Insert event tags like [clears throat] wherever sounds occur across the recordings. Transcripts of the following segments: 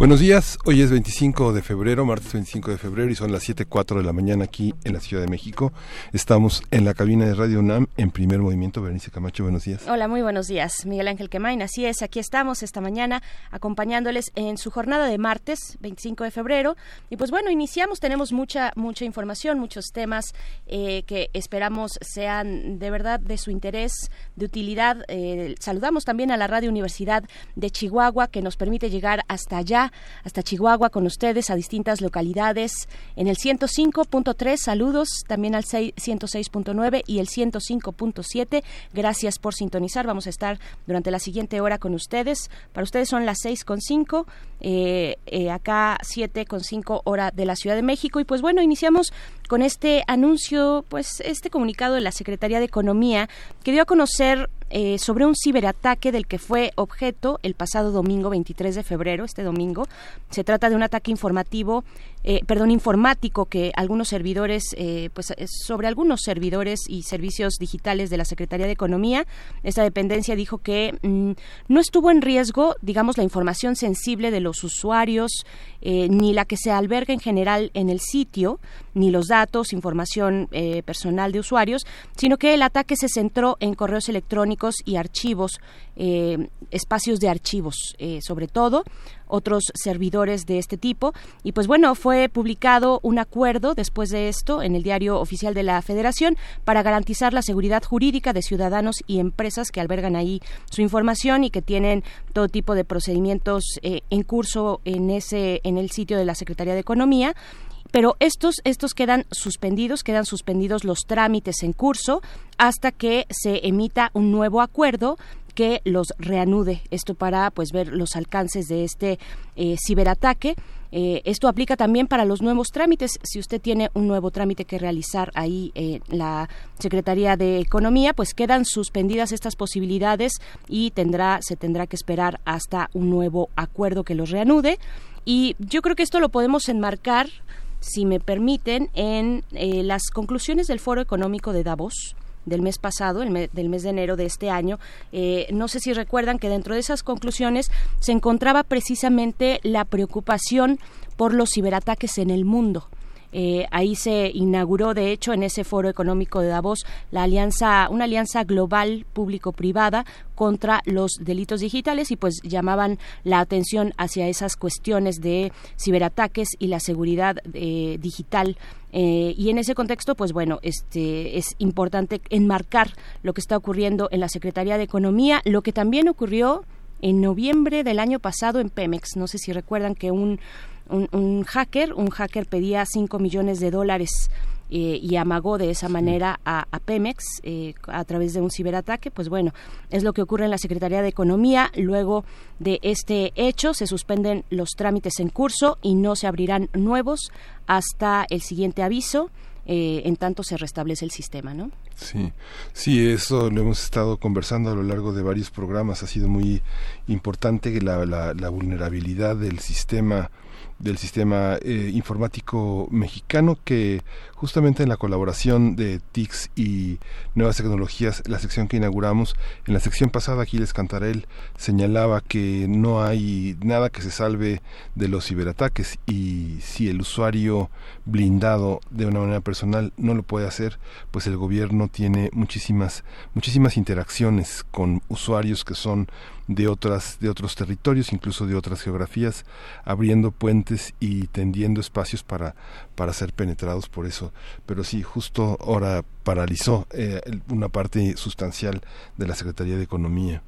Buenos días, hoy es 25 de febrero, martes 25 de febrero y son las 7.04 de la mañana aquí en la Ciudad de México. Estamos en la cabina de Radio UNAM en primer movimiento. Berenice Camacho, buenos días. Hola, muy buenos días. Miguel Ángel Quemain, así es, aquí estamos esta mañana acompañándoles en su jornada de martes 25 de febrero. Y pues bueno, iniciamos, tenemos mucha, mucha información, muchos temas eh, que esperamos sean de verdad de su interés, de utilidad. Eh, saludamos también a la Radio Universidad de Chihuahua que nos permite llegar hasta allá hasta Chihuahua con ustedes a distintas localidades en el 105.3. Saludos también al 106.9 y el 105.7. Gracias por sintonizar. Vamos a estar durante la siguiente hora con ustedes. Para ustedes son las 6.5, eh, eh, acá 7.5 hora de la Ciudad de México. Y pues bueno, iniciamos con este anuncio, pues este comunicado de la Secretaría de Economía que dio a conocer eh, sobre un ciberataque del que fue objeto el pasado domingo 23 de febrero, este domingo. Se trata de un ataque informativo eh, perdón, informático que algunos servidores, eh, pues sobre algunos servidores y servicios digitales de la Secretaría de Economía, esta dependencia dijo que mm, no estuvo en riesgo, digamos, la información sensible de los usuarios, eh, ni la que se alberga en general en el sitio, ni los datos, información personal de usuarios, sino que el ataque se centró en correos electrónicos y archivos, espacios de archivos, sobre todo, otros servidores de este tipo. Y pues bueno, fue publicado un acuerdo después de esto en el diario oficial de la Federación para garantizar la seguridad jurídica de ciudadanos y empresas que albergan ahí su información y que tienen todo tipo de procedimientos eh, en curso en ese en el sitio de la Secretaría de Economía pero estos estos quedan suspendidos, quedan suspendidos los trámites en curso hasta que se emita un nuevo acuerdo que los reanude. Esto para pues ver los alcances de este eh, ciberataque. Eh, esto aplica también para los nuevos trámites. Si usted tiene un nuevo trámite que realizar ahí en la Secretaría de Economía, pues quedan suspendidas estas posibilidades y tendrá, se tendrá que esperar hasta un nuevo acuerdo que los reanude. Y yo creo que esto lo podemos enmarcar, si me permiten, en eh, las conclusiones del Foro Económico de Davos del mes pasado, el del mes de enero de este año. Eh, no sé si recuerdan que dentro de esas conclusiones se encontraba precisamente la preocupación por los ciberataques en el mundo. Eh, ahí se inauguró, de hecho, en ese foro económico de Davos, la alianza, una alianza global público-privada contra los delitos digitales y pues llamaban la atención hacia esas cuestiones de ciberataques y la seguridad eh, digital eh, y en ese contexto, pues bueno, este es importante enmarcar lo que está ocurriendo en la Secretaría de Economía, lo que también ocurrió en noviembre del año pasado en Pemex. No sé si recuerdan que un un, hacker, un hacker pedía 5 millones de dólares eh, y amagó de esa manera a, Pemex eh, a través de un ciberataque, pues bueno, es lo que ocurre en la Secretaría de Economía. Luego de este hecho se suspenden los trámites en curso y no se abrirán nuevos hasta el siguiente aviso. Eh, en tanto se restablece el sistema, ¿no? Sí, sí, eso lo hemos estado conversando a lo largo de varios programas. Ha sido muy importante la, la, la vulnerabilidad del sistema del sistema eh, informático mexicano que justamente en la colaboración de TICS y Nuevas Tecnologías, la sección que inauguramos, en la sección pasada Aquiles Cantarel señalaba que no hay nada que se salve de los ciberataques y si el usuario blindado de una manera personal no lo puede hacer, pues el gobierno tiene muchísimas muchísimas interacciones con usuarios que son de otras de otros territorios, incluso de otras geografías, abriendo puentes y tendiendo espacios para para ser penetrados por eso. Pero sí, justo ahora paralizó eh, una parte sustancial de la Secretaría de Economía.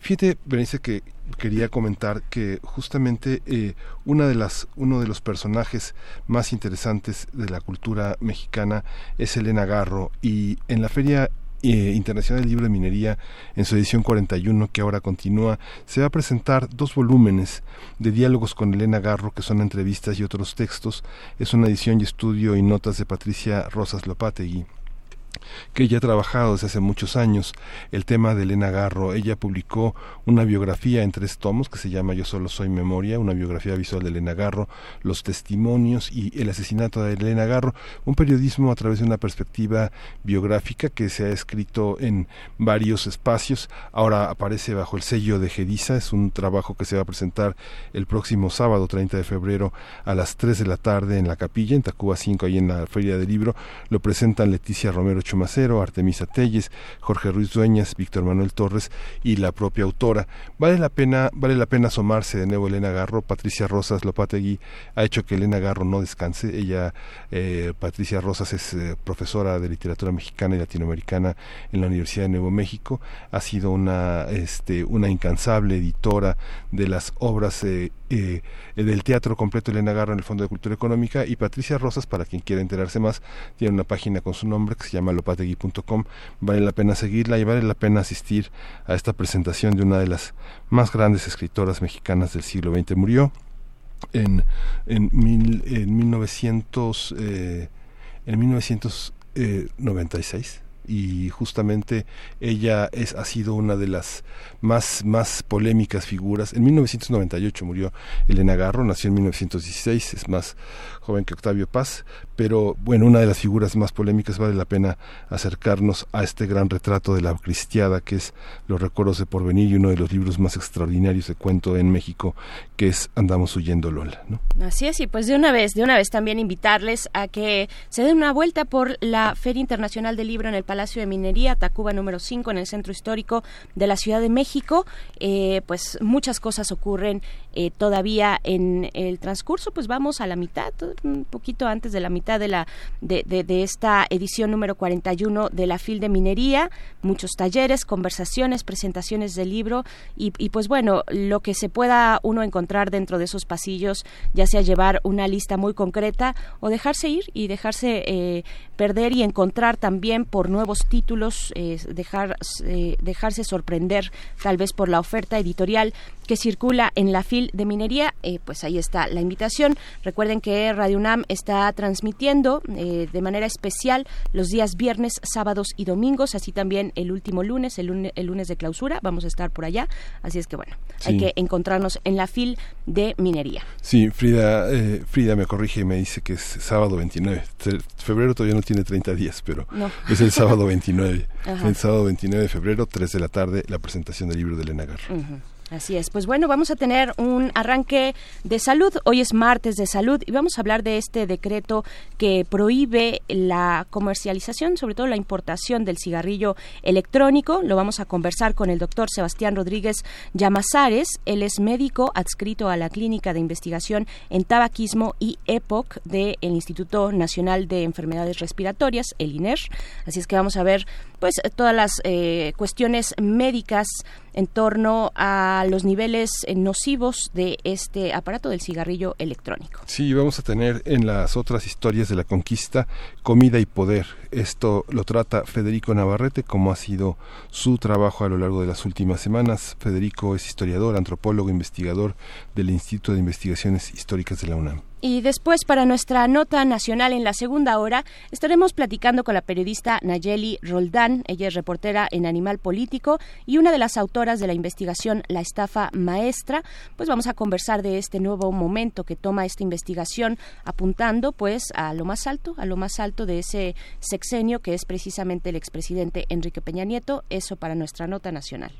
Fíjate, Berenice, que quería comentar que justamente eh, una de las, uno de los personajes más interesantes de la cultura mexicana es Elena Garro y en la feria eh, Internacional del Libro de Minería en su edición 41 que ahora continúa, se va a presentar dos volúmenes de diálogos con Elena Garro que son entrevistas y otros textos. Es una edición y estudio y notas de Patricia Rosas Lopategui que ella ha trabajado desde hace muchos años el tema de Elena Garro. Ella publicó una biografía en tres tomos que se llama Yo solo soy memoria, una biografía visual de Elena Garro, los testimonios y el asesinato de Elena Garro, un periodismo a través de una perspectiva biográfica que se ha escrito en varios espacios. Ahora aparece bajo el sello de Gedisa, es un trabajo que se va a presentar el próximo sábado 30 de febrero a las 3 de la tarde en la capilla, en Tacuba 5, ahí en la Feria del Libro. Lo presentan Leticia Romero Chumacero, Artemisa Telles, Jorge Ruiz Dueñas, Víctor Manuel Torres y la propia autora. Vale la pena, vale la pena asomarse de nuevo Elena Garro, Patricia Rosas Lopategui ha hecho que Elena Garro no descanse. Ella, eh, Patricia Rosas, es eh, profesora de literatura mexicana y latinoamericana en la Universidad de Nuevo México. Ha sido una, este, una incansable editora de las obras eh, del teatro completo Elena Garro en el Fondo de Cultura Económica y Patricia Rosas, para quien quiera enterarse más, tiene una página con su nombre que se llama lopategui.com. Vale la pena seguirla y vale la pena asistir a esta presentación de una de las más grandes escritoras mexicanas del siglo XX. Murió en, en, mil, en 1900, eh, en 1996 y justamente ella es, ha sido una de las más, más polémicas figuras. En 1998 murió Elena Garro, nació en 1916, es más joven que Octavio Paz, pero bueno, una de las figuras más polémicas vale la pena acercarnos a este gran retrato de la cristiada que es Los recuerdos de porvenir y uno de los libros más extraordinarios de cuento en México que es Andamos huyendo Lola, ¿no? Así es, y pues de una vez, de una vez también invitarles a que se den una vuelta por la Feria Internacional del Libro en el Palacio de Minería, Tacuba número 5 en el Centro Histórico de la Ciudad de México. Eh, pues muchas cosas ocurren eh, todavía en el transcurso, pues vamos a la mitad, un poquito antes de la mitad de la de, de, esta edición número 41 de la FIL de Minería, muchos talleres, conversaciones, presentaciones del libro y, y, pues bueno, lo que se pueda uno encontrar dentro de esos pasillos, ya sea llevar una lista muy concreta o dejarse ir y dejarse eh, perder y encontrar también por nuevos títulos, eh, dejar, eh, dejarse sorprender tal vez por la oferta editorial que circula en la FIL de Minería, eh, pues ahí está la invitación. Recuerden que Radio UNAM está transmitiendo eh, de manera especial los días viernes, sábados y domingos, así también el último lunes, el lunes, de clausura, vamos a estar por allá. Así es que bueno, hay que encontrarnos en la FIL de Minería. Sí, Frida, eh, Frida me corrige y me dice que es sábado 29. Febrero todavía no tiene 30 días, pero es el sábado 29. [laughs] el sábado 29 de febrero, 3 de la tarde, la presentación del libro de Elena Garro. Así es, pues bueno, vamos a tener un arranque de salud. Hoy es martes de salud y vamos a hablar de este decreto que prohíbe la comercialización, sobre todo la importación del cigarrillo electrónico. Lo vamos a conversar con el doctor Sebastián Rodríguez Llamazares. Él es médico adscrito a la Clínica de Investigación en Tabaquismo y EPOC del Instituto Nacional de Enfermedades Respiratorias, el INER. Así es que vamos a ver pues todas las eh, cuestiones médicas en torno a los niveles nocivos de este aparato del cigarrillo electrónico. Sí, vamos a tener en las otras historias de la conquista comida y poder. Esto lo trata Federico Navarrete, como ha sido su trabajo a lo largo de las últimas semanas. Federico es historiador, antropólogo, investigador del Instituto de Investigaciones Históricas de la UNAM. Y después, para nuestra nota nacional en la segunda hora, estaremos platicando con la periodista Nayeli Roldán. Ella es reportera en Animal Político y una de las autoras de la investigación La Estafa Maestra. Pues vamos a conversar de este nuevo momento que toma esta investigación, apuntando pues a lo más alto, a lo más alto de ese sexenio que es precisamente el expresidente Enrique Peña Nieto. Eso para nuestra nota nacional.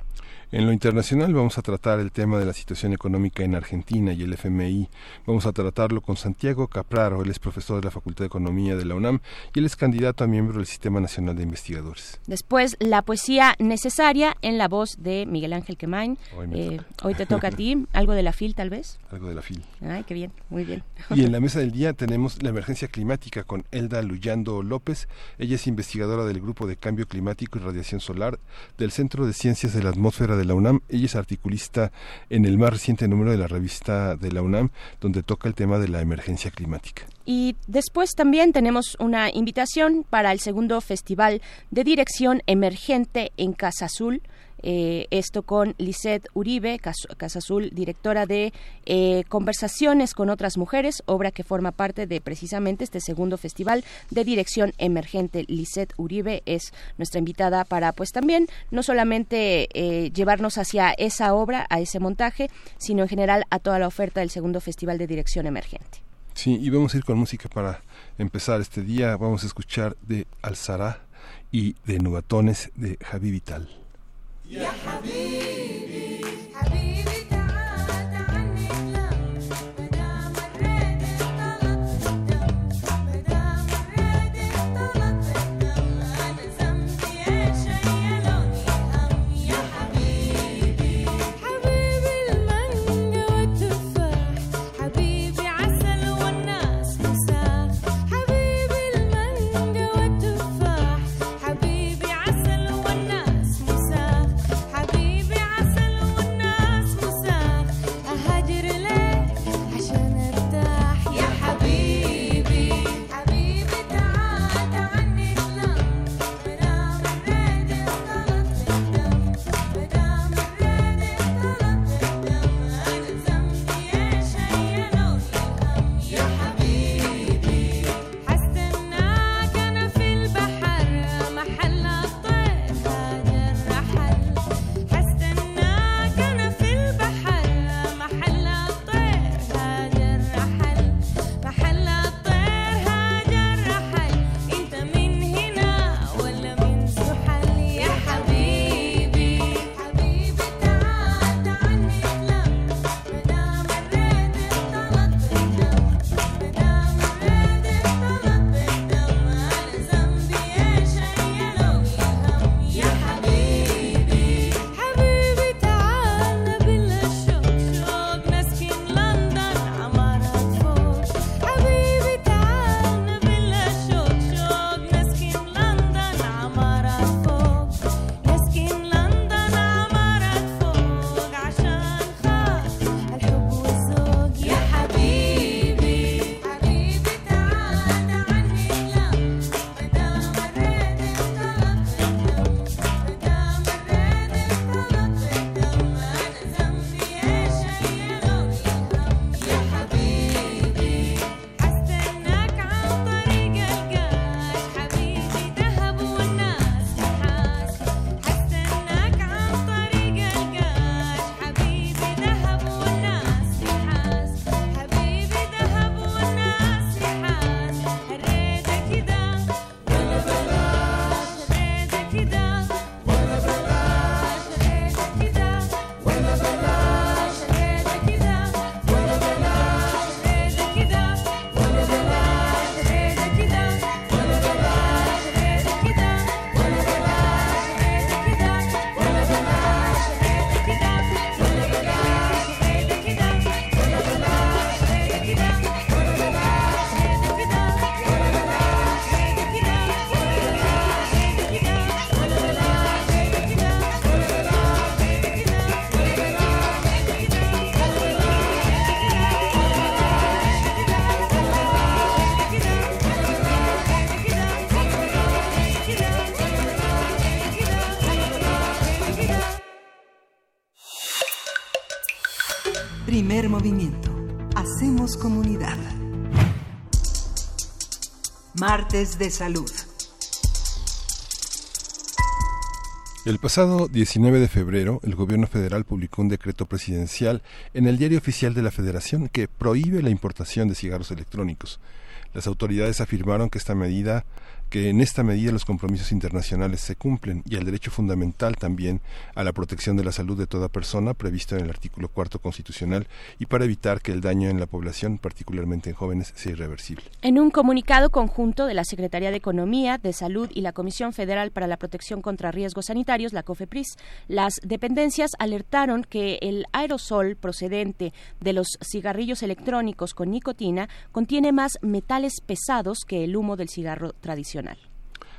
En lo internacional vamos a tratar el tema de la situación económica en Argentina y el FMI. Vamos a tratarlo con Santiago Capraro, él es profesor de la Facultad de Economía de la UNAM y él es candidato a miembro del Sistema Nacional de Investigadores. Después, la poesía necesaria en la voz de Miguel Ángel Quemain. Hoy, eh, hoy te toca a ti, [laughs] algo de la FIL tal vez. Algo de la FIL. Ay, qué bien, muy bien. Y en la [laughs] mesa del día tenemos la emergencia climática con Elda Luyando López. Ella es investigadora del Grupo de Cambio Climático y Radiación Solar del Centro de Ciencias de la Atmósfera de la UNAM. Ella es articulista en el más reciente número de la revista de la UNAM, donde toca el tema de la emergencia climática. Y después también tenemos una invitación para el segundo Festival de Dirección Emergente en Casa Azul. Eh, esto con Lisette Uribe, Casa Azul, directora de eh, Conversaciones con otras mujeres, obra que forma parte de precisamente este segundo festival de dirección emergente. Lisette Uribe es nuestra invitada para, pues también, no solamente eh, llevarnos hacia esa obra, a ese montaje, sino en general a toda la oferta del segundo festival de dirección emergente. Sí, y vamos a ir con música para empezar este día. Vamos a escuchar de Alzara y de Nubatones de Javi Vital. Movimiento. Martes de Salud. El pasado 19 de febrero, el gobierno federal publicó un decreto presidencial en el diario oficial de la Federación que prohíbe la importación de cigarros electrónicos. Las autoridades afirmaron que esta medida que en esta medida los compromisos internacionales se cumplen y el derecho fundamental también a la protección de la salud de toda persona previsto en el artículo cuarto constitucional y para evitar que el daño en la población, particularmente en jóvenes, sea irreversible. En un comunicado conjunto de la Secretaría de Economía, de Salud y la Comisión Federal para la Protección contra Riesgos Sanitarios, la COFEPRIS, las dependencias alertaron que el aerosol procedente de los cigarrillos electrónicos con nicotina contiene más metales pesados que el humo del cigarro tradicional.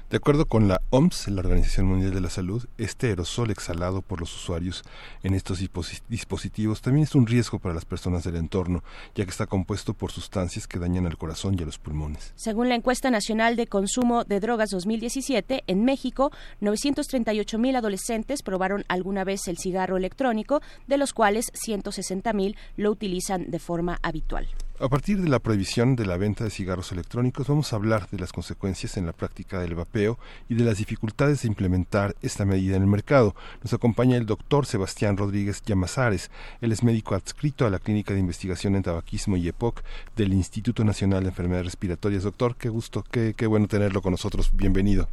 De acuerdo con la OMS, la Organización Mundial de la Salud, este aerosol exhalado por los usuarios en estos dispositivos también es un riesgo para las personas del entorno, ya que está compuesto por sustancias que dañan al corazón y a los pulmones. Según la encuesta nacional de consumo de drogas 2017, en México, 938 mil adolescentes probaron alguna vez el cigarro electrónico, de los cuales 160 mil lo utilizan de forma habitual. A partir de la prohibición de la venta de cigarros electrónicos, vamos a hablar de las consecuencias en la práctica del vapeo y de las dificultades de implementar esta medida en el mercado. Nos acompaña el doctor Sebastián Rodríguez Llamazares. Él es médico adscrito a la Clínica de Investigación en Tabaquismo y EPOC del Instituto Nacional de Enfermedades Respiratorias. Doctor, qué gusto, qué, qué bueno tenerlo con nosotros. Bienvenido.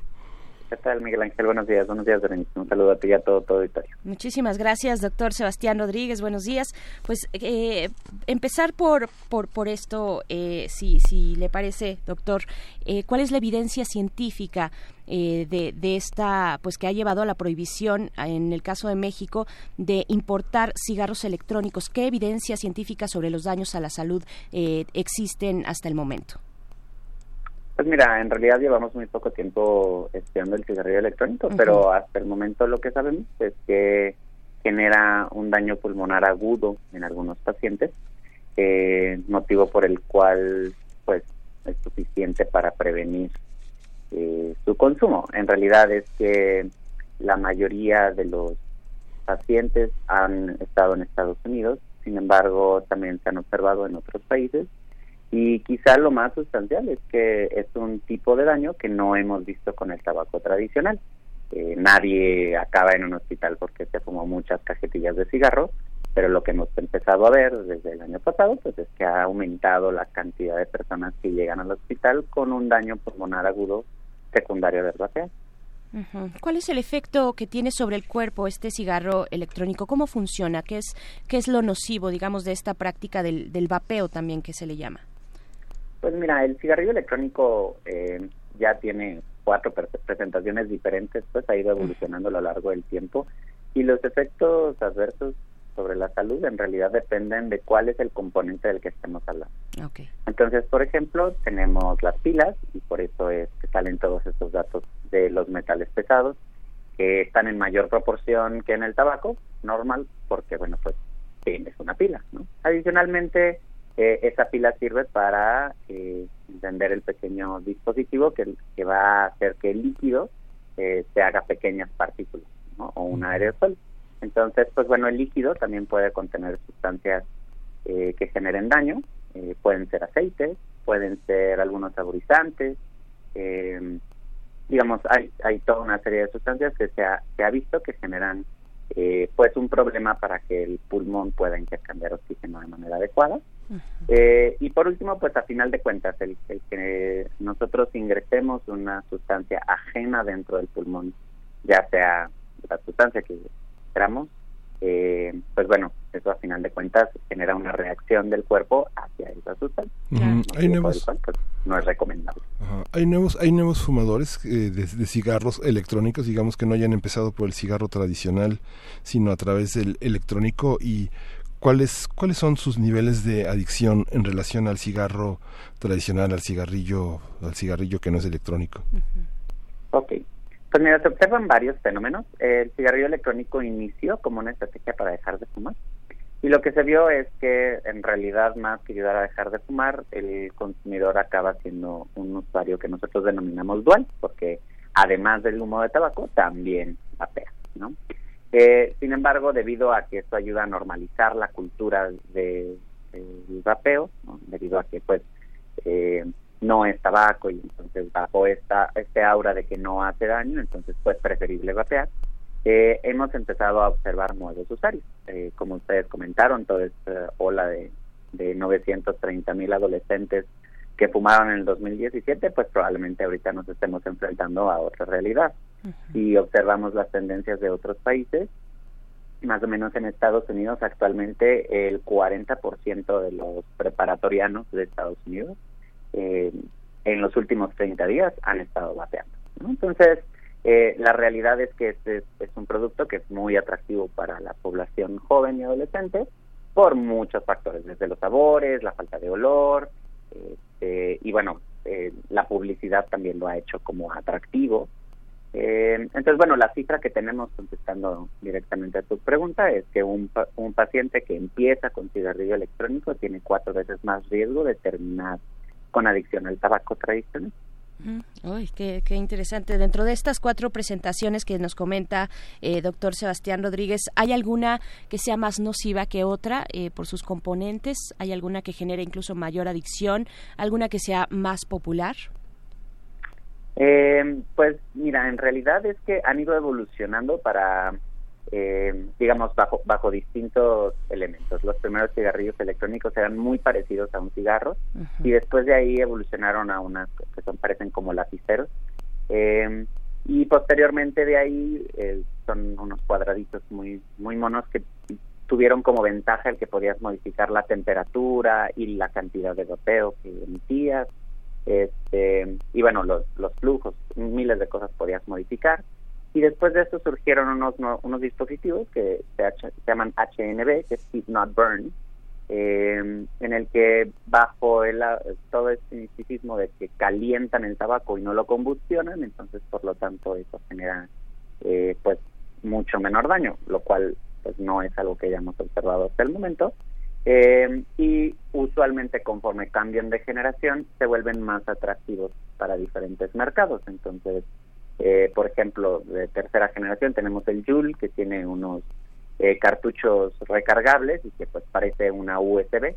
¿Qué tal, Miguel Ángel? Buenos días. Buenos días, Berenice. Un saludo a ti y a todo, todo. Muchísimas gracias, doctor Sebastián Rodríguez. Buenos días. Pues eh, empezar por, por, por esto, eh, si, si le parece, doctor, eh, ¿cuál es la evidencia científica eh, de, de, esta, pues que ha llevado a la prohibición, en el caso de México, de importar cigarros electrónicos? ¿Qué evidencia científica sobre los daños a la salud existen hasta el momento? Pues mira, en realidad llevamos muy poco tiempo estudiando el cigarrillo electrónico, pero hasta el momento lo que sabemos es que genera un daño pulmonar agudo en algunos pacientes, eh, motivo por el cual pues es suficiente para prevenir eh, su consumo. En realidad es que la mayoría de los pacientes han estado en Estados Unidos, sin embargo también se han observado en otros países y quizá lo más sustancial es que es un tipo de daño que no hemos visto con el tabaco tradicional. Eh, nadie acaba en un hospital porque se fumó muchas cajetillas de cigarro, pero lo que hemos empezado a ver desde el año pasado pues es que ha aumentado la cantidad de personas que llegan al hospital con un daño pulmonar agudo secundario del vapeo. ¿Cuál es el efecto que tiene sobre el cuerpo este cigarro electrónico? ¿Cómo funciona? ¿Qué es, qué es lo nocivo, digamos, de esta práctica del, del vapeo también que se le llama? Pues mira, el cigarrillo electrónico eh, ya tiene cuatro presentaciones diferentes, pues ha ido evolucionando a lo largo del tiempo y los efectos adversos sobre la salud en realidad dependen de cuál es el componente del que estemos hablando. Entonces, por ejemplo, tenemos las pilas y por eso es que salen todos estos datos de los metales pesados que están en mayor proporción que en el tabaco, normal, porque bueno, pues tienes una pila, ¿no? Adicionalmente, eh, esa pila sirve para eh, encender el pequeño dispositivo que, que, va a hacer que el líquido eh, se haga pequeñas partículas o un aerosol. Entonces, pues bueno, el líquido también puede contener sustancias eh, que generen daño, pueden ser aceites, pueden ser algunos saborizantes, digamos, hay, hay toda una serie de sustancias que se ha, se ha visto que generan pues un problema para que el pulmón pueda intercambiar oxígeno de manera adecuada eh, y por último, pues a final de cuentas, el, que nosotros ingresemos una sustancia ajena dentro del pulmón, ya sea la sustancia que queramos, eh, pues bueno, eso a final de cuentas genera una reacción del cuerpo hacia esa sustancia. hay nuevos, pues, no es recomendable. Hay nuevos, hay nuevos fumadores eh, de, de, cigarros electrónicos, digamos que no hayan empezado por el cigarro tradicional, sino a través del electrónico y ¿Cuáles, ¿Cuáles son sus niveles de adicción en relación al cigarro tradicional, al cigarrillo, al cigarrillo que no es electrónico? Ok. Pues mira, se observan varios fenómenos. El cigarrillo electrónico inició como una estrategia para dejar de fumar. Y lo que se vio es que en realidad más que ayudar a dejar de fumar, el consumidor acaba siendo un usuario que nosotros denominamos dual, porque además del humo de tabaco, también vapea, ¿no? Eh, sin embargo, debido a que esto ayuda a normalizar la cultura del de, vapeo, debido a que pues eh, no es tabaco y entonces bajo esta este aura de que no hace daño, entonces pues preferible vapear, eh, hemos empezado a observar nuevos usuarios. Eh, como ustedes comentaron, toda esta ola de, de 930 mil adolescentes que fumaron en el 2017, pues probablemente ahorita nos estemos enfrentando a otra realidad. Si observamos las tendencias de otros países, más o menos en Estados Unidos actualmente el 40% de los preparatorianos de Estados Unidos eh, en los últimos 30 días han estado bateando. Entonces, eh, la realidad es que este es, un producto que es muy atractivo para la población joven y adolescente por muchos factores, desde los sabores, la falta de olor, este, y bueno, eh, la publicidad también lo ha hecho como atractivo. Eh, entonces, bueno, la cifra que tenemos contestando directamente a tu pregunta es que un, un paciente que empieza con cigarrillo electrónico tiene cuatro veces más riesgo de terminar con adicción al tabaco tradicional. Uy, qué, interesante. Dentro de estas cuatro presentaciones que nos comenta eh, doctor Sebastián Rodríguez, ¿hay alguna que sea más nociva que otra eh, por sus componentes? ¿Hay alguna que genere incluso mayor adicción? ¿Alguna que sea más popular? Eh, pues mira, en realidad es que han ido evolucionando para eh, digamos, bajo, bajo distintos elementos. Los primeros cigarrillos electrónicos eran muy parecidos a un cigarro y después de ahí evolucionaron a unas que son parecen como lapiceros. Eh, y posteriormente de ahí eh, son unos cuadraditos muy, muy monos que tuvieron como ventaja el que podías modificar la temperatura y la cantidad de goteo que emitías. Este, y bueno, los, flujos, miles de cosas podías modificar y después de eso surgieron unos, unos dispositivos que se, llaman HNB, que es Heat Not Burn, eh, en el que bajo el, todo este misticismo de que calientan el tabaco y no lo combustionan, entonces por lo tanto eso genera eh, pues mucho menor daño, lo cual pues no es algo que hayamos observado hasta el momento. Eh, y usualmente conforme cambian de generación se vuelven más atractivos para diferentes mercados. Entonces, eh, por ejemplo, de tercera generación tenemos el Joule, que tiene unos eh, cartuchos recargables y que pues parece una USB.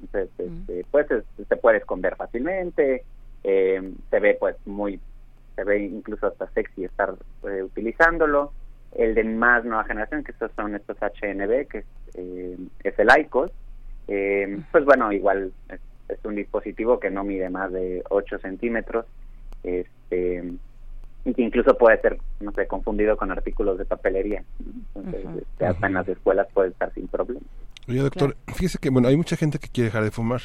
Entonces, este, pues se puede esconder fácilmente, eh, se ve pues muy, se ve incluso hasta sexy estar utilizándolo. El de más nueva generación, que estos son estos HNB, que es, es el ICOS, pues bueno, igual es, es, un dispositivo que no mide más de 8 centímetros. Este, y que incluso puede ser, no sé, confundido con artículos de papelería. Entonces, este, hasta en las escuelas puede estar sin problema. Oye, doctor, fíjese que, bueno, hay mucha gente que quiere dejar de fumar,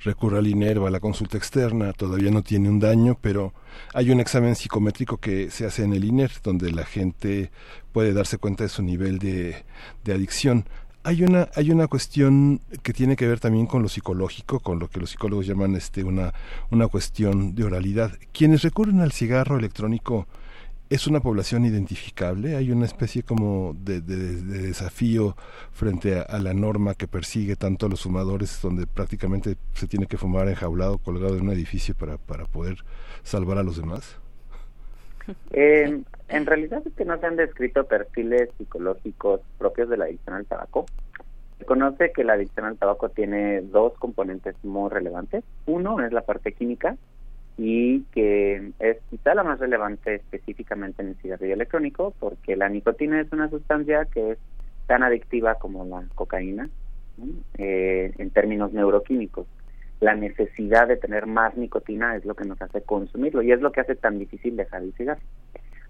recurre al INER a la consulta externa, todavía no tiene un daño, pero hay un examen psicométrico que se hace en el INER, donde la gente puede darse cuenta de su nivel de, de adicción. Hay una, hay una cuestión que tiene que ver también con lo psicológico, con lo que los psicólogos llaman este, una, una cuestión de oralidad. Quienes recurren al cigarro electrónico, ¿es una población identificable? ¿Hay una especie como de, desafío frente a, la norma que persigue tanto a los fumadores, donde prácticamente se tiene que fumar enjaulado, colgado en un edificio para, para poder salvar a los demás? Eh, en realidad es que no se han descrito perfiles psicológicos propios de la adicción al tabaco. Se conoce que la adicción al tabaco tiene dos componentes muy relevantes. Uno es la parte química y que es quizá la más relevante específicamente en el cigarrillo electrónico porque la nicotina es una sustancia que es tan adictiva como la cocaína eh, en términos neuroquímicos la necesidad de tener más nicotina es lo que nos hace consumirlo y es lo que hace tan difícil dejar el cigarro.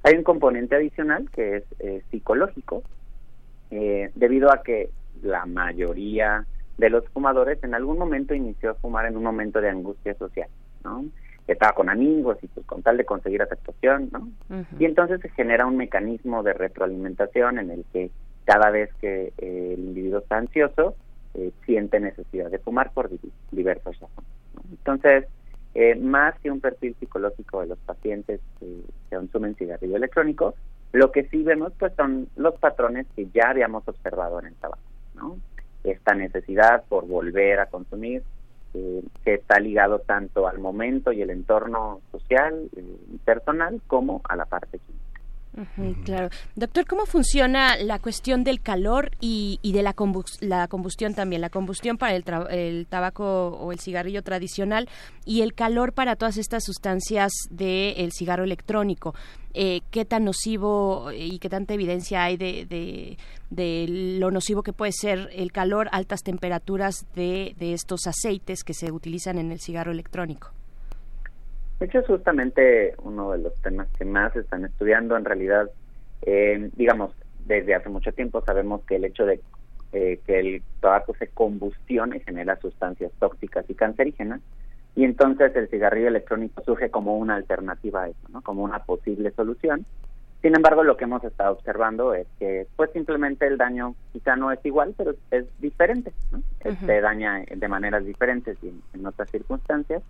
Hay un componente adicional que es eh, psicológico, eh, debido a que la mayoría de los fumadores en algún momento inició a fumar en un momento de angustia social, ¿no? Estaba con amigos y pues con tal de conseguir aceptación, ¿no? Y entonces se genera un mecanismo de retroalimentación en el que cada vez que eh, el individuo está ansioso, eh, siente necesidad de fumar por diversos razones. Entonces, eh, más que un perfil psicológico de los pacientes que, consumen cigarrillo electrónico, lo que sí vemos pues son los patrones que ya habíamos observado en el tabaco. Esta necesidad por volver a consumir, eh, que está ligado tanto al momento y el entorno social y personal como a la parte química claro. Doctor, ¿cómo funciona la cuestión del calor y, de la, la, combustión también? La combustión para el, tabaco o el cigarrillo tradicional y el calor para todas estas sustancias del cigarro electrónico. Eh, ¿Qué tan nocivo y qué tanta evidencia hay de, lo nocivo que puede ser el calor, altas temperaturas de estos aceites que se utilizan en el cigarro electrónico? De hecho, es justamente uno de los temas que más están estudiando. En realidad, eh, digamos, desde hace mucho tiempo sabemos que el hecho de eh, que el tabaco se combustione genera sustancias tóxicas y cancerígenas. Y entonces el cigarrillo electrónico surge como una alternativa a eso, ¿no? como una posible solución. Sin embargo, lo que hemos estado observando es que pues simplemente el daño quizá no es igual, pero es diferente. ¿no? Se daña de maneras diferentes y en otras circunstancias.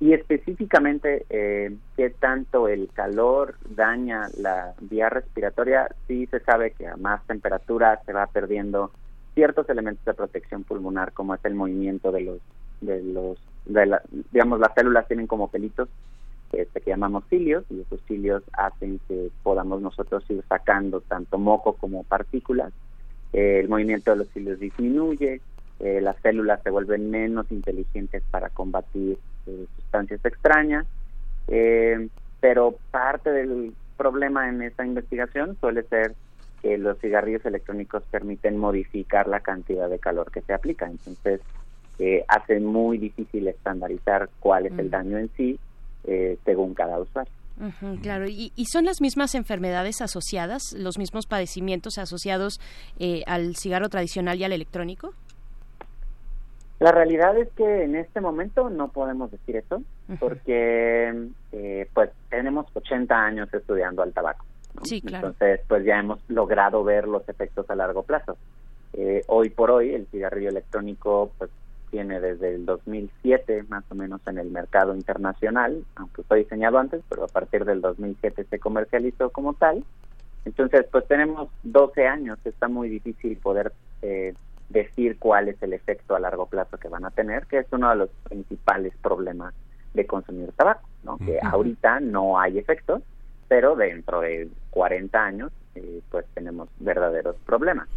Y específicamente eh, qué tanto el calor daña la vía respiratoria, sí se sabe que a más temperatura se va perdiendo ciertos elementos de protección pulmonar como es el movimiento de los de los de la, digamos las células tienen como pelitos este, que llamamos cilios y esos cilios hacen que podamos nosotros ir sacando tanto moco como partículas. Eh, el movimiento de los cilios disminuye eh, las células se vuelven menos inteligentes para combatir eh, sustancias extrañas, eh, pero parte del problema en esta investigación suele ser que los cigarrillos electrónicos permiten modificar la cantidad de calor que se aplica, entonces hace muy difícil estandarizar cuál es el mm. daño en sí según cada usuario. claro, ¿Y, son las mismas enfermedades asociadas, los mismos padecimientos asociados al cigarro tradicional y al electrónico? La realidad es que en este momento no podemos decir eso, porque eh, pues tenemos 80 años estudiando al tabaco. Sí, claro. Entonces, pues ya hemos logrado ver los efectos a largo plazo. Eh, hoy por hoy, el cigarrillo electrónico pues tiene desde el 2007 más o menos en el mercado internacional, aunque fue diseñado antes, pero a partir del 2007 se comercializó como tal. Entonces, pues tenemos 12 años, está muy difícil poder eh, decir cuál es el efecto a largo plazo que van a tener, que es uno de los principales problemas de consumir tabaco, ¿no? que ahorita no hay efectos, pero dentro de 40 años eh, pues tenemos verdaderos problemas.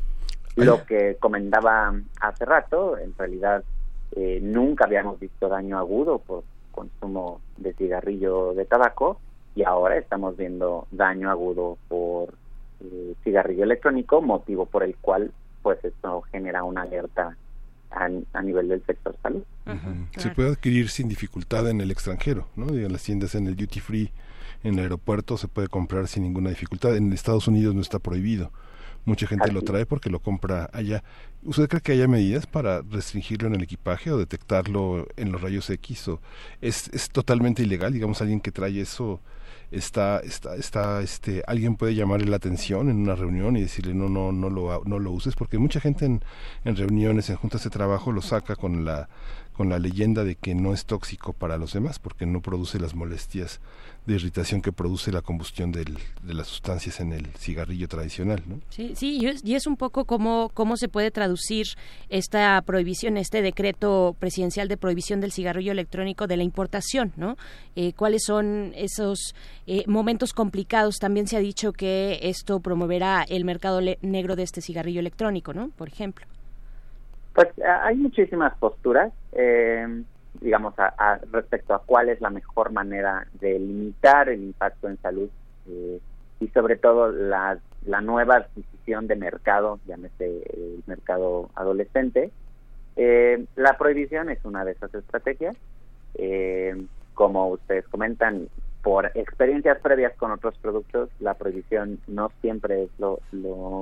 Lo que comentaba hace rato, en realidad eh, nunca habíamos visto daño agudo por consumo de cigarrillo de tabaco y ahora estamos viendo daño agudo por eh, cigarrillo electrónico, motivo por el cual pues esto genera una alerta a, nivel del sector salud. Se puede adquirir sin dificultad en el extranjero, ¿no? En las tiendas en el duty free, en el aeropuerto se puede comprar sin ninguna dificultad. En Estados Unidos no está prohibido. Mucha gente lo trae porque lo compra allá. ¿Usted cree que haya medidas para restringirlo en el equipaje o detectarlo en los rayos X? O es, es totalmente ilegal, digamos, alguien que trae eso está, está, está, este, alguien puede llamarle la atención en una reunión y decirle no, no, no lo, no lo uses, porque mucha gente en, en reuniones, en juntas de trabajo lo saca con la, con la leyenda de que no es tóxico para los demás, porque no produce las molestias de irritación que produce la combustión del, de las sustancias en el cigarrillo tradicional, ¿no? Sí, sí, y es, un poco cómo, cómo se puede traducir esta prohibición, este decreto presidencial de prohibición del cigarrillo electrónico de la importación, ¿no? Eh, ¿Cuáles son esos eh, momentos complicados? También se ha dicho que esto promoverá el mercado negro de este cigarrillo electrónico, ¿no? Por ejemplo. Pues hay muchísimas posturas. Eh, digamos, a, respecto a cuál es la mejor manera de limitar el impacto en salud eh, y sobre todo la, la nueva adquisición de mercado, llámese el mercado adolescente. Eh, la prohibición es una de esas estrategias. Eh, como ustedes comentan, por experiencias previas con otros productos, la prohibición no siempre es lo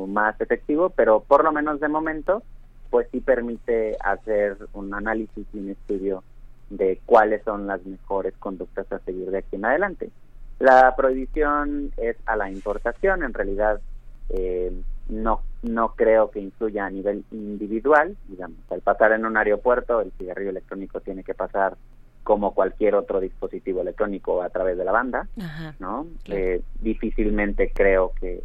más efectivo, pero por lo menos de momento, pues sí permite hacer un análisis y un estudio de cuáles son las mejores conductas a seguir de aquí en adelante. La prohibición es a la importación, en realidad eh, no, no creo que influya a nivel individual, digamos, al pasar en un aeropuerto el cigarrillo electrónico tiene que pasar como cualquier otro dispositivo electrónico a través de la banda, ¿no? Eh, difícilmente creo que,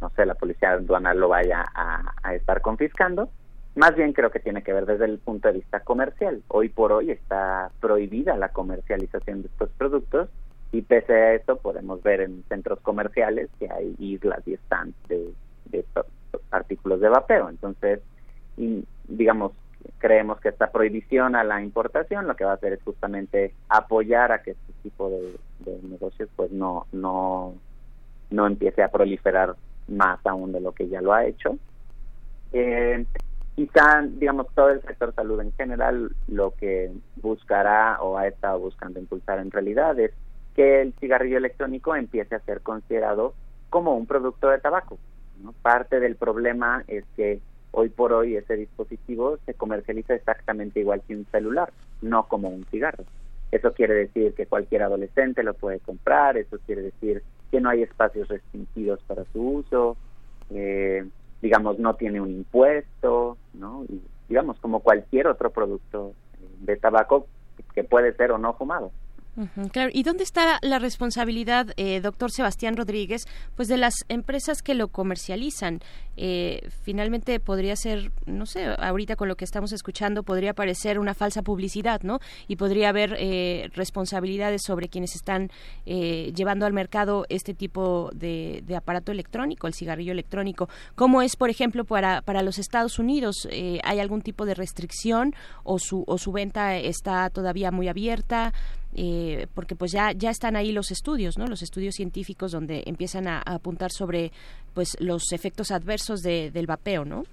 no sé, la policía aduanal lo vaya a estar confiscando, más bien creo que tiene que ver desde el punto de vista comercial. Hoy por hoy está prohibida la comercialización de estos productos y pese a eso podemos ver en centros comerciales que hay islas y stands de, artículos de vapeo. Entonces, digamos, creemos que esta prohibición a la importación lo que va a hacer es justamente apoyar a que este tipo de, negocios pues no, no, no empiece a proliferar más aún de lo que ya lo ha hecho. Eh, quizá, digamos, todo el sector salud en general lo que buscará o ha estado buscando impulsar en realidad es que el cigarrillo electrónico empiece a ser considerado como un producto de tabaco. Parte del problema es que hoy por hoy ese dispositivo se comercializa exactamente igual que un celular, no como un cigarro. Eso quiere decir que cualquier adolescente lo puede comprar, eso quiere decir que no hay espacios restringidos para su uso, eh, digamos, no tiene un impuesto, ¿no? Y, digamos, como cualquier otro producto eh, de tabaco, que puede ser o no fumado. Claro, ¿y dónde está la responsabilidad, eh, doctor Sebastián Rodríguez, pues de las empresas que lo comercializan? Eh, finalmente podría ser, no sé, ahorita con lo que estamos escuchando podría parecer una falsa publicidad, ¿no? Y podría haber eh, responsabilidades sobre quienes están llevando al mercado este tipo de, aparato electrónico, el cigarrillo electrónico. ¿Cómo es, por ejemplo, para, para los Estados Unidos? ¿Hay algún tipo de restricción o su, o su venta está todavía muy abierta? Eh, porque pues ya ya están ahí los estudios, ¿no? Los estudios científicos donde empiezan a, apuntar sobre pues los efectos adversos del vapeo, ¿no?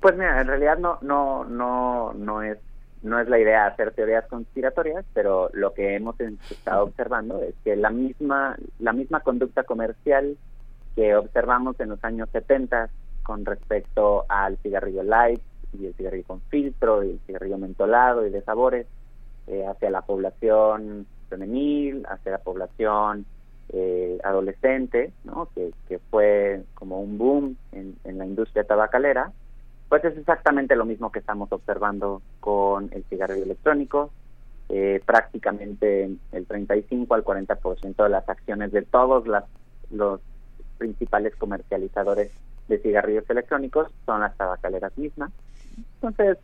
Pues mira, en realidad no no no no es no es la idea hacer teorías conspiratorias, pero lo que hemos estado observando es que la misma la misma conducta comercial que observamos en los años 70 con respecto al cigarrillo light y el cigarrillo con filtro y el cigarrillo mentolado y de sabores eh, hacia la población femenil, hacia la población eh, adolescente, ¿no? que, que fue como un boom en, en la industria tabacalera, pues es exactamente lo mismo que estamos observando con el cigarrillo electrónico. Eh, prácticamente el 35 al 40% de las acciones de todos las, los principales comercializadores de cigarrillos electrónicos son las tabacaleras mismas. Entonces,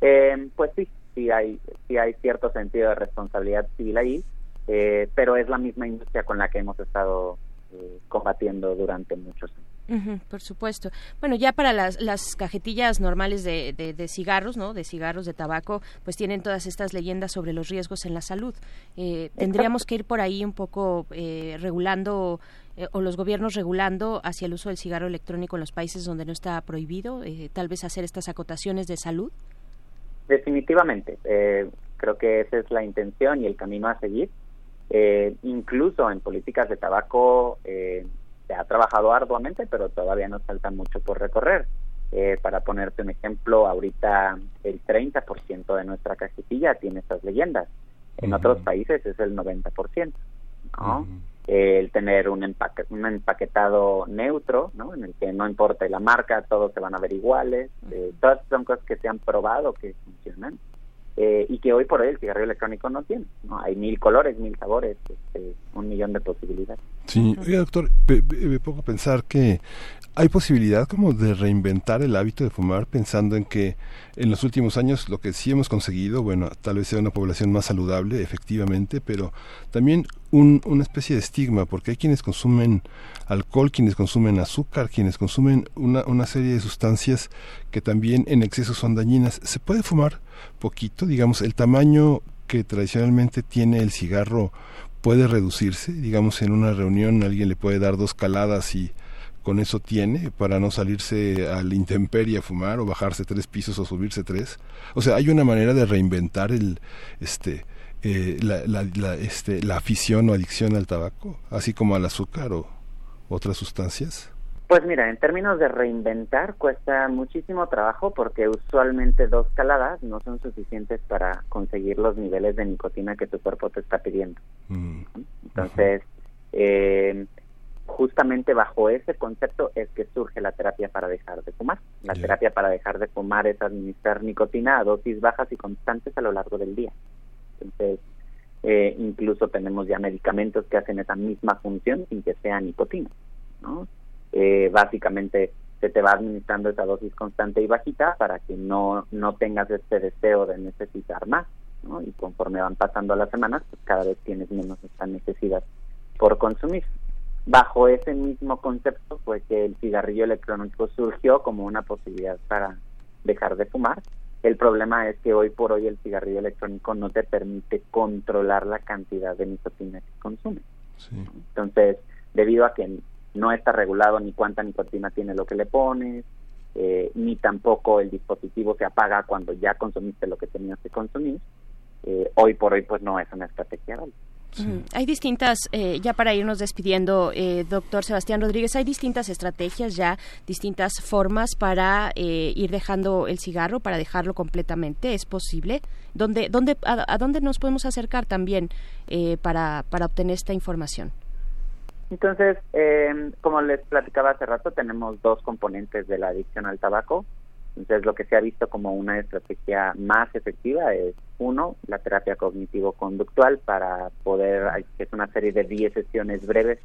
eh, pues sí, sí hay, sí hay cierto sentido de responsabilidad civil ahí, eh, pero es la misma industria con la que hemos estado eh, combatiendo durante muchos años. por supuesto. Bueno, ya para las, las cajetillas normales de, de, cigarros, ¿no? De cigarros, de tabaco, pues tienen todas estas leyendas sobre los riesgos en la salud. Eh, tendríamos que ir por ahí un poco regulando o los gobiernos regulando hacia el uso del cigarro electrónico en los países donde no está prohibido, tal vez hacer estas acotaciones de salud. Definitivamente, eh, creo que esa es la intención y el camino a seguir. Eh, incluso en políticas de tabaco eh, se ha trabajado arduamente, pero todavía nos falta mucho por recorrer. para ponerte un ejemplo, ahorita el 30% de nuestra cajetilla tiene estas leyendas. En otros países es el 90%. ¿no? El tener un, empaque, un empaquetado neutro, ¿no? En el que no importa la marca, todos se van a ver iguales. Eh, todas son cosas que se han probado que funcionan eh, y que hoy por hoy el cigarrillo electrónico no tiene. ¿no? Hay mil colores, mil sabores, este, un millón de posibilidades. Sí, oiga, doctor, me pongo a pensar que hay posibilidad como de reinventar el hábito de fumar pensando en que en los últimos años lo que sí hemos conseguido, bueno, tal vez sea una población más saludable, efectivamente, pero también un, una especie de estigma, porque hay quienes consumen alcohol, quienes consumen azúcar, quienes consumen una, una serie de sustancias que también en exceso son dañinas. ¿Se puede fumar poquito? Digamos, el tamaño que tradicionalmente tiene el cigarro puede reducirse, digamos, en una reunión alguien le puede dar dos caladas y con eso tiene para no salirse al intemperie a fumar o bajarse tres pisos o subirse tres. O sea, hay una manera de reinventar el este eh, la, la, este, la afición o adicción al tabaco, así como al azúcar o otras sustancias. Pues mira, en términos de reinventar cuesta muchísimo trabajo porque usualmente dos caladas no son suficientes para conseguir los niveles de nicotina que tu cuerpo te está pidiendo. Mm. Entonces, eh, justamente bajo ese concepto es que surge la terapia para dejar de fumar. La terapia para dejar de fumar es administrar nicotina a dosis bajas y constantes a lo largo del día. Entonces, eh, incluso tenemos ya medicamentos que hacen esa misma función sin que sea nicotina. ¿no? Eh, básicamente se te va administrando esa dosis constante y bajita para que no, no tengas este deseo de necesitar más. ¿no? Y conforme van pasando las semanas, pues cada vez tienes menos esta necesidad por consumir. Bajo ese mismo concepto fue que el cigarrillo electrónico surgió como una posibilidad para dejar de fumar. El problema es que hoy por hoy el cigarrillo electrónico no te permite controlar la cantidad de nicotina que consumes. Entonces, debido a que no está regulado ni cuánta nicotina tiene lo que le pones, eh, ni tampoco el dispositivo se apaga cuando ya consumiste lo que tenías que consumir, eh, hoy por hoy pues no es una estrategia hay distintas, eh, ya para irnos despidiendo, eh, doctor Sebastián Rodríguez, hay distintas estrategias ya, distintas formas para eh, ir dejando el cigarro, para dejarlo completamente. ¿Es posible? ¿Dónde, dónde, a, dónde nos podemos acercar también para, para obtener esta información? Entonces, como les platicaba hace rato, tenemos dos componentes de la adicción al tabaco. Entonces, lo que se ha visto como una estrategia más efectiva es, uno, la terapia cognitivo-conductual para poder, es una serie de 10 sesiones breves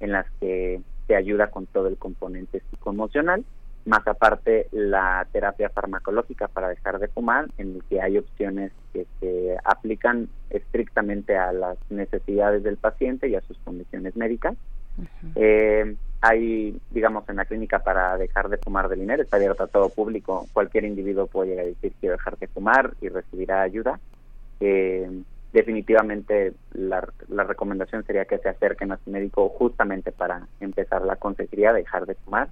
en las que se ayuda con todo el componente psicoemocional, más aparte la terapia farmacológica para dejar de fumar, en el que hay opciones que se aplican estrictamente a las necesidades del paciente y a sus condiciones médicas. eh, hay, digamos, en la clínica para dejar de fumar del dinero, está abierto a todo público, cualquier individuo puede llegar a decir quiero dejar de fumar y recibirá ayuda. Eh, definitivamente la, la, recomendación sería que se acerquen a su médico justamente para empezar la consejería, dejar de fumar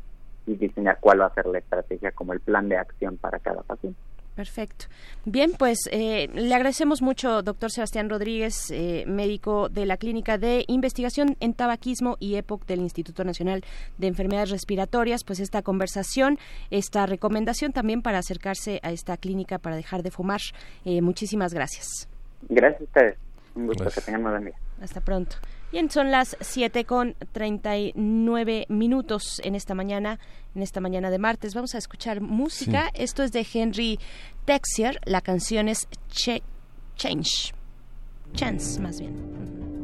y diseñar cuál va a ser la estrategia como el plan de acción para cada paciente. Perfecto. Bien, pues eh, le agradecemos mucho, doctor Sebastián Rodríguez, eh, médico de la Clínica de Investigación en Tabaquismo y EPOC del Instituto Nacional de Enfermedades Respiratorias, pues esta conversación, esta recomendación también para acercarse a esta clínica para dejar de fumar. Eh, muchísimas gracias. Gracias a ustedes. Un gusto gracias. que tengan buen día. Hasta pronto. Bien, son las 7 con 39 minutos en esta mañana, en esta mañana de martes. Vamos a escuchar música. Sí. Esto es de Henry Texier. La canción es Ch Change. Chance, más bien.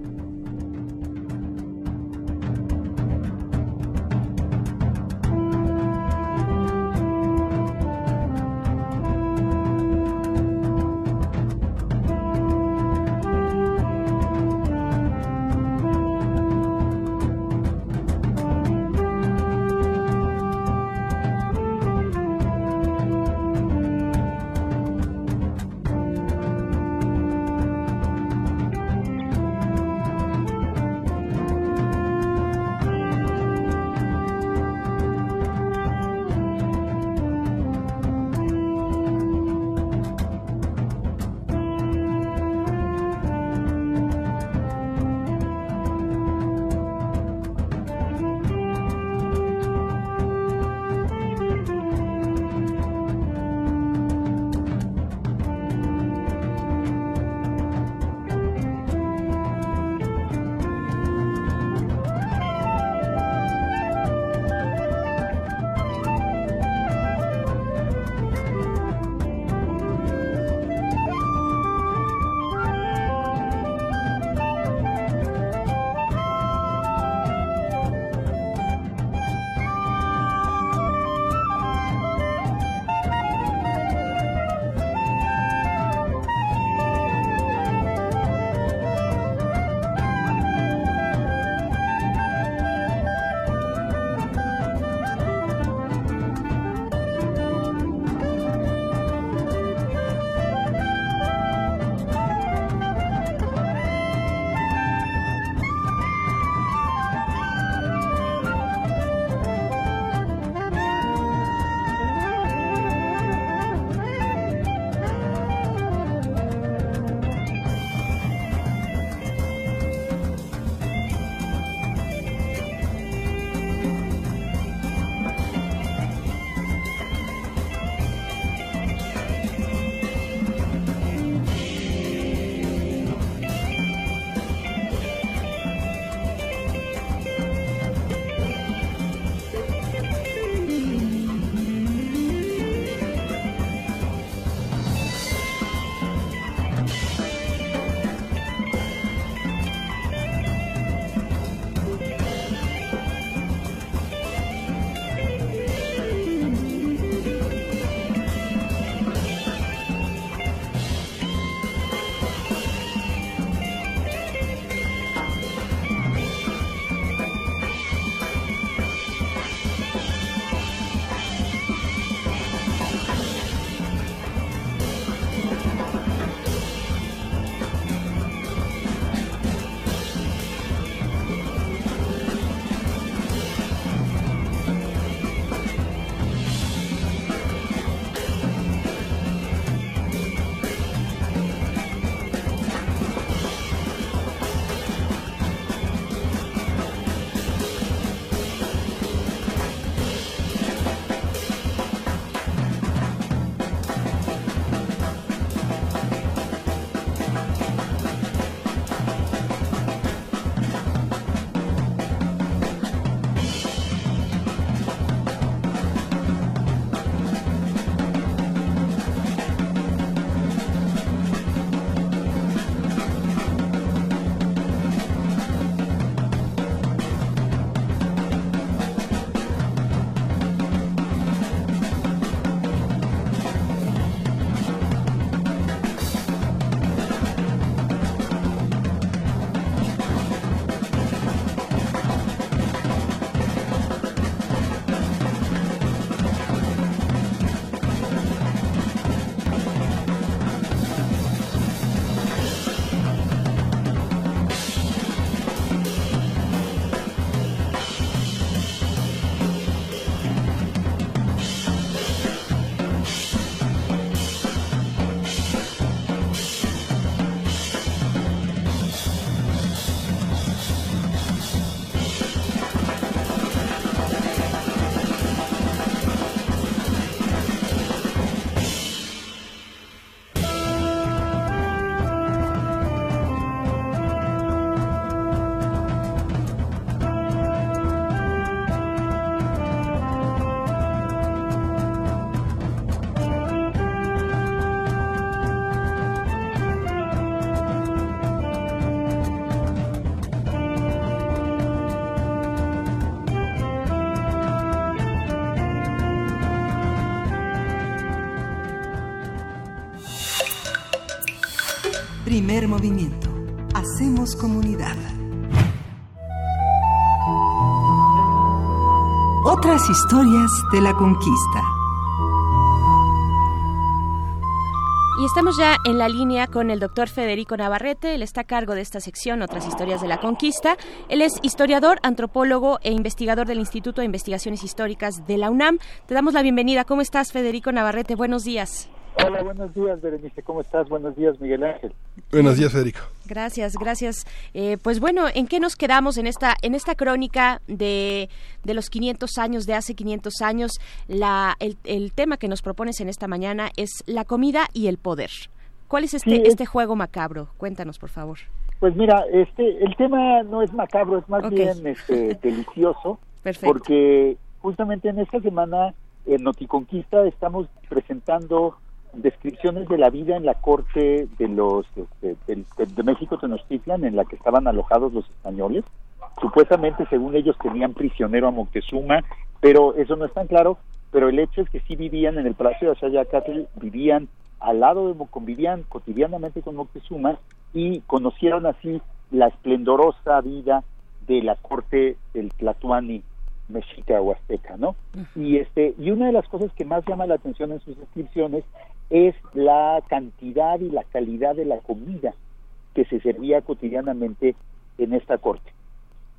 Primer movimiento. Hacemos comunidad. Otras historias de la conquista. Y estamos ya en la línea con el doctor Federico Navarrete. Él está a cargo de esta sección, Otras Historias de la Conquista. Él es historiador, antropólogo e investigador del Instituto de Investigaciones Históricas de la UNAM. Te damos la bienvenida. ¿Cómo estás, Federico Navarrete? Buenos días. Hola, buenos días, Berenice. ¿Cómo estás? Buenos días, Miguel Ángel. Buenos días, Federico. Gracias, gracias. Eh, pues bueno, ¿en qué nos quedamos en esta en esta crónica de, de los 500 años, de hace 500 años? La, el, el, tema que nos propones en esta mañana es la comida y el poder. ¿Cuál es este, sí, este juego macabro? Cuéntanos, por favor. Pues mira, este, el tema no es macabro, es más okay. bien este, [laughs] delicioso. Perfecto. Porque justamente en esta semana en Noticonquista estamos presentando descripciones de la vida en la corte de los este, de, de, de, México Tenochtitlan en la que estaban alojados los españoles. Supuestamente según ellos tenían prisionero a Moctezuma pero eso no es tan claro. Pero el hecho es que sí vivían en el Palacio de Axayacatl vivían al lado de convivían cotidianamente con Moctezuma y conocieron así la esplendorosa vida de la corte del Tlatuani mexica o azteca, ¿no? Y este y una de las cosas que más llama la atención en sus descripciones es la cantidad y la calidad de la comida que se servía cotidianamente en esta corte.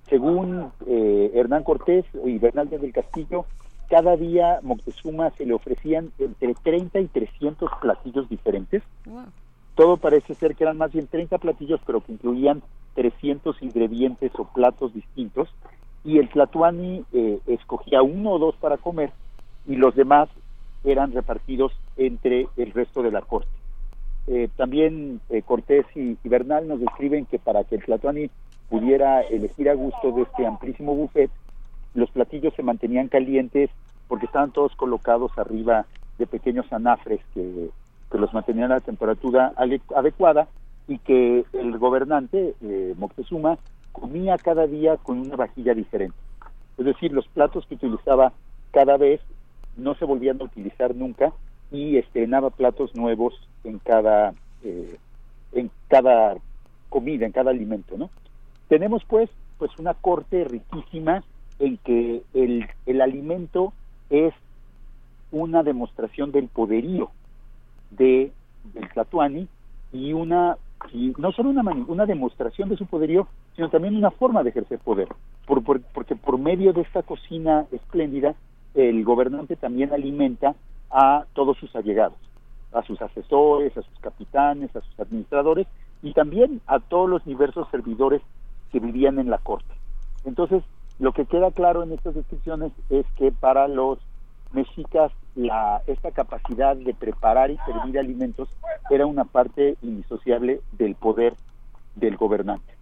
Según eh, Hernán Cortés y Bernal del Castillo, cada día Moctezuma se le ofrecían entre 30 y 300 platillos diferentes. Wow. Todo parece ser que eran más bien 30 platillos, pero que incluían 300 ingredientes o platos distintos y el Tlatuani eh, escogía uno o dos para comer y los demás eran repartidos entre el resto de la corte. Eh, también eh, Cortés y, y, Bernal nos describen que para que el Tlatuani pudiera elegir a gusto de este amplísimo buffet, los platillos se mantenían calientes porque estaban todos colocados arriba de pequeños anafres que, que los mantenían a la temperatura adecuada y que el gobernante, eh, Moctezuma, comía cada día con una vajilla diferente. Es decir, los platos que utilizaba cada vez no se volvían a utilizar nunca y estrenaba platos nuevos en cada eh, en cada comida, en cada alimento, ¿no? Tenemos pues pues una corte riquísima en que el, el alimento es una demostración del poderío de del Tlatuani y una y no solo una, una demostración de su poderío, sino también una forma de ejercer poder, por, por, porque por medio de esta cocina espléndida, el gobernante también alimenta a todos sus allegados, a sus asesores, a sus capitanes, a sus administradores y también a todos los diversos servidores que vivían en la corte. Entonces, lo que queda claro en estas descripciones es que para los mexicas la, esta capacidad de preparar y servir alimentos era una parte indisociable del poder del gobernante.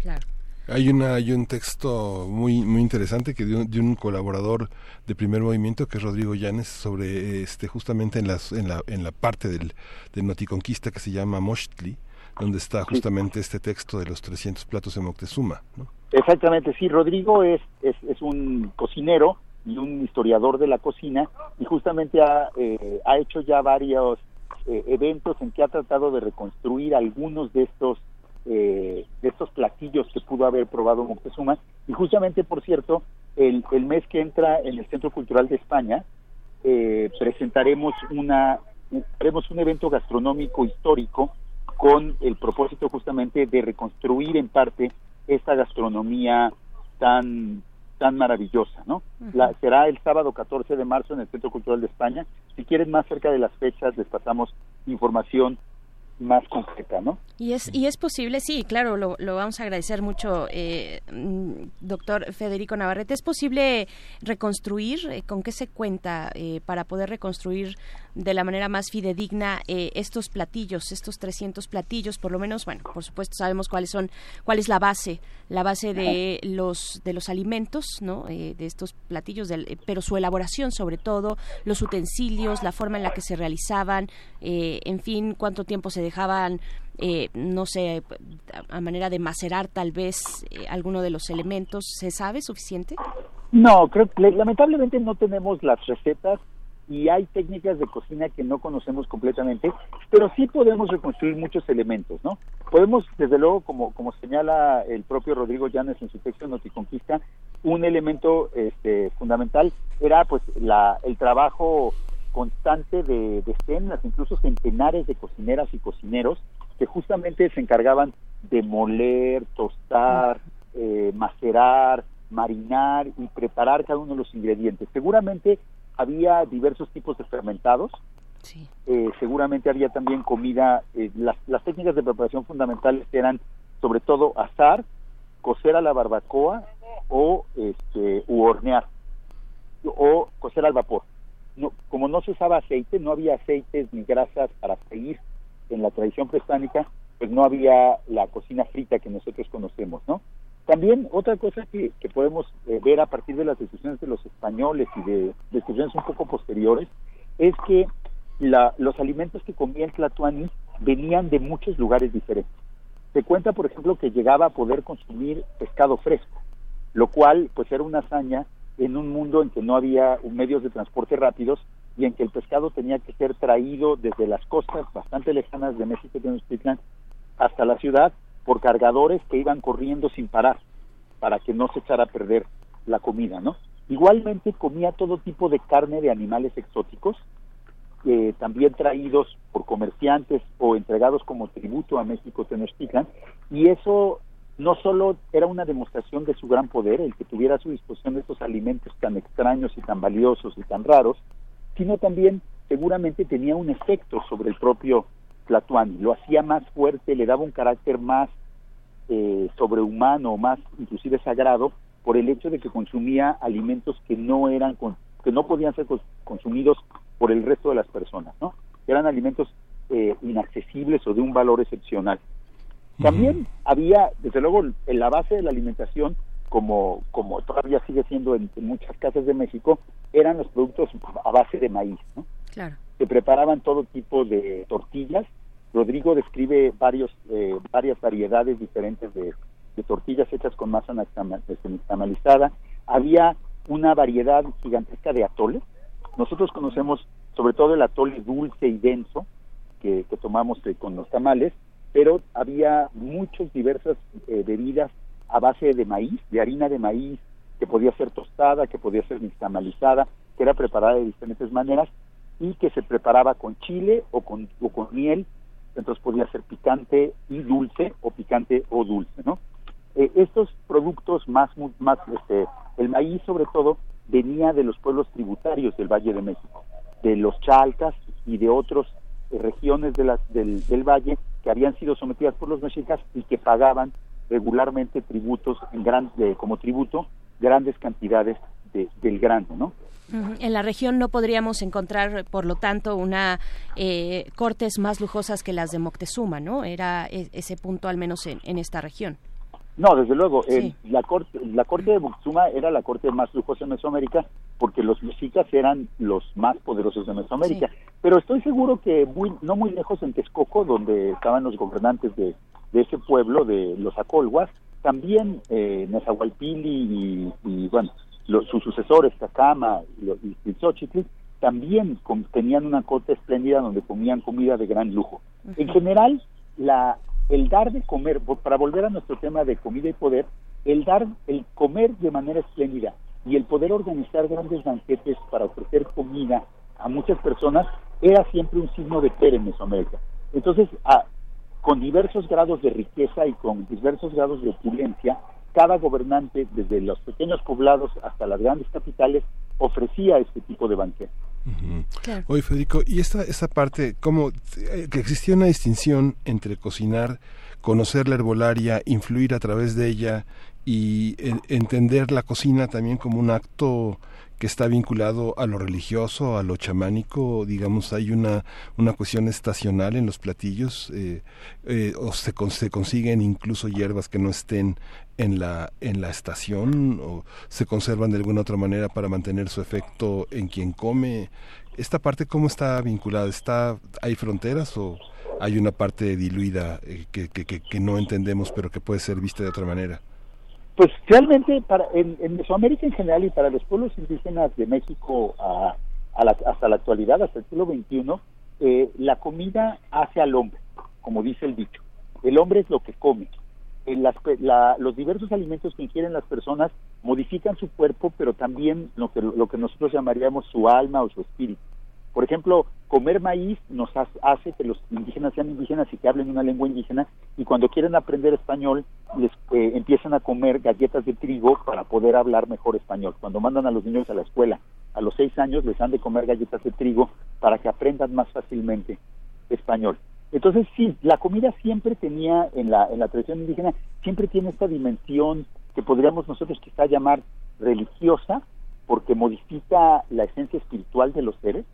Claro. Hay, una, hay un texto muy muy interesante que de un, de un, colaborador de primer movimiento que es Rodrigo Llanes sobre este justamente en las en la en la parte del de Noticonquista que se llama Mochtli donde está justamente sí. este texto de los 300 platos de Moctezuma ¿no? exactamente sí Rodrigo es, es, es un cocinero y un historiador de la cocina y justamente ha, eh, ha hecho ya varios eh, eventos en que ha tratado de reconstruir algunos de estos eh, de estos platillos que pudo haber probado Moctezuma y justamente por cierto el, el mes que entra en el Centro Cultural de España eh, presentaremos una haremos un evento gastronómico histórico con el propósito justamente de reconstruir en parte esta gastronomía tan tan maravillosa, ¿no? Uh -huh. La, será el sábado 14 de marzo en el Centro Cultural de España. Si quieren más cerca de las fechas, les pasamos información más concreta, ¿no? Y es, y es posible, sí, claro, lo, lo vamos a agradecer mucho, eh, doctor Federico Navarrete. ¿Es posible reconstruir? Eh, ¿Con qué se cuenta eh, para poder reconstruir de la manera más fidedigna eh, estos platillos, estos 300 platillos? Por lo menos, bueno, por supuesto sabemos cuáles son, cuál es la base, la base de los de los alimentos, ¿no? Eh, de estos platillos, del, pero su elaboración sobre todo, los utensilios, la forma en la que se realizaban, eh, en fin, cuánto tiempo se dejaban eh, no sé, a manera de macerar tal vez eh, alguno de los elementos, ¿se sabe suficiente? No, creo lamentablemente no tenemos las recetas y hay técnicas de cocina que no conocemos completamente, pero sí podemos reconstruir muchos elementos, ¿no? Podemos, desde luego, como, como señala el propio Rodrigo Llanes en su texto Noticonquista, un elemento este, fundamental era pues la, el trabajo constante de decenas, incluso centenares de cocineras y cocineros que justamente se encargaban de moler, tostar, eh, macerar, marinar y preparar cada uno de los ingredientes. Seguramente había diversos tipos de fermentados, eh, seguramente había también comida, eh, las, las, técnicas de preparación fundamentales eran sobre todo asar, cocer a la barbacoa o este, u hornear o cocer al vapor. No, como no se usaba aceite, no había aceites ni grasas para seguir en la tradición prehispánica, pues no había la cocina frita que nosotros conocemos, ¿no? También otra cosa que, podemos eh, ver a partir de las decisiones de los españoles y de decisiones un poco posteriores es que los alimentos que comía el Tlatuani venían de muchos lugares diferentes. Se cuenta, por ejemplo, que llegaba a poder consumir pescado fresco, lo cual pues era una hazaña en un mundo en que no había medios de transporte rápidos y en que el pescado tenía que ser traído desde las costas bastante lejanas de México y Tenochtitlan hasta la ciudad por cargadores que iban corriendo sin parar para que no se echara a perder la comida, ¿no? Igualmente comía todo tipo de carne de animales exóticos, eh, también traídos por comerciantes o entregados como tributo a México Tenochtitlan, y eso no solo era una demostración de su gran poder, el que tuviera a su disposición estos alimentos tan extraños y tan valiosos y tan raros, sino también seguramente tenía un efecto sobre el propio Tlatuani, lo hacía más fuerte, le daba un carácter más eh, sobrehumano, más inclusive sagrado, por el hecho de que consumía alimentos que no eran que no podían ser consumidos por el resto de las personas, ¿no? Eran alimentos eh, inaccesibles o de un valor excepcional. También había, desde luego, en la base de la alimentación, como, como todavía sigue siendo en, muchas casas de México, eran los productos a base de maíz. ¿no? Claro. Se preparaban todo tipo de tortillas. Rodrigo describe varios, eh, varias variedades diferentes de, tortillas hechas con masa nixtamalizada. Había una variedad gigantesca de atoles. Nosotros conocemos sobre todo el atole dulce y denso que, tomamos eh, con los tamales, pero había muchas diversas eh, bebidas a base de maíz, de harina de maíz, que podía ser tostada, que podía ser nixtamalizada, que era preparada de diferentes maneras y que se preparaba con chile o con, o con miel, entonces podía ser picante y dulce o picante o dulce, ¿no? Eh, estos productos más, más este, el maíz sobre todo venía de los pueblos tributarios del Valle de México, de los chalcas y de otras eh, regiones de las, del, del valle que habían sido sometidas por los mexicas y que pagaban regularmente tributos en gran, como tributo grandes cantidades de, del grano, ¿no? En la región no podríamos encontrar, por lo tanto, una eh, cortes más lujosas que las de Moctezuma, ¿no? Era e, ese punto al menos en, en esta región. No, desde luego. la, corte, la corte de Moctezuma era la corte más lujosa de Mesoamérica porque los mexicas eran los más poderosos de Mesoamérica. Pero estoy seguro que muy, no muy lejos en Texcoco, donde estaban los gobernantes de, de ese pueblo, de los Acolhuas, también eh, Nezahualpili y, bueno, sus sucesores, Cacama y, y también tenían una corte espléndida donde comían comida de gran lujo. En general, la, el dar de comer, para volver a nuestro tema de comida y poder, el dar, el comer de manera espléndida y el poder organizar grandes banquetes para ofrecer comida a muchas personas era siempre un signo de poder en Mesoamérica. Entonces, a, con diversos grados de riqueza y con diversos grados de opulencia, cada gobernante, desde los pequeños poblados hasta las grandes capitales, ofrecía este tipo de banquete. Oye, Federico, y esta, esta parte, como eh, que existía una distinción entre cocinar, conocer la herbolaria, influir a través de ella y entender la cocina también como un acto que está vinculado a lo religioso, a lo chamánico, digamos, hay una, una cuestión estacional en los platillos, eh, eh, o se, se, consiguen incluso hierbas que no estén en la, en la estación, o se conservan de alguna otra manera para mantener su efecto en quien come. ¿Esta parte cómo está vinculada? ¿Está, ¿Hay fronteras o hay una parte diluida eh, que, que, que no entendemos pero que puede ser vista de otra manera? Pues realmente para, en, Mesoamérica en general y para los pueblos indígenas de México a, hasta la actualidad, hasta el siglo XXI, eh, la comida hace al hombre, como dice el dicho. El hombre es lo que come. los diversos alimentos que ingieren las personas modifican su cuerpo, pero también lo que nosotros llamaríamos su alma o su espíritu. Por ejemplo, comer maíz nos hace que los indígenas sean indígenas y que hablen una lengua indígena y cuando quieren aprender español les eh, empiezan a comer galletas de trigo para poder hablar mejor español. Cuando mandan a los niños a la escuela a los seis años les han de comer galletas de trigo para que aprendan más fácilmente español. Entonces sí, la comida siempre tenía en la, en la tradición indígena, siempre tiene esta dimensión que podríamos nosotros quizá llamar religiosa, porque modifica la esencia espiritual de los seres,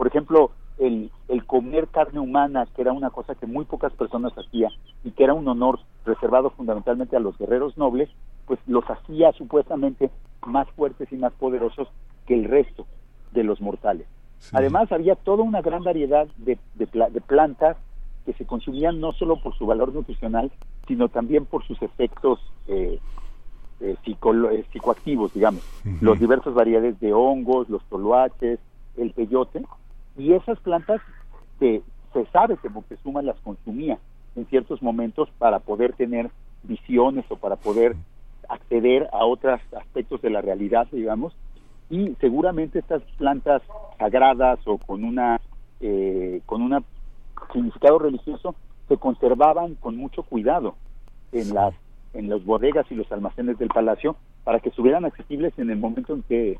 por ejemplo, el, el comer carne humana, que era una cosa que muy pocas personas hacían y que era un honor reservado fundamentalmente a los guerreros nobles, pues los hacía supuestamente más fuertes y más poderosos que el resto de los mortales. Además, había toda una gran variedad de, de, plantas que se consumían no solo por su valor nutricional, sino también por sus efectos eh, eh, eh psicoactivos, digamos. Los diversas variedades de hongos, los toloaches, el peyote, y esas plantas se, se sabe que Moctezuma las consumía en ciertos momentos para poder tener visiones o para poder acceder a otros aspectos de la realidad, digamos, y seguramente estas plantas sagradas o con una eh, con un significado religioso se conservaban con mucho cuidado en las en las bodegas y los almacenes del palacio para que estuvieran accesibles en el momento en que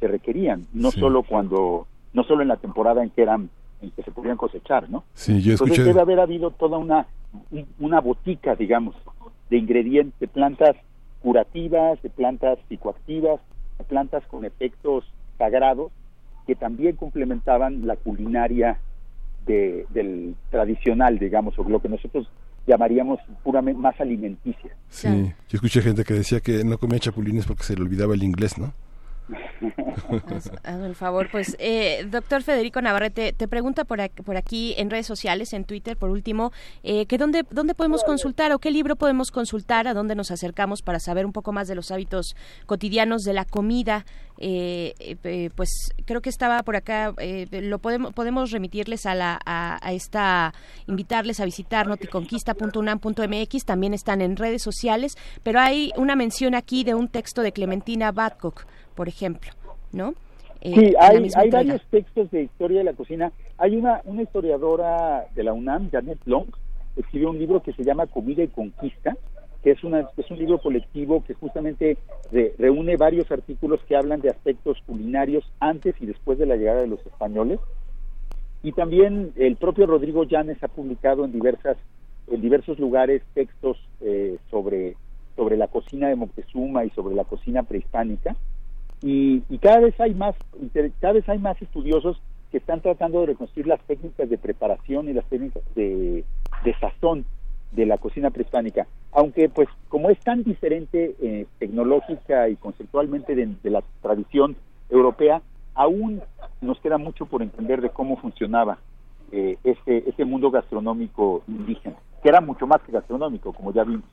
se requerían, no solo cuando no solo en la temporada en que eran en que se podían cosechar, ¿no? Sí, yo escuché... Entonces debe haber habido toda una una botica, digamos, de ingredientes, de plantas curativas, de plantas psicoactivas, de plantas con efectos sagrados que también complementaban la culinaria de, del tradicional, digamos, o lo que nosotros llamaríamos puramente más alimenticia. Sí, yo escuché gente que decía que no comía chapulines porque se le olvidaba el inglés, ¿no? Hazme [laughs] el favor, pues, eh, doctor Federico Navarrete, te pregunta por, aquí, en redes sociales, en Twitter, por último, eh, que dónde, dónde podemos consultar o qué libro podemos consultar, a dónde nos acercamos para saber un poco más de los hábitos cotidianos de la comida. Eh, eh, pues creo que estaba por acá, lo podemos, podemos remitirles a, la, a, esta, invitarles a visitar noticonquista.unam.mx, también están en redes sociales, pero hay una mención aquí de un texto de Clementina Badcock por ejemplo, ¿no? Eh, sí, hay, hay varios textos de historia de la cocina. Hay una, una historiadora de la UNAM, Janet Long, escribió un libro que se llama Comida y Conquista, que es, una, es un libro colectivo que justamente reúne varios artículos que hablan de aspectos culinarios antes y después de la llegada de los españoles. Y también el propio Rodrigo Llanes ha publicado en diversas en diversos lugares textos eh, sobre sobre la cocina de Moctezuma y sobre la cocina prehispánica y, cada vez hay más cada vez hay más estudiosos que están tratando de reconstruir las técnicas de preparación y las técnicas de, sazón de la cocina prehispánica. Aunque pues como es tan diferente eh, tecnológica y conceptualmente de, la tradición europea aún nos queda mucho por entender de cómo funcionaba eh, ese, ese mundo gastronómico indígena que era mucho más que gastronómico como ya vimos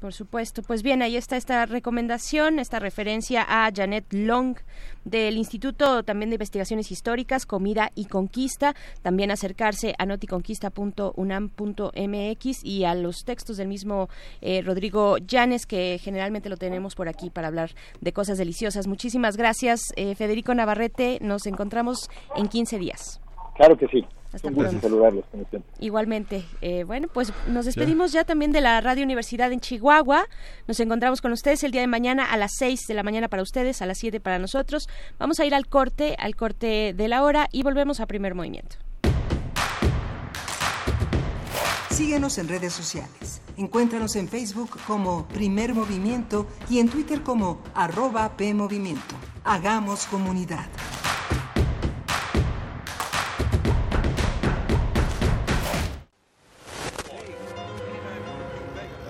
por supuesto. Pues bien, ahí está esta recomendación, esta referencia a Janet Long del Instituto también de Investigaciones Históricas, Comida y Conquista. También acercarse a noticonquista.unam.mx y a los textos del mismo eh, Rodrigo Llanes, que generalmente lo tenemos por aquí para hablar de cosas deliciosas. Muchísimas gracias, eh, Federico Navarrete. Nos encontramos en 15 días. Claro que sí. Hasta saludarlos, Igualmente. Eh, bueno, pues nos despedimos ya. también de la Radio Universidad en Chihuahua. Nos encontramos con ustedes el día de mañana a las 6 de la mañana para ustedes, a las 7 para nosotros. Vamos a ir al corte, al corte de la hora y volvemos a primer movimiento. Síguenos en redes sociales. Encuéntranos en Facebook como Primer Movimiento y en Twitter como arroba PMovimiento. Hagamos comunidad.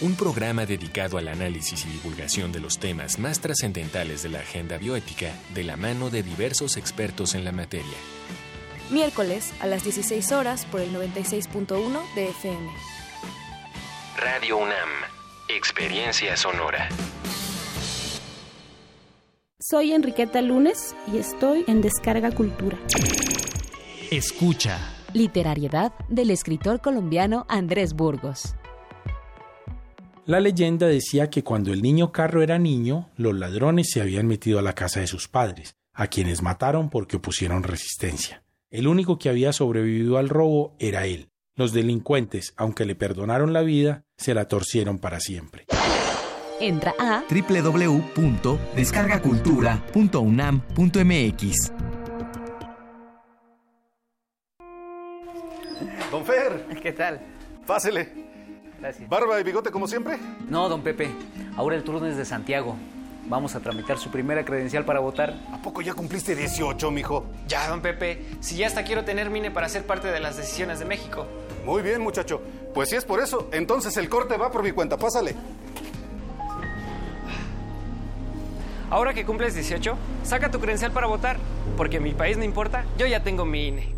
Un programa dedicado al análisis y divulgación de los temas más trascendentales de la agenda bioética de la mano de diversos expertos en la materia. Miércoles a las 16 horas por el 96.1 de FM. Radio UNAM. Experiencia sonora. Soy Enriqueta Lunes y estoy en Descarga Cultura. Escucha. Literariedad del escritor colombiano Andrés Burgos. La leyenda decía que cuando el niño Carro era niño, los ladrones se habían metido a la casa de sus padres, a quienes mataron porque opusieron resistencia. El único que había sobrevivido al robo era él. Los delincuentes, aunque le perdonaron la vida, se la torcieron para siempre. Entra a www.descargacultura.unam.mx. Don Fer. ¿Qué tal? Pásele. Gracias. ¿Barba y bigote como siempre? No, don Pepe. Ahora el turno es de Santiago. Vamos a tramitar su primera credencial para votar. ¿A poco ya cumpliste 18, mijo? Ya, don Pepe. Si ya hasta quiero tener mine para ser parte de las decisiones de México. Muy bien, muchacho. Pues si es por eso, entonces el corte va por mi cuenta. Pásale. Ahora que cumples 18, saca tu credencial para votar. Porque mi país no importa, yo ya tengo mi INE.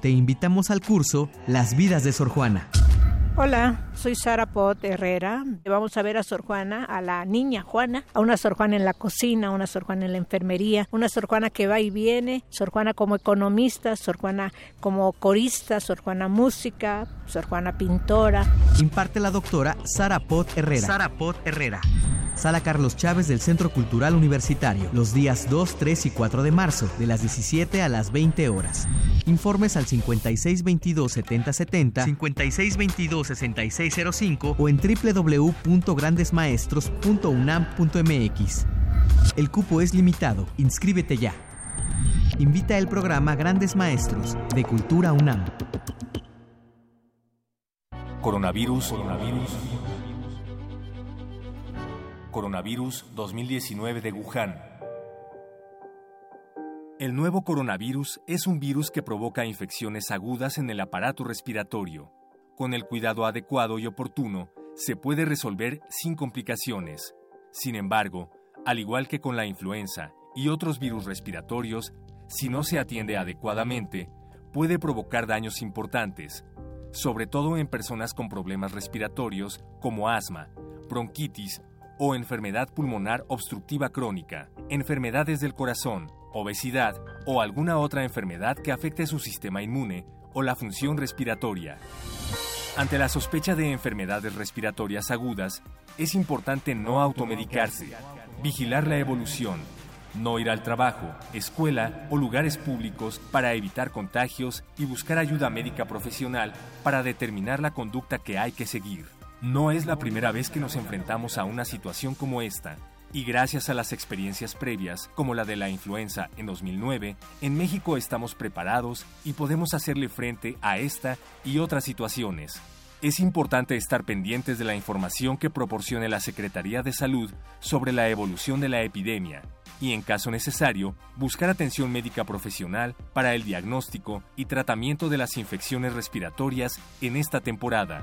Te invitamos al curso Las vidas de Sor Juana. Hola, soy Sara Pot Herrera. Vamos a ver a Sor Juana, a la niña Juana, a una Sor Juana en la cocina, una Sor Juana en la enfermería, una Sor Juana que va y viene, Sor Juana como economista, Sor Juana como corista, Sor Juana música, Sor Juana pintora. Imparte la doctora Sara Pot Herrera. Sara Pot Herrera. Sala Carlos Chávez del Centro Cultural Universitario, los días 2, 3 y 4 de marzo, de las 17 a las 20 horas. Informes al 5622-7070, 5622-6605 o en www.grandesmaestros.unam.mx. El cupo es limitado, inscríbete ya. Invita el programa Grandes Maestros de Cultura UNAM. Coronavirus, coronavirus. Coronavirus 2019 de Wuhan. El nuevo coronavirus es un virus que provoca infecciones agudas en el aparato respiratorio. Con el cuidado adecuado y oportuno, se puede resolver sin complicaciones. Sin embargo, al igual que con la influenza y otros virus respiratorios, si no se atiende adecuadamente, puede provocar daños importantes, sobre todo en personas con problemas respiratorios como asma, bronquitis o enfermedad pulmonar obstructiva crónica, enfermedades del corazón, obesidad o alguna otra enfermedad que afecte su sistema inmune o la función respiratoria. Ante la sospecha de enfermedades respiratorias agudas, es importante no automedicarse, vigilar la evolución, no ir al trabajo, escuela o lugares públicos para evitar contagios y buscar ayuda médica profesional para determinar la conducta que hay que seguir. No es la primera vez que nos enfrentamos a una situación como esta, y gracias a las experiencias previas, como la de la influenza en 2009, en México estamos preparados y podemos hacerle frente a esta y otras situaciones. Es importante estar pendientes de la información que proporcione la Secretaría de Salud sobre la evolución de la epidemia y, en caso necesario, buscar atención médica profesional para el diagnóstico y tratamiento de las infecciones respiratorias en esta temporada.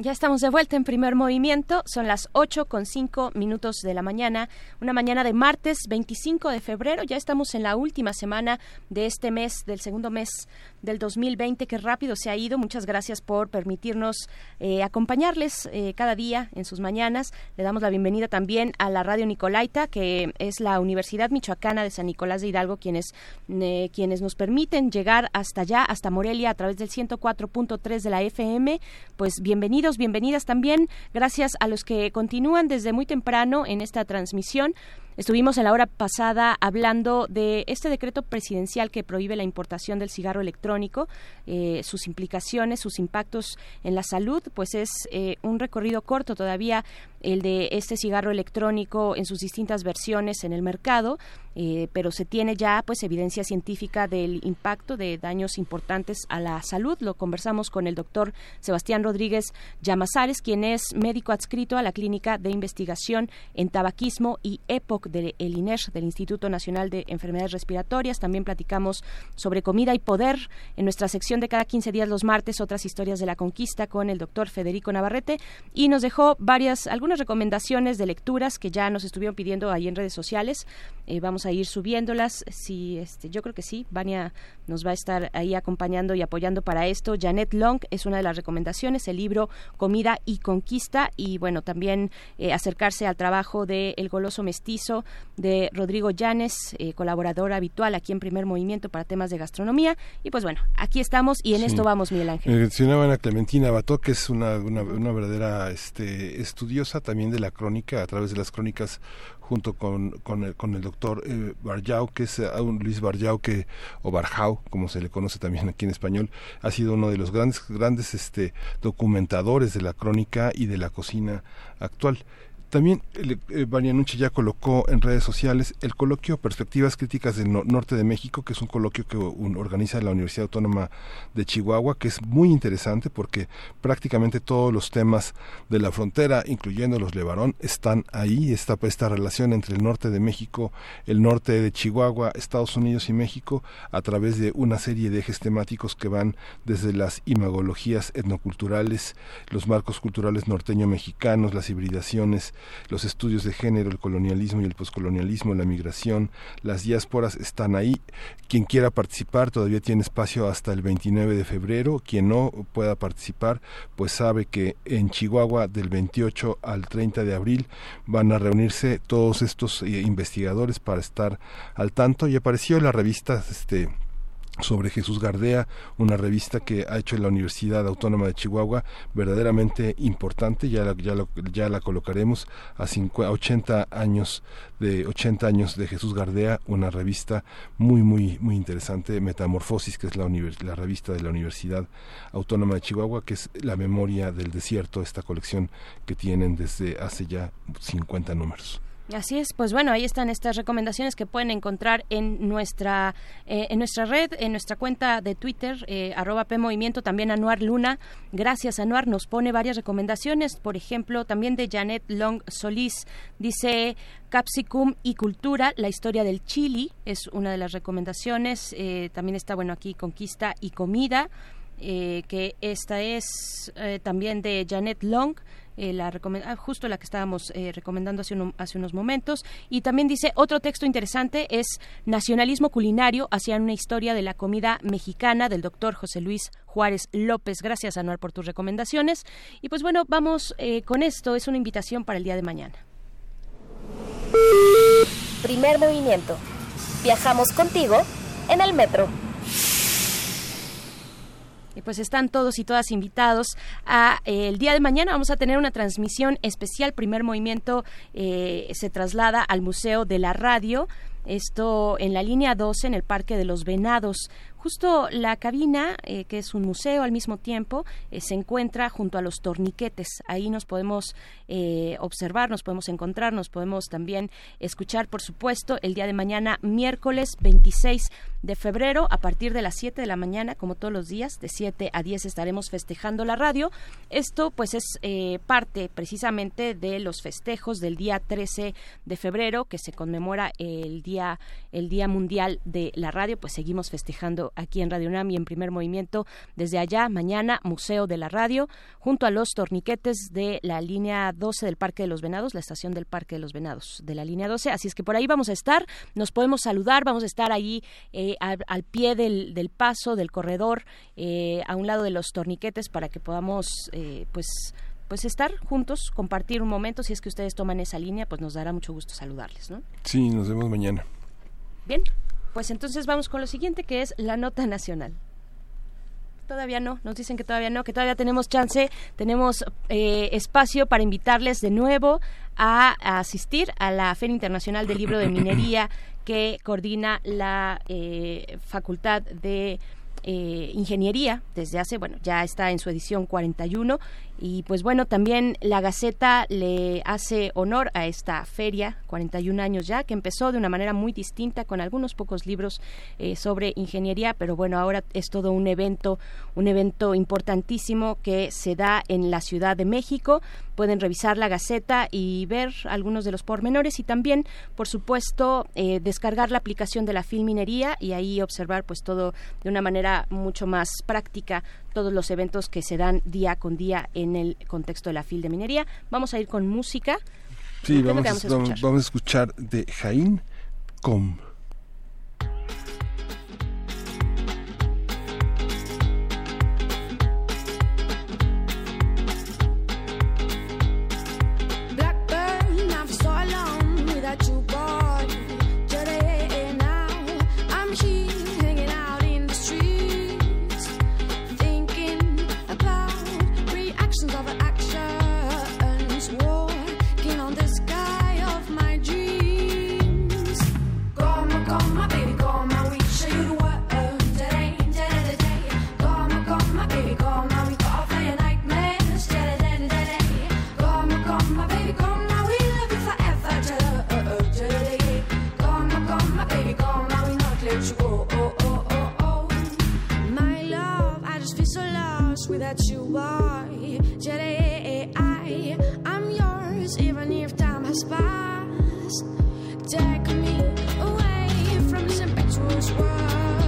Ya estamos de vuelta en primer movimiento. Son las 8 con 5 minutos de la mañana. Una mañana de martes 25 de febrero. Ya estamos en la última semana de este mes, del segundo mes del 2020. Qué rápido se ha ido. Muchas gracias por permitirnos eh, acompañarles eh, cada día en sus mañanas. Le damos la bienvenida también a la Radio Nicolaita, que es la Universidad Michoacana de San Nicolás de Hidalgo, quienes, eh, quienes nos permiten llegar hasta allá, hasta Morelia, a través del 104.3 de la FM. Pues bienvenidas también. Gracias a los que continúan desde muy temprano en esta transmisión. Estuvimos en la hora pasada hablando de este decreto presidencial que prohíbe la importación del cigarro electrónico, eh, sus implicaciones, sus impactos en la salud, pues es eh, un recorrido corto todavía el de este cigarro electrónico en sus distintas versiones en el mercado, eh, pero se tiene ya pues evidencia científica del impacto de daños importantes a la salud. Lo conversamos con el doctor Sebastián Rodríguez Llamazares, quien es médico adscrito a la Clínica de Investigación en Tabaquismo y EPOC del INER, del Instituto Nacional de Enfermedades Respiratorias. También platicamos sobre comida y poder en nuestra sección de cada 15 días los martes, otras historias de la conquista con el doctor Federico Navarrete y nos dejó varias, algunas recomendaciones de lecturas que ya nos estuvieron pidiendo ahí en redes sociales. Eh, vamos a ir subiéndolas. Este, yo creo que sí. Vania nos va a estar ahí acompañando y apoyando para esto. Janet Long es una de las recomendaciones, el libro Comida y Conquista. Y bueno, también eh, acercarse al trabajo de El Goloso Mestizo de Rodrigo Llanes, eh, colaborador habitual aquí en Primer Movimiento para temas de gastronomía. Y pues bueno, aquí estamos y en esto vamos, Miguel Ángel. Mencionaban a Clementina Bató, que es una, una, una verdadera este, estudiosa también de la crónica, a través de las crónicas junto con, con, el, con el doctor eh, Barjau, que es uh, un Luis Barjau, que, o Barjau, como se le conoce también aquí en español, ha sido uno de los grandes, grandes este, documentadores de la crónica y de la cocina actual. También eh, Nuche ya colocó en redes sociales el coloquio Perspectivas Críticas del Norte de México, que es un coloquio que organiza la Universidad Autónoma de Chihuahua, que es muy interesante porque prácticamente todos los temas de la frontera, incluyendo los Levarón, están ahí. Esta, esta relación entre el norte de México, el norte de Chihuahua, Estados Unidos y México, a través de una serie de ejes temáticos que van desde las imagologías etnoculturales, los marcos culturales norteño-mexicanos, las hibridaciones, los estudios de género, el colonialismo y el poscolonialismo, la migración, las diásporas están ahí. Quien quiera participar todavía tiene espacio hasta el 29 de febrero. Quien no pueda participar, pues sabe que en Chihuahua del 28 al 30 de abril van a reunirse todos estos eh, investigadores para estar al tanto. Y apareció la revista este sobre Jesús Gardea, una revista que ha hecho la Universidad Autónoma de Chihuahua, verdaderamente importante, ya la, ya, ya la colocaremos a, 80 años de 80 años de Jesús Gardea, una revista muy muy muy interesante, Metamorfosis, que es la, la revista de la Universidad Autónoma de Chihuahua, que es la memoria del desierto, esta colección que tienen desde hace ya 50 números. Así es, pues bueno, ahí están estas recomendaciones que pueden encontrar en nuestra eh, en nuestra red, en nuestra cuenta de Twitter, eh, arroba PMovimiento, también Anuar Luna. Gracias, Anuar, nos pone varias recomendaciones, por ejemplo, también de Janet Long Solís. Dice Capsicum y Cultura, la historia del Chili, es una de las recomendaciones. Eh, también está, bueno, aquí Conquista y Comida, que esta es también de Janet Long. Eh, la ah, justo la que estábamos eh, recomendando hace, unos momentos. Y también dice, otro texto interesante es Nacionalismo Culinario hacia una historia de la comida mexicana del doctor José Luis Juárez López. Gracias, Anual, por tus recomendaciones. Y pues bueno, vamos eh, con esto. Es una invitación para el día de mañana. Primer movimiento. Viajamos contigo en el metro. Pues están todos y todas invitados a eh, el día de mañana. Vamos a tener una transmisión especial. Primer movimiento eh, se traslada al Museo de la Radio. Esto en la línea 12 en el Parque de los Venados. Justo la cabina, eh, que es un museo al mismo tiempo, eh, se encuentra junto a los torniquetes. Ahí nos podemos eh, observar, nos podemos encontrar, nos podemos también escuchar, por supuesto, el día de mañana, miércoles 26 de febrero, a partir de las 7 de la mañana, como todos los días, de 7 a 10 estaremos festejando la radio. Esto, pues, es parte precisamente de los festejos del día 13 de febrero, que se conmemora el Día el Día Mundial de la Radio, pues seguimos festejando aquí en Radio UNAM y en Primer Movimiento desde allá mañana Museo de la Radio junto a los torniquetes de la línea 12 del Parque de los Venados, la estación del Parque de los Venados de la línea 12, así es que por ahí vamos a estar, nos podemos saludar, vamos a estar ahí eh, al, al, pie del, del, paso del corredor eh, a un lado de los torniquetes para que podamos eh, pues pues estar juntos, compartir un momento. Si es que ustedes toman esa línea, pues nos dará mucho gusto saludarles, ¿no? Sí, nos vemos mañana. Bien, pues entonces vamos con lo siguiente, que es la nota nacional. Todavía no, nos dicen que todavía no, que todavía tenemos chance, tenemos eh, espacio para invitarles de nuevo a, a, asistir a la Feria Internacional del Libro de Minería [coughs] que coordina la eh, Facultad de eh, Ingeniería desde hace, bueno, ya está en su edición 41 y pues bueno, también la Gaceta le hace honor a esta feria, 41 años ya, que empezó de una manera muy distinta con algunos pocos libros eh, sobre ingeniería, pero bueno, ahora es todo un evento, un evento importantísimo que se da en la Ciudad de México. Pueden revisar la Gaceta y ver algunos de los pormenores y también, por supuesto, eh, descargar la aplicación de la Filminería y ahí observar pues todo de una manera mucho más práctica todos los eventos que se dan día con día en el contexto de la FIL de minería. Vamos a ir con música. Sí, vamos, vamos, a escuchar? vamos a escuchar de Jaín Com. Boy. Jedi, I'm yours, even if time has passed. Take me away from this impetuous world,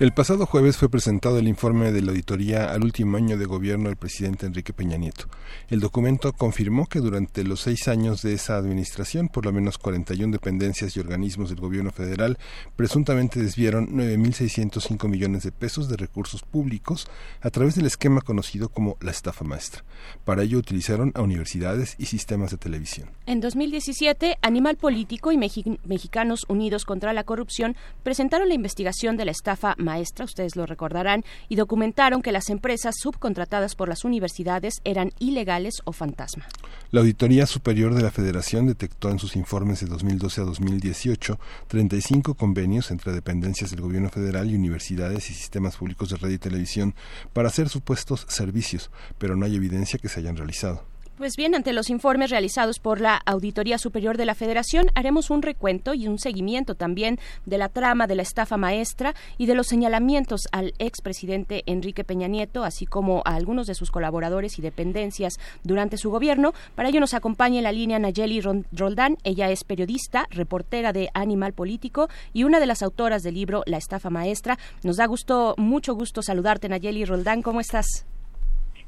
El pasado jueves fue presentado el informe de la auditoría al último año de gobierno del presidente Enrique Peña Nieto. El documento confirmó que durante los seis años de esa administración, por lo menos 41 dependencias y organismos del gobierno federal presuntamente desviaron 9.605 millones de pesos de recursos públicos a través del esquema conocido como la estafa maestra. Para ello utilizaron a universidades y sistemas de televisión. En 2017, Animal Político y Mexi Mexicanos Unidos contra la Corrupción presentaron la investigación de la estafa maestra maestra, ustedes lo recordarán, y documentaron que las empresas subcontratadas por las universidades eran ilegales o fantasma. La Auditoría Superior de la Federación detectó en sus informes de 2012 a 2018 35 convenios entre dependencias del gobierno federal y universidades y sistemas públicos de radio y televisión para hacer supuestos servicios, pero no hay evidencia que se hayan realizado. Pues bien, ante los informes realizados por la Auditoría Superior de la Federación, haremos un recuento y un seguimiento también de la trama de la estafa maestra y de los señalamientos al expresidente Enrique Peña Nieto, así como a algunos de sus colaboradores y dependencias durante su gobierno. Para ello nos acompaña en la línea Nayeli Roldán. Ella es periodista, reportera de Animal Político y una de las autoras del libro La estafa maestra. Nos da gusto, mucho gusto saludarte, Nayeli Roldán. ¿Cómo estás?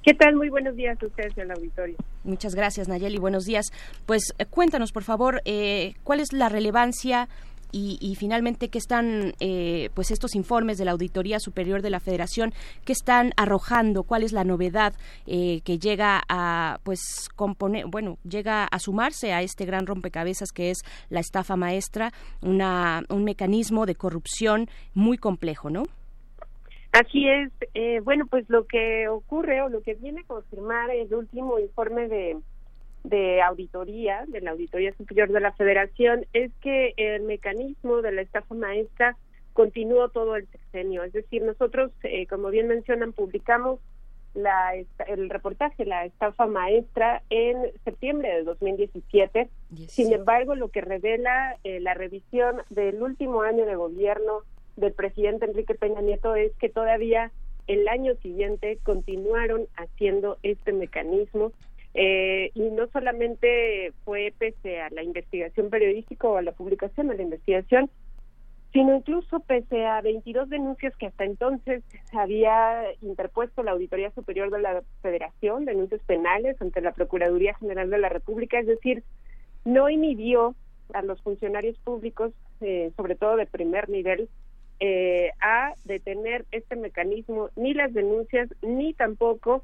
¿Qué tal? Muy buenos días a ustedes en el auditorio. Muchas gracias, Nayeli. Buenos días. Pues eh, cuéntanos, por favor, eh, cuál es la relevancia y, finalmente qué están, eh, pues estos informes de la Auditoría Superior de la Federación, qué están arrojando, cuál es la novedad que llega a, pues, componer, bueno, llega a sumarse a este gran rompecabezas que es la estafa maestra, una, un mecanismo de corrupción muy complejo, ¿no? Así es. Eh, bueno, pues lo que ocurre o lo que viene a confirmar el último informe de, de auditoría, de la Auditoría Superior de la Federación, es que el mecanismo de la estafa maestra continuó todo el sexenio. Es decir, nosotros, eh, como bien mencionan, publicamos la, el reportaje La estafa maestra en septiembre de 2017. Sin embargo, lo que revela eh, la revisión del último año de gobierno del presidente Enrique Peña Nieto es que todavía el año siguiente continuaron haciendo este mecanismo eh, y no solamente fue pese a la investigación periodística o a la publicación de la investigación, sino incluso pese a 22 denuncias que hasta entonces había interpuesto la Auditoría Superior de la Federación, denuncias penales ante la Procuraduría General de la República, es decir, no inhibió a los funcionarios públicos, eh, sobre todo de primer nivel, eh, a detener este mecanismo, ni las denuncias, ni tampoco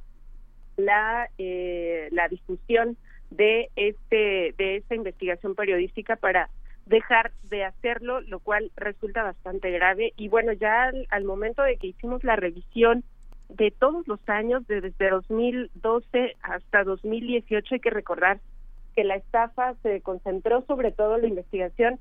la, eh, la difusión de, este, de esta investigación periodística para dejar de hacerlo, lo cual resulta bastante grave. Y bueno, ya al, momento de que hicimos la revisión de todos los años, desde 2012 hasta 2018, hay que recordar que la estafa se concentró sobre todo en la investigación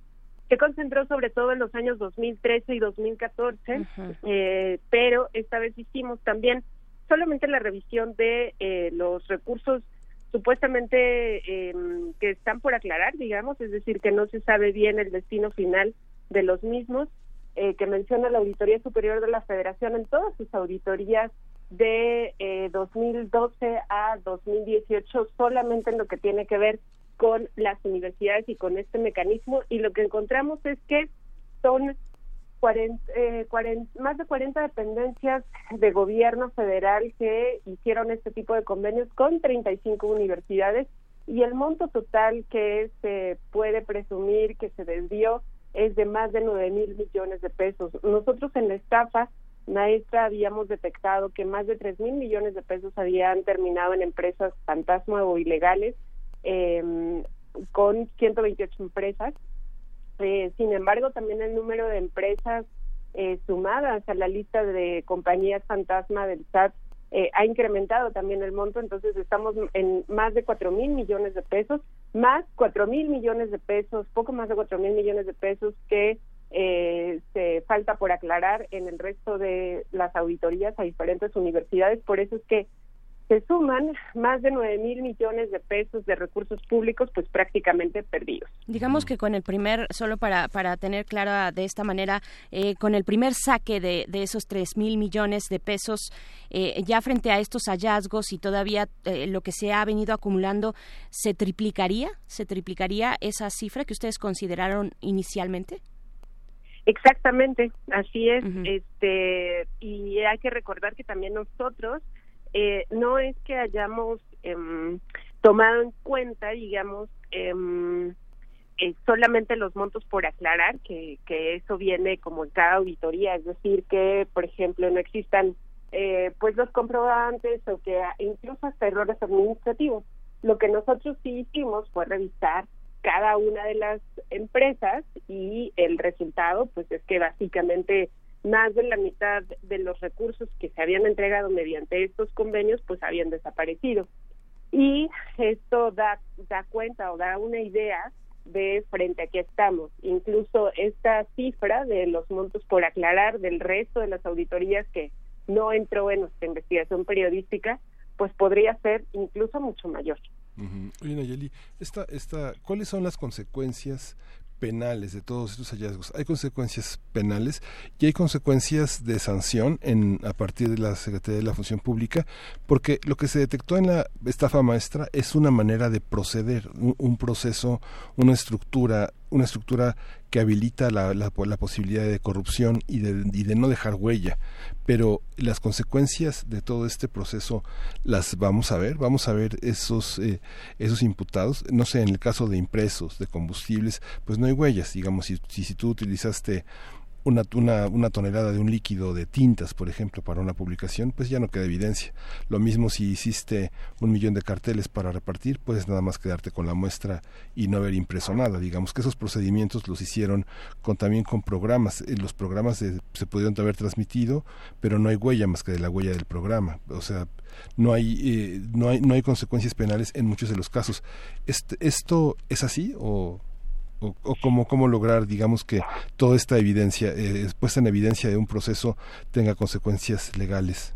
se concentró sobre todo en los años 2013 y 2014, eh, pero esta vez hicimos también solamente la revisión de eh, los recursos supuestamente em, que están por aclarar, digamos, es decir, que no se sabe bien el destino final de los mismos, eh, que menciona la Auditoría Superior de la Federación en todas sus auditorías de 2012 a 2018, solamente en lo que tiene que ver con las universidades y con este mecanismo y lo que encontramos es que son 40, eh, más de 40 dependencias de gobierno federal que hicieron este tipo de convenios con 35 universidades y el monto total que se puede presumir que se desvió es de más de 9 mil millones de pesos. Nosotros en la estafa maestra habíamos detectado que más de 3 mil millones de pesos habían terminado en empresas fantasma o ilegales eh, con 128 empresas. Eh, sin embargo, también el número de empresas eh, sumadas a la lista de compañías fantasma del SAT eh, ha incrementado también el monto, entonces estamos en más de 4 mil millones de pesos, más 4 mil millones de pesos, poco más de 4 mil millones de pesos que eh, se falta por aclarar en el resto de las auditorías a diferentes universidades. Por eso es que se suman más de 9 mil millones de pesos de recursos públicos, pues prácticamente perdidos. Digamos que con el primer, solo para, para tener clara de esta manera, eh, con el primer saque de, de esos 3 mil millones de pesos, eh, ya frente a estos hallazgos y todavía eh, lo que se ha venido acumulando, ¿se triplicaría? ¿Se triplicaría esa cifra que ustedes consideraron inicialmente? Exactamente, así es. Este y hay que recordar que también nosotros eh, no es que hayamos em, tomado en cuenta, digamos, em, eh, solamente los montos por aclarar, que, que eso viene como en cada auditoría, es decir, que, por ejemplo, no existan eh, pues los comprobantes o que incluso hasta errores administrativos. Lo que nosotros sí hicimos fue revisar cada una de las empresas y el resultado pues es que básicamente más de la mitad de los recursos que se habían entregado mediante estos convenios pues habían desaparecido. Y esto da, da cuenta o da una idea de frente a qué estamos. Incluso esta cifra de los montos por aclarar del resto de las auditorías que no entró en nuestra investigación periodística, pues podría ser incluso mucho mayor. Oye, Nayeli, esta, esta, ¿cuáles son las consecuencias penales de todos estos hallazgos. Hay consecuencias penales y hay consecuencias de sanción en a partir de la Secretaría de la Función Pública, porque lo que se detectó en la estafa maestra es una manera de proceder, un, un proceso, una estructura una estructura que habilita la, la, posibilidad de corrupción y de, y de, no dejar huella. Pero las consecuencias de todo este proceso las vamos a ver, vamos a ver esos, eh, esos imputados. No sé, en el caso de impresos, de combustibles, pues no hay huellas. Digamos, si, si, si tú utilizaste una, una, tonelada de un líquido de tintas, por ejemplo, para una publicación, pues ya no queda evidencia. Lo mismo si hiciste un millón de carteles para repartir, puedes nada más quedarte con la muestra y no haber impreso nada. Digamos que esos procedimientos los hicieron con, también con programas. Los programas se pudieron haber transmitido, pero no hay huella más que de la huella del programa. O sea, no hay, eh, no hay, no hay consecuencias penales en muchos de los casos. ¿Esto es así o...? O, o cómo, lograr, digamos, que toda esta evidencia, eh, puesta en evidencia de un proceso, tenga consecuencias legales?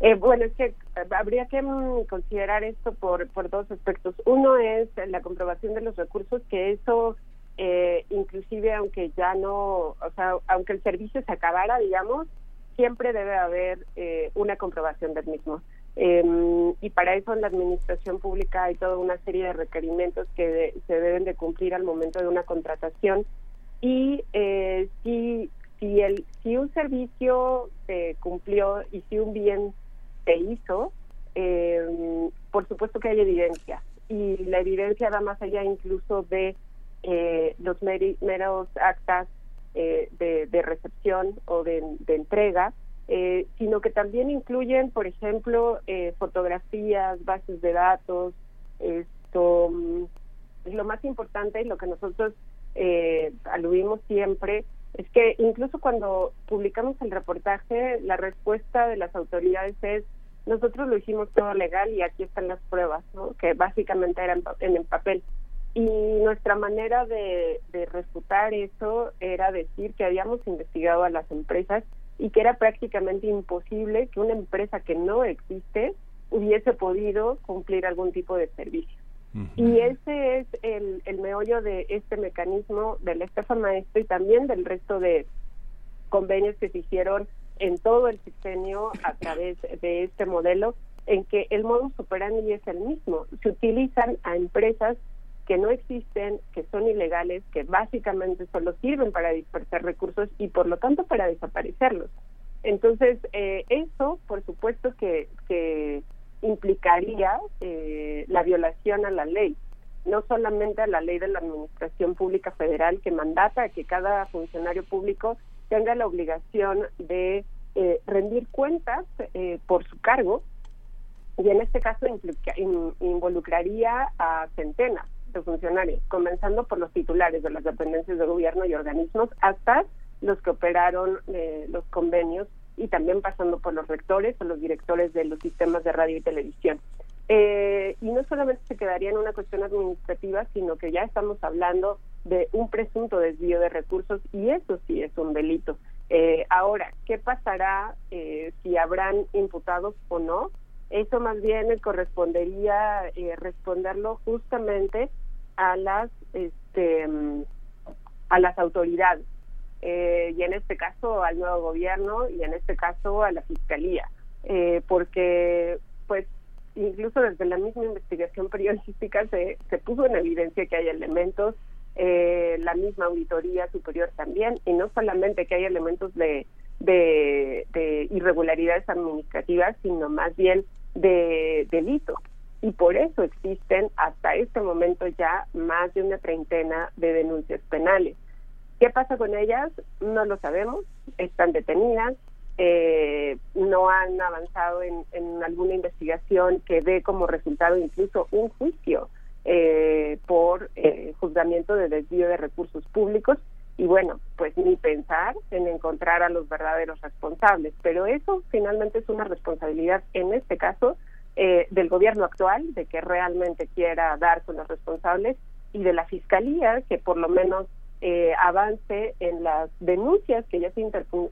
Eh, bueno, es que habría que mm, considerar esto por, por dos aspectos. Uno es la comprobación de los recursos, que eso, eh, inclusive aunque ya no, o sea, aunque el servicio se acabara, digamos, siempre debe haber eh, una comprobación del mismo. Eh, y para eso en la administración pública hay toda una serie de requerimientos que de, se deben de cumplir al momento de una contratación. Y eh, si si el si un servicio se cumplió y si un bien se hizo eh, por supuesto que hay evidencia. Y la evidencia va más allá incluso de eh, los meros actas eh, de, de, recepción o de, de entrega eh, sino que también incluyen, por ejemplo, eh, fotografías, bases de datos, esto mm, lo más importante y lo que nosotros eh, aludimos siempre es que incluso cuando publicamos el reportaje, la respuesta de las autoridades es nosotros lo hicimos todo legal y aquí están las pruebas, ¿no? que básicamente eran en el papel. Y nuestra manera de refutar eso era decir que habíamos investigado a las empresas y que era prácticamente imposible que una empresa que no existe hubiese podido cumplir algún tipo de servicio. Uh -huh. Y ese es el, el meollo de este mecanismo de la estafa maestra y también del resto de convenios que se hicieron en todo el sexenio a través de este modelo, en que el modus operandi es el mismo. Se utilizan a empresas que no existen, que son ilegales, que básicamente solo sirven para dispersar recursos y por lo tanto para desaparecerlos. Entonces, eh, eso, por supuesto, que, que implicaría eh, la violación a la ley, no solamente a la ley de la Administración Pública Federal que mandata que cada funcionario público tenga la obligación de eh, rendir cuentas eh, por su cargo, y en este caso involucraría a centenas de funcionarios, comenzando por los titulares de las dependencias de gobierno y organismos hasta los que operaron eh, los convenios y también pasando por los rectores o los directores de los sistemas de radio y televisión. Eh, y no solamente se quedaría en una cuestión administrativa, sino que ya estamos hablando de un presunto desvío de recursos y eso sí es un delito. Eh, ahora, ¿qué pasará eh, si habrán imputados o no? Eso más bien correspondería eh, responderlo justamente a las este, a las autoridades eh, y en este caso al nuevo gobierno y en este caso a la fiscalía eh, porque pues incluso desde la misma investigación periodística se, se puso en evidencia que hay elementos eh, la misma auditoría superior también y no solamente que hay elementos de, de, de irregularidades administrativas sino más bien de delito y por eso existen hasta este momento ya más de una treintena de denuncias penales. ¿Qué pasa con ellas? No lo sabemos, están detenidas, eh, no han avanzado en, alguna investigación que dé como resultado incluso un juicio eh, por eh, juzgamiento de desvío de recursos públicos y bueno, pues ni pensar en encontrar a los verdaderos responsables, pero eso finalmente es una responsabilidad, en este caso, eh, del gobierno actual, de que realmente quiera dar con los responsables, y de la Fiscalía, que por lo menos eh, avance en las denuncias que ya se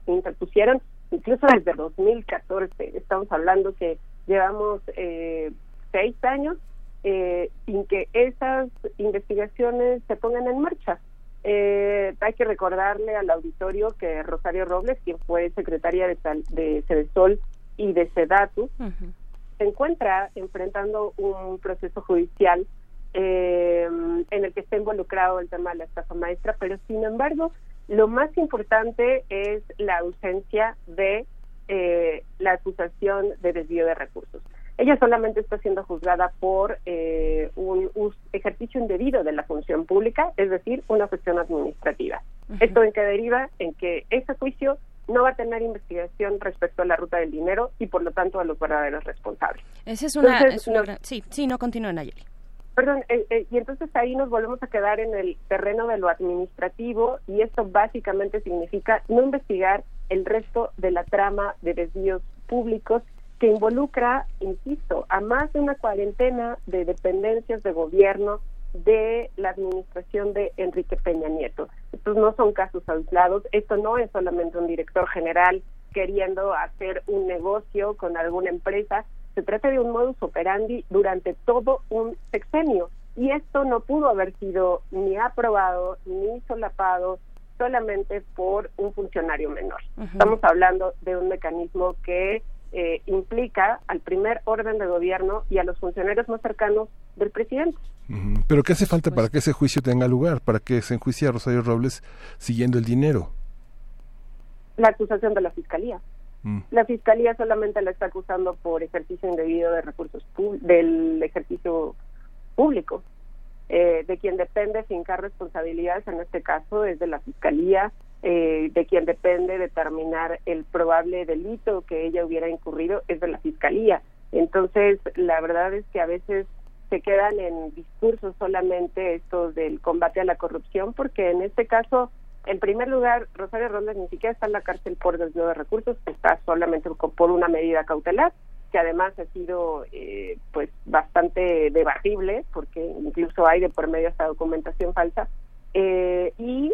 interpusieron, incluso desde 2014. Estamos hablando que llevamos eh, seis años eh, sin que esas investigaciones se pongan en marcha. Eh, hay que recordarle al auditorio que Rosario Robles, quien fue secretaria de, de Cedesol y de Sedatu, se encuentra enfrentando un proceso judicial eh, en el que está involucrado el tema de la estafa maestra, pero sin embargo, lo más importante es la ausencia de eh, la acusación de desvío de recursos. Ella solamente está siendo juzgada por eh, un, ejercicio indebido de la función pública, es decir, una cuestión administrativa. Esto en que deriva en que ese juicio no va a tener investigación respecto a la ruta del dinero y por lo tanto a los verdaderos responsables. Esa es una, sí, sí, no continúa Nayeli. Perdón, eh, eh, y entonces ahí nos volvemos a quedar en el terreno de lo administrativo y esto básicamente significa no investigar el resto de la trama de desvíos públicos que involucra, insisto, a más de una cuarentena de dependencias de gobierno de la administración de Enrique Peña Nieto. Estos no son casos aislados, esto no es solamente un director general queriendo hacer un negocio con alguna empresa, se trata de un modus operandi durante todo un sexenio y esto no pudo haber sido ni aprobado ni solapado solamente por un funcionario menor. Estamos hablando de un mecanismo que eh, implica al primer orden de gobierno y a los funcionarios más cercanos del presidente. Pero ¿qué hace falta para que ese juicio tenga lugar, para que se enjuicie a Rosario Robles siguiendo el dinero? La acusación de la fiscalía. Mm. La fiscalía solamente la está acusando por ejercicio indebido de recursos del ejercicio público. Eh, de quien depende fincar responsabilidades, en este caso es de la fiscalía, eh, de quien depende determinar el probable delito que ella hubiera incurrido es de la fiscalía. Entonces, la verdad es que a veces se quedan en discursos solamente estos del combate a la corrupción, porque en este caso en primer lugar, Rosario Rondas ni siquiera está en la cárcel por desvío de recursos, está solamente por una medida cautelar, que además ha sido eh, pues bastante debatible, porque incluso hay de por medio esta documentación falsa, eh, y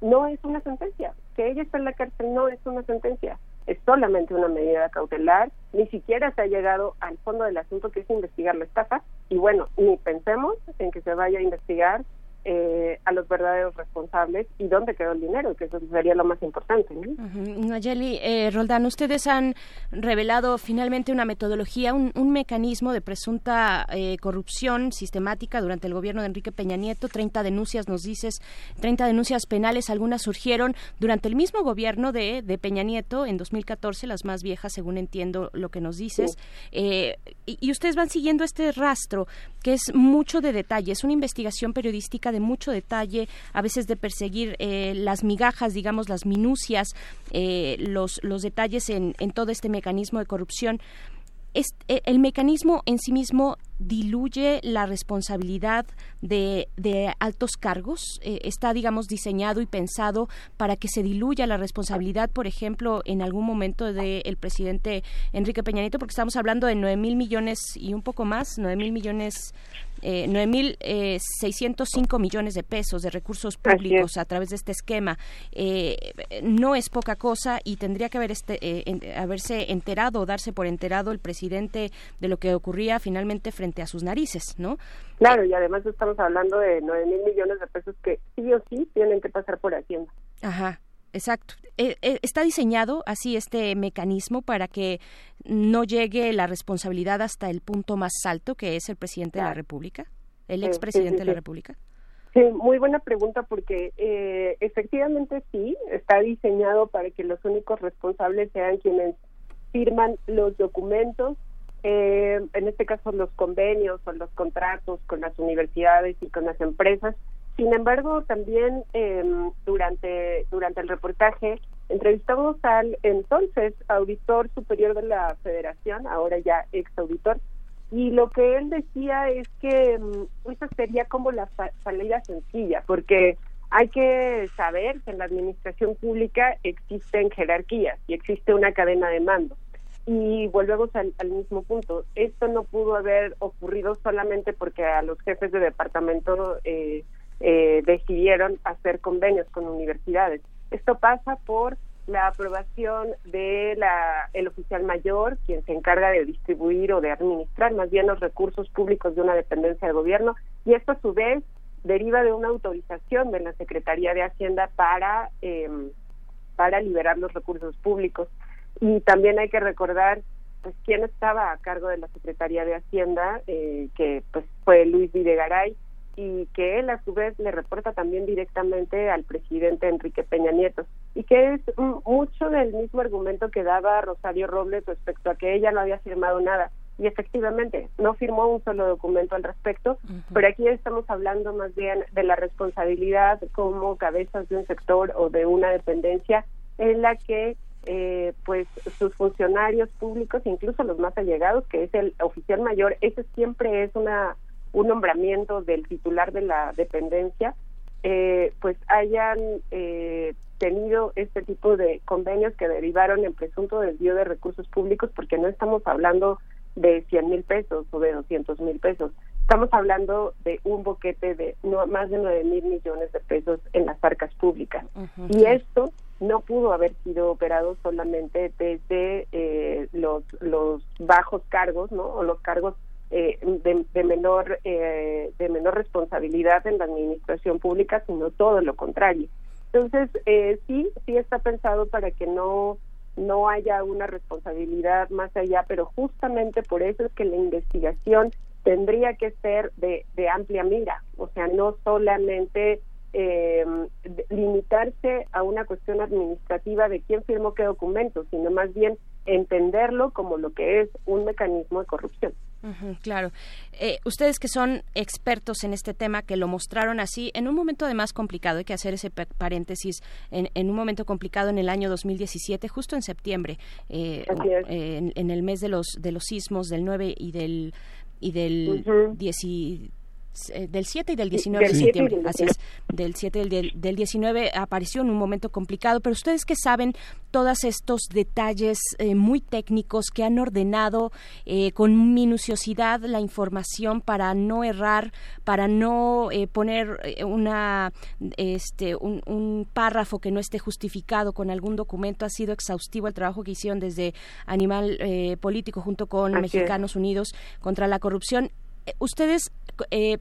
no es una sentencia. Que ella está en la cárcel no es una sentencia, es solamente una medida cautelar, ni siquiera se ha llegado al fondo del asunto que es investigar la estafa, y bueno, ni pensemos en que se vaya a investigar eh, a los verdaderos responsables y dónde quedó el dinero, que eso sería lo más importante. Nayeli, eh, Roldán, ustedes han revelado finalmente una metodología, un, mecanismo de presunta eh, corrupción sistemática durante el gobierno de Enrique Peña Nieto. 30 denuncias, nos dices, 30 denuncias penales, algunas surgieron durante el mismo gobierno de, Peña Nieto en 2014, las más viejas, según entiendo lo que nos dices. Eh, y, y ustedes van siguiendo este rastro, que es mucho de detalle, es una investigación periodística de mucho detalle, a veces de perseguir eh, las migajas, digamos, las minucias, eh, los, los detalles en, en todo este mecanismo de corrupción. Es, eh, el mecanismo en sí mismo diluye la responsabilidad de, de altos cargos? ¿Está, digamos, diseñado y pensado para que se diluya la responsabilidad, por ejemplo, en algún momento del presidente Enrique Peña Nieto? Porque estamos hablando de nueve mil millones y un poco más, nueve mil millones eh, 9.605 millones de pesos de recursos públicos a través de este esquema. Eh, no es poca cosa y tendría que haber este, eh, haberse enterado o darse por enterado el presidente de lo que ocurría finalmente frente a sus narices, ¿no? Claro, y además estamos hablando de 9 mil millones de pesos que sí o sí tienen que pasar por Hacienda. Ajá. Exacto. Eh, eh, ¿Está diseñado así este mecanismo para que no llegue la responsabilidad hasta el punto más alto, que es el presidente de la República, el expresidente de la República? Sí, muy buena pregunta porque eh, efectivamente sí, está diseñado para que los únicos responsables sean quienes firman los documentos, en este caso los convenios o los contratos con las universidades y con las empresas sin embargo, también em, durante, durante el reportaje entrevistamos al entonces auditor superior de la federación, ahora ya ex auditor, y lo que él decía es que um, esa sería como la salida sencilla, porque Hay que saber que en la administración pública existen jerarquías y existe una cadena de mando. Y volvemos al, mismo punto. Esto no pudo haber ocurrido solamente porque a los jefes de departamento eh, eh, decidieron hacer convenios con universidades. Esto pasa por la aprobación de la el oficial mayor, quien se encarga de distribuir o de administrar más bien los recursos públicos de una dependencia del gobierno, y esto a su vez deriva de una autorización de la Secretaría de Hacienda para eh, para liberar los recursos públicos. Y también hay que recordar pues quién estaba a cargo de la Secretaría de Hacienda, eh, que pues fue Luis Videgaray, y que él a su vez le reporta también directamente al presidente Enrique Peña Nieto y que es mucho del mismo argumento que daba Rosario Robles respecto a que ella no había firmado nada y efectivamente no firmó un solo documento al respecto, uh -huh. pero aquí estamos hablando más bien de la responsabilidad como cabezas de un sector o de una dependencia en la que eh, pues sus funcionarios públicos, incluso los más allegados, que es el oficial mayor, ese siempre es una un nombramiento del titular de la dependencia, eh, pues hayan eh, tenido este tipo de convenios que derivaron en presunto desvío de recursos públicos, porque no estamos hablando de 100 mil pesos o de 200 mil pesos, estamos hablando de un boquete de no, más de 9 mil millones de pesos en las arcas públicas. Uh -huh. Y esto no pudo haber sido operado solamente desde eh, los, los bajos cargos, ¿no? O los cargos eh, de, de, menor eh, de menor responsabilidad en la administración pública, sino todo lo contrario. Entonces, eh, sí, sí está pensado para que no no haya una responsabilidad más allá, pero justamente por eso es que la investigación tendría que ser de, de amplia mira, o sea, no solamente eh, limitarse a una cuestión administrativa de quién firmó qué documento, sino más bien entenderlo como lo que es un mecanismo de corrupción. Uh -huh, claro. Eh, ustedes que son expertos en este tema, que lo mostraron así, en un momento además complicado, hay que hacer ese paréntesis, en, en un momento complicado en el año 2017, justo en septiembre, eh, en, en, el mes de los, de los sismos del 9 y del, y del uh -huh. 10 eh, del 7 y del 19 del de septiembre, así es, del 7 y del, del 19 apareció en un momento complicado, pero ustedes que saben todos estos detalles eh, muy técnicos que han ordenado eh, con minuciosidad la información para no errar, para no eh, poner una este un, un, párrafo que no esté justificado con algún documento, ha sido exhaustivo el trabajo que hicieron desde Animal Político junto con así Mexicanos es. Unidos contra la corrupción ustedes eh,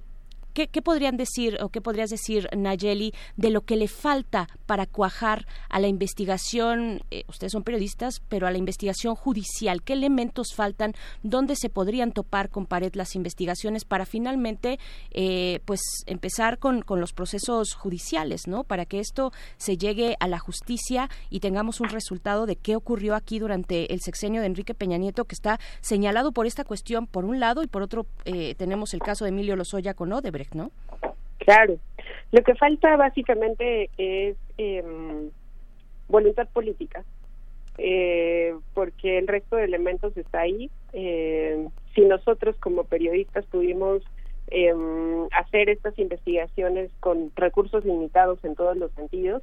¿Qué, ¿qué, podrían decir o qué podrías decir, Nayeli, de lo que le falta para cuajar a la investigación? Eh, ustedes son periodistas, pero a la investigación judicial. ¿Qué elementos faltan? ¿Dónde se podrían topar con pared las investigaciones para finalmente, eh, pues, empezar con, con, los procesos judiciales, ¿no? Para que esto se llegue a la justicia y tengamos un resultado de qué ocurrió aquí durante el sexenio de Enrique Peña Nieto, que está señalado por esta cuestión por un lado y por otro eh, tenemos el caso de Emilio Lozoya con Odebrecht. ¿No? Claro. Lo que falta básicamente es eh, voluntad política, eh, porque el resto de elementos está ahí. Eh, si nosotros como periodistas pudimos em, hacer estas investigaciones con recursos limitados en todos los sentidos,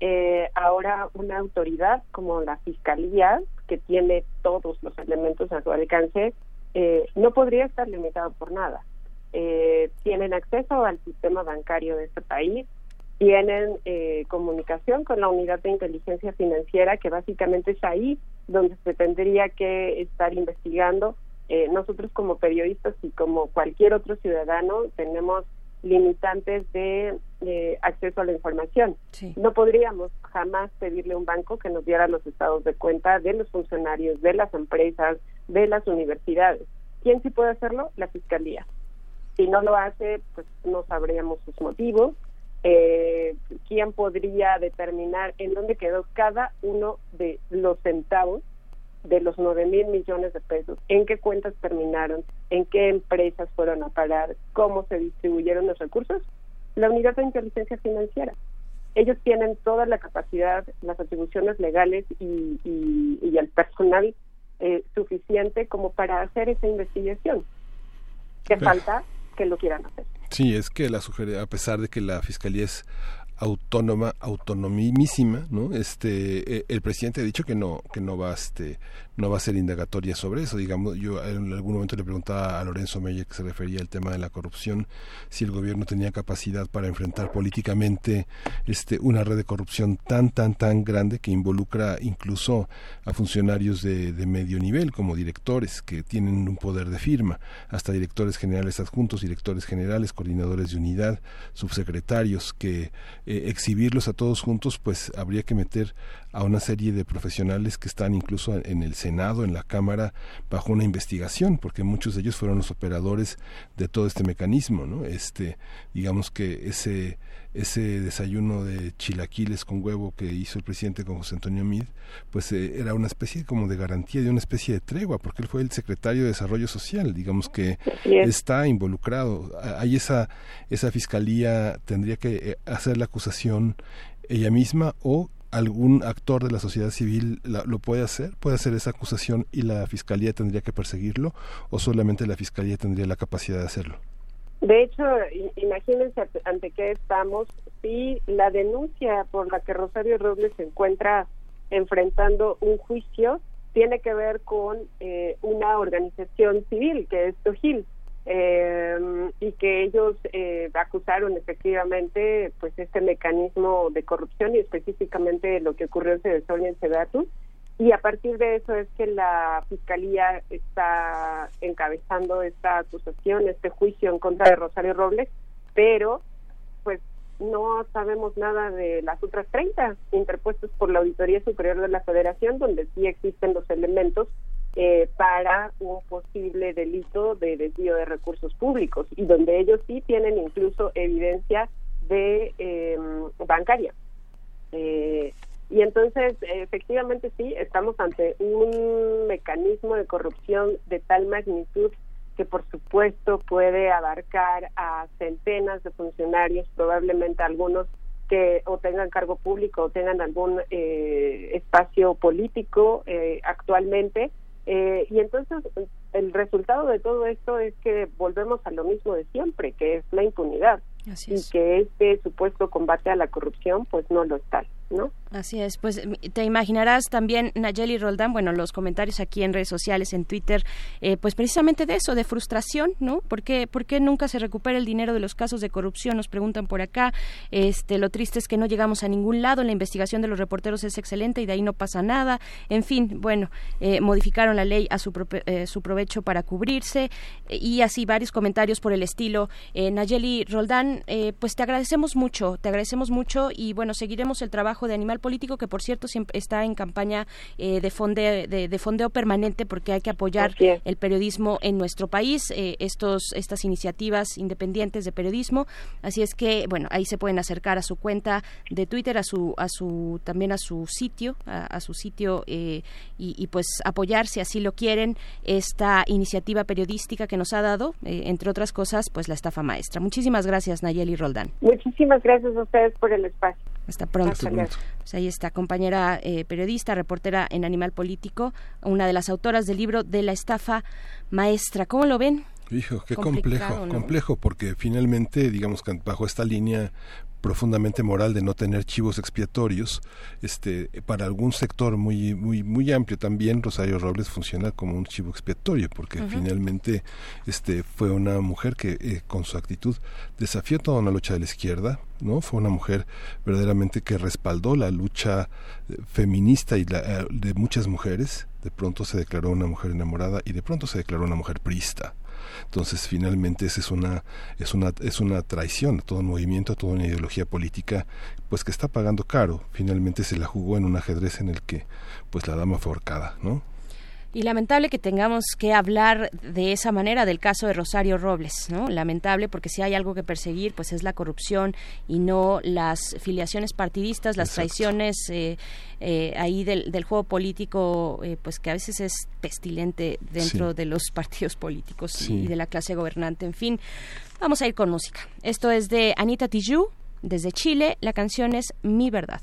eh, ahora una autoridad como la Fiscalía, que tiene todos los elementos a su alcance, eh, no podría estar limitado por nada eh, tienen acceso al sistema bancario de este país, tienen eh, comunicación con la unidad de inteligencia financiera, que básicamente es ahí donde se tendría que estar investigando. Eh, nosotros como periodistas y como cualquier otro ciudadano tenemos limitantes de eh, acceso a la información. Sí. No podríamos jamás pedirle a un banco que nos diera los estados de cuenta de los funcionarios, de las empresas, de las universidades. ¿Quién sí puede hacerlo? La Fiscalía. Si no lo hace, pues no sabríamos sus motivos. Eh, ¿Quién podría determinar en dónde quedó cada uno de los centavos de los 9 mil millones de pesos? ¿En qué cuentas terminaron? ¿En qué empresas fueron a parar? ¿Cómo se distribuyeron los recursos? La unidad de inteligencia financiera. Ellos tienen toda la capacidad, las atribuciones legales y, y, y el personal eh, suficiente como para hacer esa investigación. ¿Qué falta? Que lo quieran hacer. Sí, es que la a pesar de que la fiscalía es autónoma, autonomísima, ¿no? Este, eh, el presidente ha dicho que no, que no va, este, no va a ser indagatoria sobre eso. Digamos, yo en algún momento le preguntaba a Lorenzo Meyer que se refería al tema de la corrupción, si el gobierno tenía capacidad para enfrentar políticamente, este, una red de corrupción tan, tan, tan grande que involucra incluso a funcionarios de, de medio nivel, como directores que tienen un poder de firma, hasta directores generales adjuntos, directores generales, coordinadores de unidad, subsecretarios que eh, exhibirlos a todos juntos, pues habría que meter a una serie de profesionales que están incluso en el Senado, en la Cámara, bajo una investigación, porque muchos de ellos fueron los operadores de todo este mecanismo, ¿no? Este, digamos que ese ese desayuno de chilaquiles con huevo que hizo el presidente con José Antonio Mid, pues eh, era una especie como de garantía, de una especie de tregua, porque él fue el secretario de Desarrollo Social, digamos que está involucrado. Hay esa, esa fiscalía, tendría que eh, hacer la acusación ella misma o algún actor de la sociedad civil lo puede hacer, puede hacer esa acusación y la fiscalía tendría que perseguirlo o solamente la fiscalía tendría la capacidad de hacerlo. De hecho, imagínense ante qué estamos si la denuncia por la que Rosario Robles se encuentra enfrentando un juicio tiene que ver con eh, una organización civil que es Tojil eh, y que ellos eh, acusaron efectivamente pues este mecanismo de corrupción y específicamente lo que ocurrió en Cedesol y en Sedatu y a partir de eso es que la fiscalía está encabezando esta acusación, este juicio en contra de Rosario Robles, pero pues no sabemos nada de las otras 30 interpuestas por la Auditoría Superior de la Federación, donde sí existen los elementos eh, para un posible delito de desvío de recursos públicos y donde ellos sí tienen incluso evidencia de eh, bancaria. Eh, y entonces, efectivamente, sí, estamos ante un mecanismo de corrupción de tal magnitud que, por supuesto, puede abarcar a centenas de funcionarios, probablemente algunos que o tengan cargo público o tengan algún eh, espacio político eh, actualmente. Eh, y entonces el resultado de todo esto es que volvemos a lo mismo de siempre, que es la impunidad. Y que este supuesto combate a la corrupción pues no lo está, ¿no? Así es, pues te imaginarás también Nayeli Roldán, bueno, los comentarios aquí en redes sociales, en Twitter, eh, pues precisamente de eso, de frustración, ¿no? ¿Por qué, ¿Por qué nunca se recupera el dinero de los casos de corrupción? Nos preguntan por acá. Este, lo triste es que no llegamos a ningún lado, la investigación de los reporteros es excelente y de ahí no pasa nada. En fin, bueno, eh, modificaron la ley a su, eh, su provecho para cubrirse y así varios comentarios por el estilo. Nayeli Roldán, pues te agradecemos mucho, te agradecemos mucho y bueno, seguiremos el trabajo de Animal político que por cierto siempre está en campaña eh, de, fonde, de, fondeo permanente porque hay que apoyar el periodismo en nuestro país, eh, estos, estas iniciativas independientes de periodismo. Así es que, bueno, ahí se pueden acercar a su cuenta de Twitter, a su, a su también a su sitio, a, su sitio eh, y, y, pues apoyar, si así lo quieren, esta iniciativa periodística que nos ha dado, entre otras cosas, pues la estafa maestra. Muchísimas gracias, Nayeli Roldán. Muchísimas gracias a ustedes por el espacio. Hasta pronto. Pues ahí está, compañera eh, periodista, reportera en Animal Político, una de las autoras del libro de la estafa maestra. ¿Cómo lo ven? Hijo, qué complejo, complejo, porque finalmente, digamos que bajo esta línea profundamente moral de no tener chivos expiatorios este para algún sector muy muy muy amplio también Rosario Robles funciona como un chivo expiatorio porque finalmente este fue una mujer que eh, con su actitud desafió toda una lucha de la izquierda no fue una mujer verdaderamente que respaldó la lucha eh, feminista y la, eh, de muchas mujeres. De pronto se declaró una mujer enamorada y de pronto se declaró una mujer prista entonces, finalmente, esa es una, es una, es una traición a todo un movimiento, a toda una ideología política, pues que está pagando caro. Finalmente se la jugó en un ajedrez en el que, pues la dama fue ahorcada, ¿no? Y lamentable que tengamos que hablar de esa manera del caso de Rosario Robles, ¿no? Lamentable porque si hay algo que perseguir, pues es la corrupción y no las filiaciones partidistas, las traiciones eh, eh, ahí del, juego político, eh, pues que a veces es pestilente dentro de los [laughs] partidos políticos y de la clase gobernante. En fin, vamos a ir con música. Esto es de Anita Tijoux, desde Chile. La canción es Mi Verdad.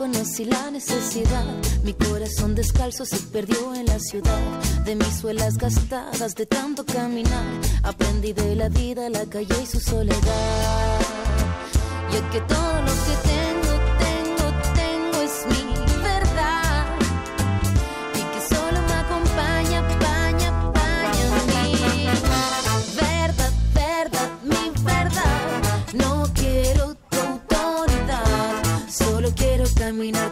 conocí la necesidad. Mi corazón descalzo se perdió en la ciudad. De mis suelas gastadas de tanto caminar. Aprendí de la vida, la calle y su soledad. Y que todo lo que tengo,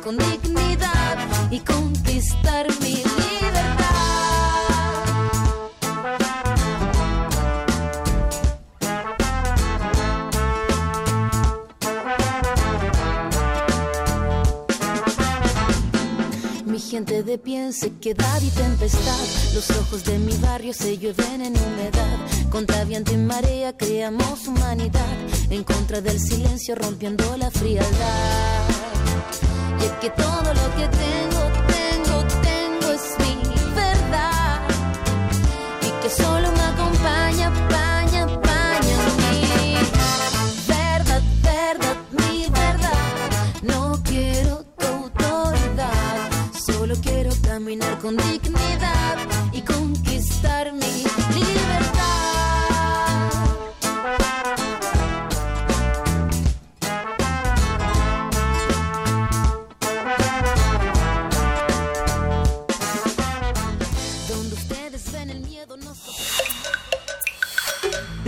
con dignidad y conquistar mi libertad. Mi gente de pie en sequedad y tempestad. Los ojos de mi barrio se llueven en humedad. Contra viento y marea creamos humanidad. En contra del silencio rompiendo la frialdad. Que todo lo que tengo, tengo, tengo es mi verdad. Y que solo me acompaña, paña, paña mi verdad, verdad, mi verdad. No quiero tu autoridad, solo quiero caminar con dignidad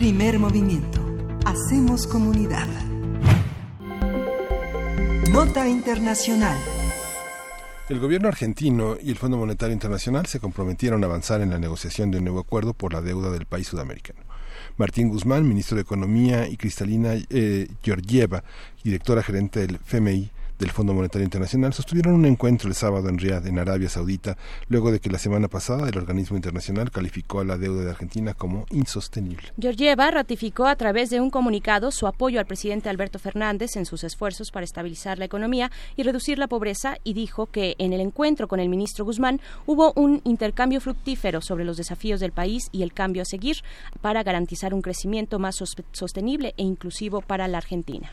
Primer movimiento. Hacemos comunidad. Nota internacional. El gobierno argentino y el Fondo Monetario Internacional se comprometieron a avanzar en la negociación de un nuevo acuerdo por la deuda del país sudamericano. Martín Guzmán, ministro de Economía, y Cristalina eh, Georgieva, directora gerente del FMI, del Fondo Monetario Internacional sostuvieron un encuentro el sábado en Riad, en Arabia Saudita, luego de que la semana pasada el organismo internacional calificó a la deuda de Argentina como insostenible. Georgieva ratificó a través de un comunicado su apoyo al presidente Alberto Fernández en sus esfuerzos para estabilizar la economía y reducir la pobreza y dijo que en el encuentro con el ministro Guzmán hubo un intercambio fructífero sobre los desafíos del país y el cambio a seguir para garantizar un crecimiento más sos- sostenible e inclusivo para la Argentina.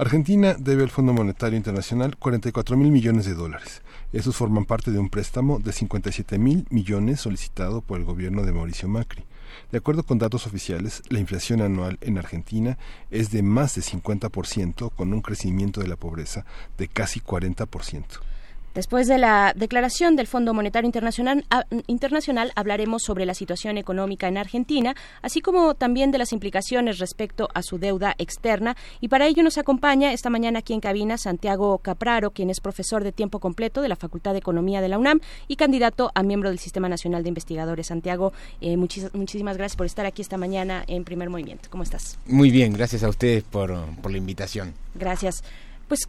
Argentina debe al Fondo Monetario Internacional 44 mil millones de dólares. Esos forman parte de un préstamo de 57 mil millones solicitado por el gobierno de Mauricio Macri. De acuerdo con datos oficiales, la inflación anual en Argentina es de más de 50%, con un crecimiento de la pobreza de casi 40%. Después de la declaración del Fondo Monetario Internacional, a- Internacional, hablaremos sobre la situación económica en Argentina, así como también de las implicaciones respecto a su deuda externa. Y para ello nos acompaña esta mañana aquí en cabina Santiago Capraro, quien es profesor de tiempo completo de la Facultad de Economía de la UNAM y candidato a miembro del Sistema Nacional de Investigadores. Santiago, eh, muchis- muchísimas gracias por estar aquí esta mañana en Primer Movimiento. ¿Cómo estás? Muy bien, gracias a ustedes por, por la invitación. Gracias. Pues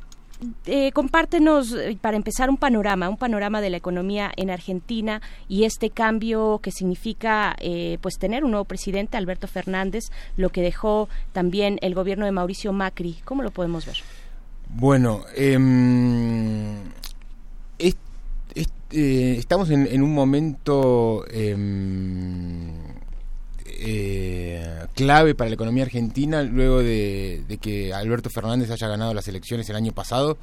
eh, compártenos, eh, para empezar, un panorama, un panorama de la economía en Argentina y este cambio que significa eh, pues tener un nuevo presidente, Alberto Fernández, lo que dejó también el gobierno de Mauricio Macri. ¿Cómo lo podemos ver? Bueno, em, eh, estamos en, en un momento em, eh, clave para la economía argentina luego de, que Alberto Fernández haya ganado las elecciones el año pasado.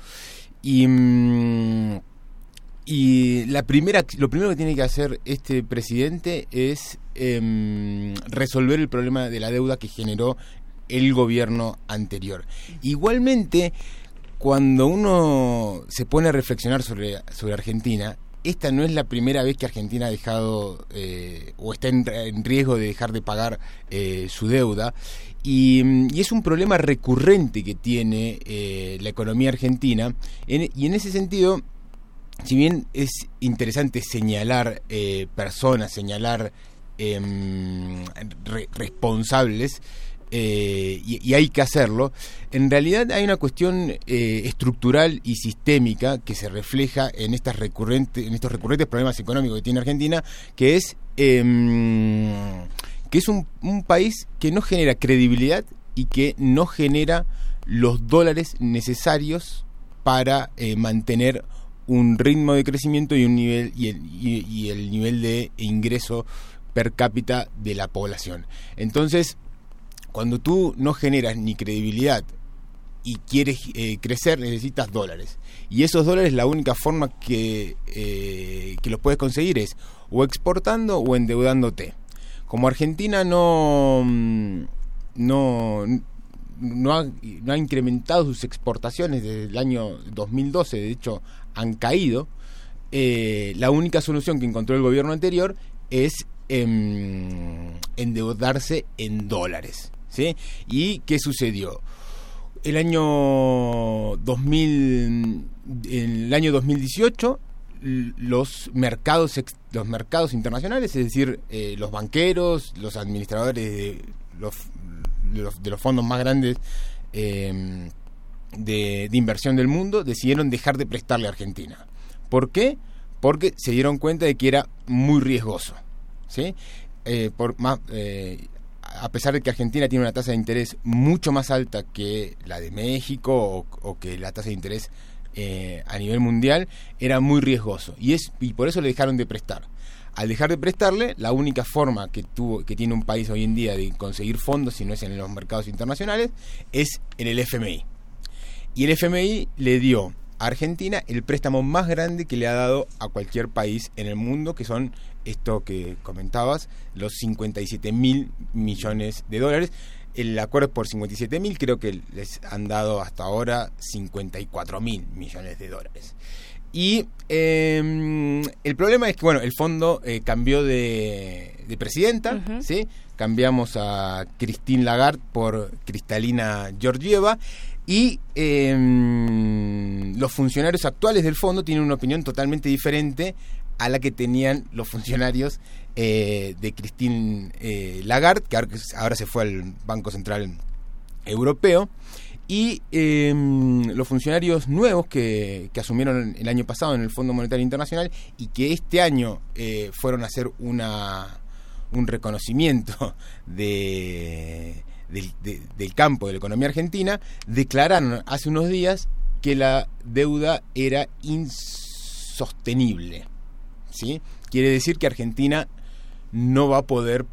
Y mm, y la primera lo primero que tiene que hacer este presidente es em, resolver el problema de la deuda que generó el gobierno anterior. Igualmente cuando uno se pone a reflexionar sobre, sobre Argentina, esta no es la primera vez que Argentina ha dejado eh, o está en, en riesgo de dejar de pagar eh, su deuda. Y, mm, y es un problema recurrente que tiene eh, la economía argentina. En- y en ese sentido, si bien es interesante señalar personas, señalar em, re- responsables, eh, y, hay que hacerlo, en realidad hay una cuestión eh, estructural y sistémica que se refleja en, estas recurrentes, en estos recurrentes problemas económicos que tiene Argentina, que es, em, que es un, país que no genera credibilidad y que no genera los dólares necesarios para eh, mantener un ritmo de crecimiento y un nivel el, y el nivel de ingreso per cápita de la población. Entonces, cuando tú no generas ni credibilidad y quieres eh, crecer necesitas dólares. Y esos dólares la única forma que, eh, que los puedes conseguir es o exportando o endeudándote. Como Argentina no, mm, no, no, ha, no ha incrementado sus exportaciones desde el año 2012, de hecho han caído, eh, la única solución que encontró el gobierno anterior es em, endeudarse en dólares. ¿Sí? ¿Y qué sucedió? El año 2000, en el año 2018 l- los mercados los mercados internacionales, es decir, eh, los banqueros, los administradores de los, de los, de los fondos más grandes em, de, de inversión del mundo, decidieron dejar de prestarle a Argentina. ¿Por qué? Porque se dieron cuenta de que era muy riesgoso. ¿sí? Eh, por más, eh, a pesar de que Argentina tiene una tasa de interés mucho más alta que la de México o, que la tasa de interés eh, a nivel mundial, era muy riesgoso. Y, es, y por eso le dejaron de prestar. Al dejar de prestarle, la única forma que, tuvo, que tiene un país hoy en día de conseguir fondos, si no es en los mercados internacionales, es en el FMI. Y el FMI le dio a Argentina el préstamo más grande que le ha dado a cualquier país en el mundo, que son esto que comentabas, los 57 mil millones de dólares. El acuerdo es por 57 mil, creo que les han dado hasta ahora 54 mil millones de dólares. Y eh, el problema es que, bueno, el fondo eh, cambió de, de presidenta, ¿sí? Cambiamos a Christine Lagarde por Cristalina Georgieva y eh, los funcionarios actuales del fondo tienen una opinión totalmente diferente a la que tenían los funcionarios eh, de Christine eh, Lagarde, que ahora, se fue al Banco Central Europeo. Y eh, los funcionarios nuevos que, asumieron el año pasado en el Fondo Monetario Internacional y que este año eh, fueron a hacer una, un reconocimiento [laughs] de, del, de, del campo de la economía argentina, declararon hace unos días que la deuda era insostenible. ¿Sí? Quiere decir que Argentina no va a poder,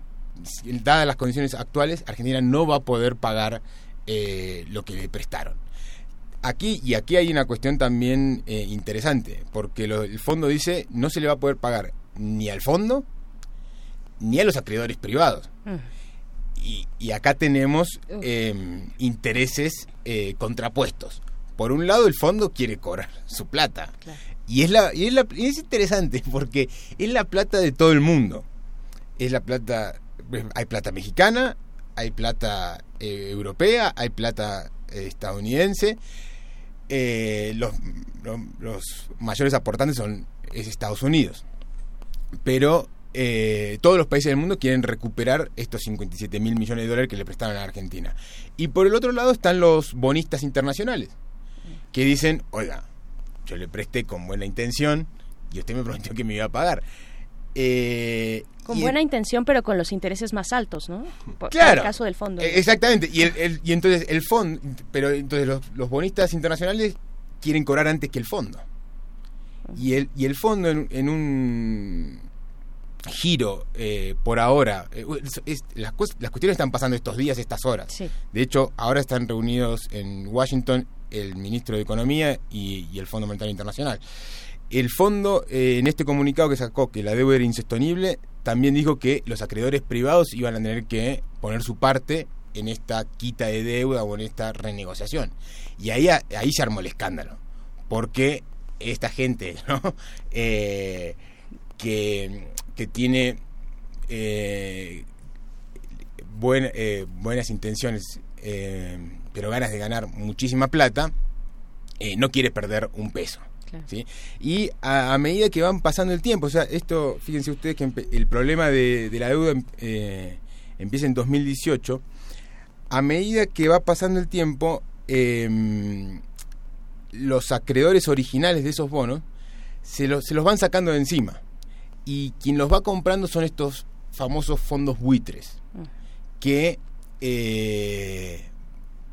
dadas las condiciones actuales, Argentina no va a poder pagar eh, lo que le prestaron. Aquí y aquí hay una cuestión también eh, interesante, porque lo, el fondo dice no se le va a poder pagar ni al fondo ni a los acreedores privados. Mm. Y, y, acá tenemos eh, intereses contrapuestos. Por un lado, el fondo quiere cobrar su plata. Claro. Y, es, la, y, es la, es interesante [laughs] porque es la plata de todo el mundo. Es la plata, hay plata mexicana, hay plata eh, europea, hay plata eh, estadounidense. Eh, los, los, los, mayores aportantes son es Estados Unidos. Pero todos los países del mundo quieren recuperar estos 57 mil millones de dólares que le prestaron a Argentina. Y por el otro lado están los bonistas internacionales, que dicen, oiga, yo le presté con buena intención y usted me prometió que me iba a pagar. Eh, con buena el, intención, pero con los intereses más altos, ¿no? Por, claro. el caso del fondo. Exactamente. Y, el, el, y entonces el fondo, pero entonces los, los, bonistas internacionales quieren cobrar antes que el fondo. Y el, y el fondo en, en un giro eh, por ahora, eh, es, es, las, las, cuestiones están pasando estos días, estas horas. Sí. De hecho, ahora están reunidos en Washington el ministro de Economía y, el Fondo Monetario Internacional. El fondo, eh, en este comunicado que sacó que la deuda era insostenible, también dijo que los acreedores privados iban a tener que poner su parte en esta quita de deuda o en esta renegociación. Y ahí, ahí se armó el escándalo, porque esta gente [laughs] eh, que, que, tiene eh, buen, buenas intenciones, pero ganas de ganar muchísima plata, eh, no quiere perder un peso. ¿Sí? Y a, a, medida que van pasando el tiempo, o sea, esto, fíjense ustedes que el problema de, de la deuda eh, empieza en 2018, a medida que va pasando el tiempo, eh, los acreedores originales de esos bonos se, lo, se, los van sacando de encima. Y quien los va comprando son estos famosos fondos buitres, que eh,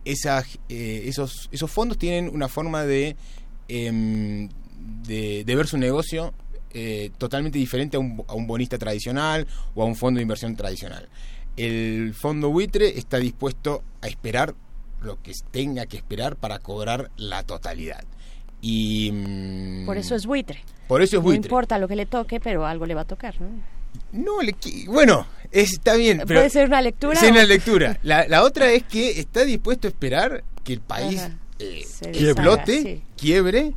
esa, esos, esos fondos tienen una forma de eh, de, de, ver su negocio eh, totalmente diferente a un, a un, bonista tradicional o a un fondo de inversión tradicional. El fondo buitre está dispuesto a esperar lo que tenga que esperar para cobrar la totalidad. Y mm, Por eso es buitre. Por eso es No buitre. importa lo que le toque, pero algo le va a tocar, ¿no? No, le bueno, está bien. Pero Puede ser una lectura. Es una lectura. La, la otra es que está dispuesto a esperar que el país eh, Se explote, sí. quiebre,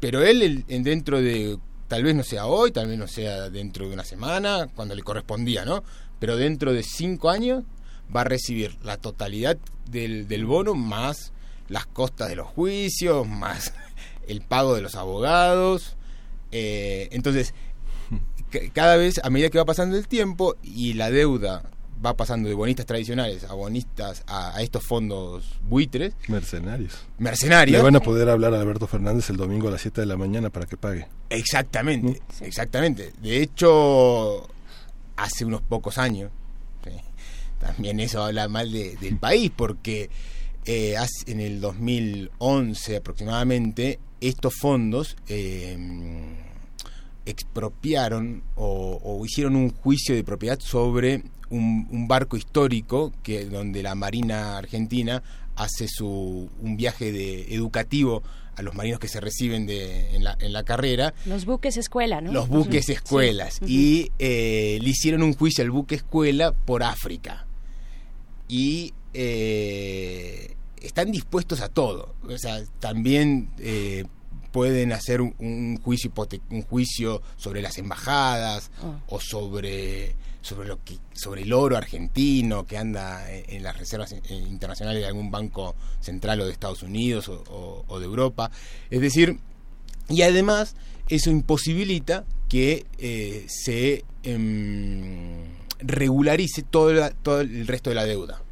pero él el- en dentro de, tal vez no sea hoy, tal vez no sea dentro de una semana, cuando le correspondía, ¿no? Pero dentro de cinco años va a recibir la totalidad del, del bono más las costas de los juicios, más [laughs] el pago de los abogados. Eh, entonces, cada vez a medida que va pasando el tiempo y la deuda va pasando de bonistas tradicionales a bonistas a, a estos fondos buitres, Mercenarios. Mercenarios. Le van a poder hablar a Alberto Fernández el domingo a las 7 de la mañana para que pague. Exactamente, exactamente. De hecho, hace unos pocos años, sí, también eso habla mal de- del país, porque eh, en el 2011 aproximadamente, estos fondos eh, expropiaron o, o hicieron un juicio de propiedad sobre un, un barco histórico que donde la Marina Argentina hace su un viaje de educativo a los marinos que se reciben de, en, la, en la carrera. Los buques escuela, ¿no? los buques escuelas. Sí. y eh, le hicieron un juicio al buque escuela por África. Y eh, están dispuestos a todo. O sea también eh, pueden hacer un, un juicio un juicio sobre las embajadas Ah. o sobre sobre lo que sobre el oro argentino que anda en, en las reservas eh, internacionales de algún banco central o de Estados Unidos o- o- o de Europa es decir y además eso imposibilita que eh, se em, regularice todo, la- todo el resto de la deuda.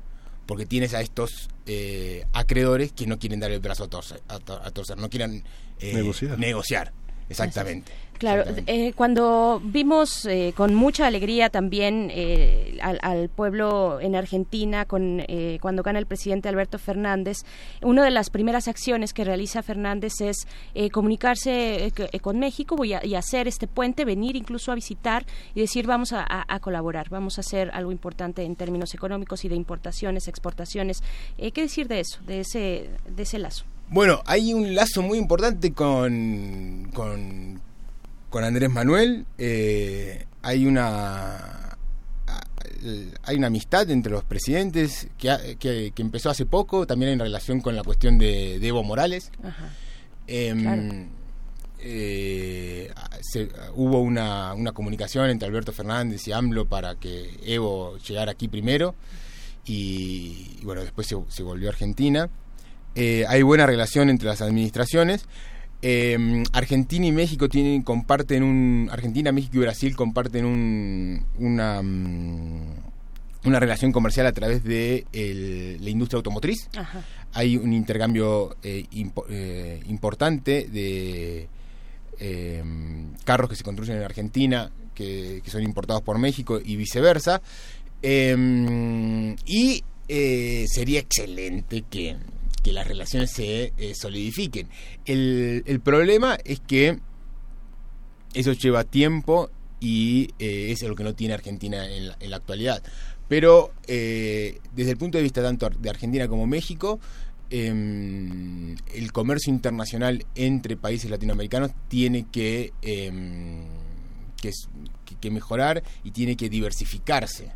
Porque tienes a estos eh, acreedores que no quieren dar el brazo a torcer, a tor- a torcer, no quieren eh, Negociar. negociar. Exactamente. Claro, eh, cuando vimos eh, con mucha alegría también eh, al, al pueblo en Argentina, con, eh, cuando gana el presidente Alberto Fernández, una de las primeras acciones que realiza Fernández es eh, comunicarse con México y, a- y hacer este puente, venir incluso a visitar y decir vamos a, a- a colaborar, vamos a hacer algo importante en términos económicos y de importaciones, exportaciones. Eh, ¿Qué decir de eso, de ese, de ese lazo? Bueno, hay un lazo muy importante con, con, con Andrés Manuel. eh, hay una hay una amistad entre los presidentes que, que, que empezó hace poco, también en relación con la cuestión de, de Evo Morales. Ajá. Em, Claro. eh, se- hubo una, una comunicación entre Alberto Fernández y AMLO para que Evo llegara aquí primero y, y bueno, después se, se volvió a Argentina. Eh, hay buena relación entre las administraciones. Eh, Argentina y México tienen comparten un Argentina, México y Brasil comparten un, una mm, una relación comercial a través de el- la industria automotriz. Ajá. Hay un intercambio eh, impo- eh, importante de eh, carros que se construyen en Argentina que, que son importados por México y viceversa. Eh, y eh, sería excelente que, que las relaciones se eh, solidifiquen. El, el problema es que eso lleva tiempo y eh, es lo que no tiene Argentina en la, en la actualidad. Pero eh, desde el punto de vista tanto de Argentina como México, em, el comercio internacional entre países latinoamericanos tiene que, em, que, que- mejorar y tiene que diversificarse.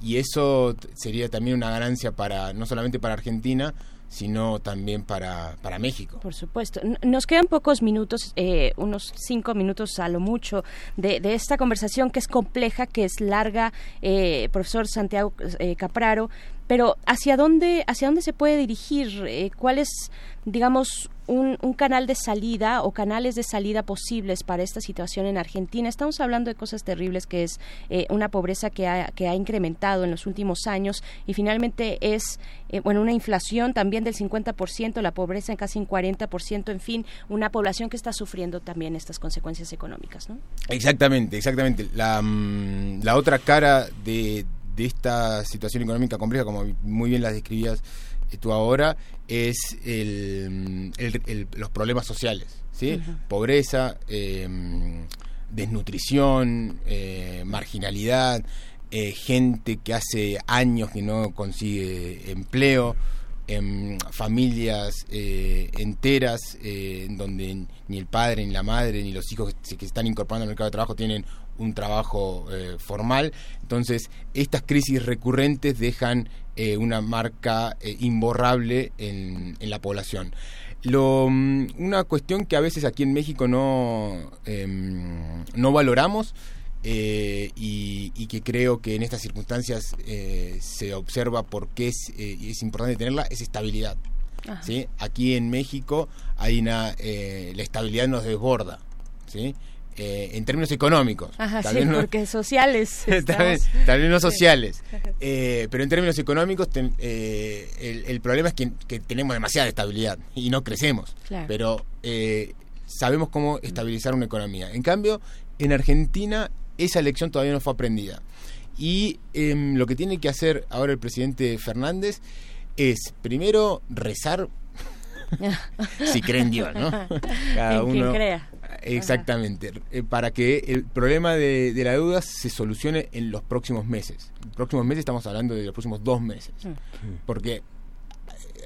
Y eso sería también una ganancia para no solamente para Argentina, sino también para, para México. Por supuesto. Nos quedan pocos minutos, eh, unos cinco minutos a lo mucho, de, de esta conversación que es compleja, que es larga, eh, profesor Santiago eh, Capraro, pero ¿hacia dónde, hacia dónde se puede dirigir? Eh, ¿Cuál es, digamos, un, un canal de salida o canales de salida posibles para esta situación en Argentina? Estamos hablando de cosas terribles que es eh, una pobreza que ha, que ha incrementado en los últimos años y finalmente es, eh, bueno, una inflación también del 50%, la pobreza en casi un 40%, en fin, una población que está sufriendo también estas consecuencias económicas, ¿no? Exactamente, exactamente. La, mm, la otra cara de, de esta situación económica compleja, como muy bien la describías eh, tú ahora, es el, mm, el- el- los problemas sociales. Pobreza, eh, desnutrición, eh, marginalidad, eh, gente que hace años que no consigue empleo, em, familias eh, enteras eh, en donde ni el padre, ni la madre, ni los hijos que se, que se están incorporando al mercado de trabajo tienen un trabajo eh, formal. Entonces, estas crisis recurrentes dejan eh, una marca eh, imborrable en, en la población. Lo, mm, una cuestión que a veces aquí en México no, em, no valoramos eh, y, y que creo que en estas circunstancias eh, se observa por qué es, eh, es importante tenerla, es estabilidad. ¿sí? Aquí en México hay una, la estabilidad nos desborda. ¿sí? Eh, en términos económicos. Ajá, Tal sí, no- porque [laughs] sociales. tal vez no sociales. [laughs] Eh, pero en términos económicos, ten- eh, el, el problema es que, que tenemos demasiada estabilidad y no crecemos. Claro. Pero sabemos cómo estabilizar una economía. En cambio, en Argentina esa lección todavía no fue aprendida. Y em, lo que tiene que hacer ahora el presidente Fernández es, primero, rezar. [laughs] si cree en Dios, ¿no? En quien crea. Exactamente, eh, para que el problema de, de la deuda se solucione en los próximos meses. En los próximos meses estamos hablando de los próximos dos meses. Porque eh,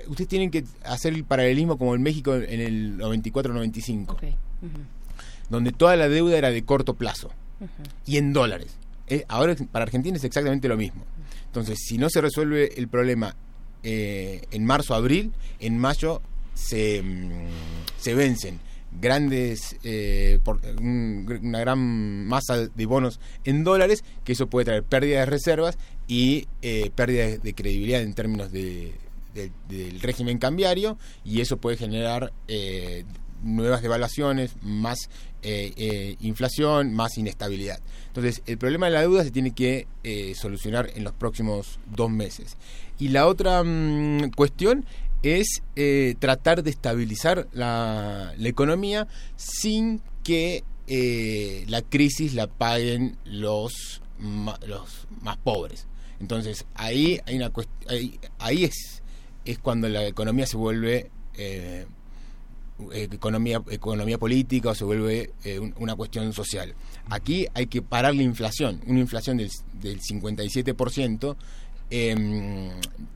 ustedes tienen que hacer el paralelismo como en México en el 94-95, donde toda la deuda era de corto plazo y en dólares. Eh, ahora para Argentina es exactamente lo mismo. Entonces, si no se resuelve el problema eh, en marzo, abril, en mayo se, mm, se vencen grandes eh, por- un- una gran masa de bonos en dólares que eso puede traer pérdida de reservas y eh, pérdida de, credibilidad en términos de, de- del régimen cambiario y eso puede generar eh, nuevas devaluaciones, más eh, inflación, más inestabilidad. Entonces, el problema de la deuda se tiene que solucionar en los próximos dos meses. Y la otra mm, cuestión es eh, tratar de estabilizar la, la economía sin que eh, la crisis la paguen los, los más pobres. Entonces, ahí, hay una ahí, ahí es, es cuando la economía se vuelve eh, economía, economía política o se vuelve eh, un- una cuestión social. Aquí hay que parar la inflación. Una inflación del, del 57% em,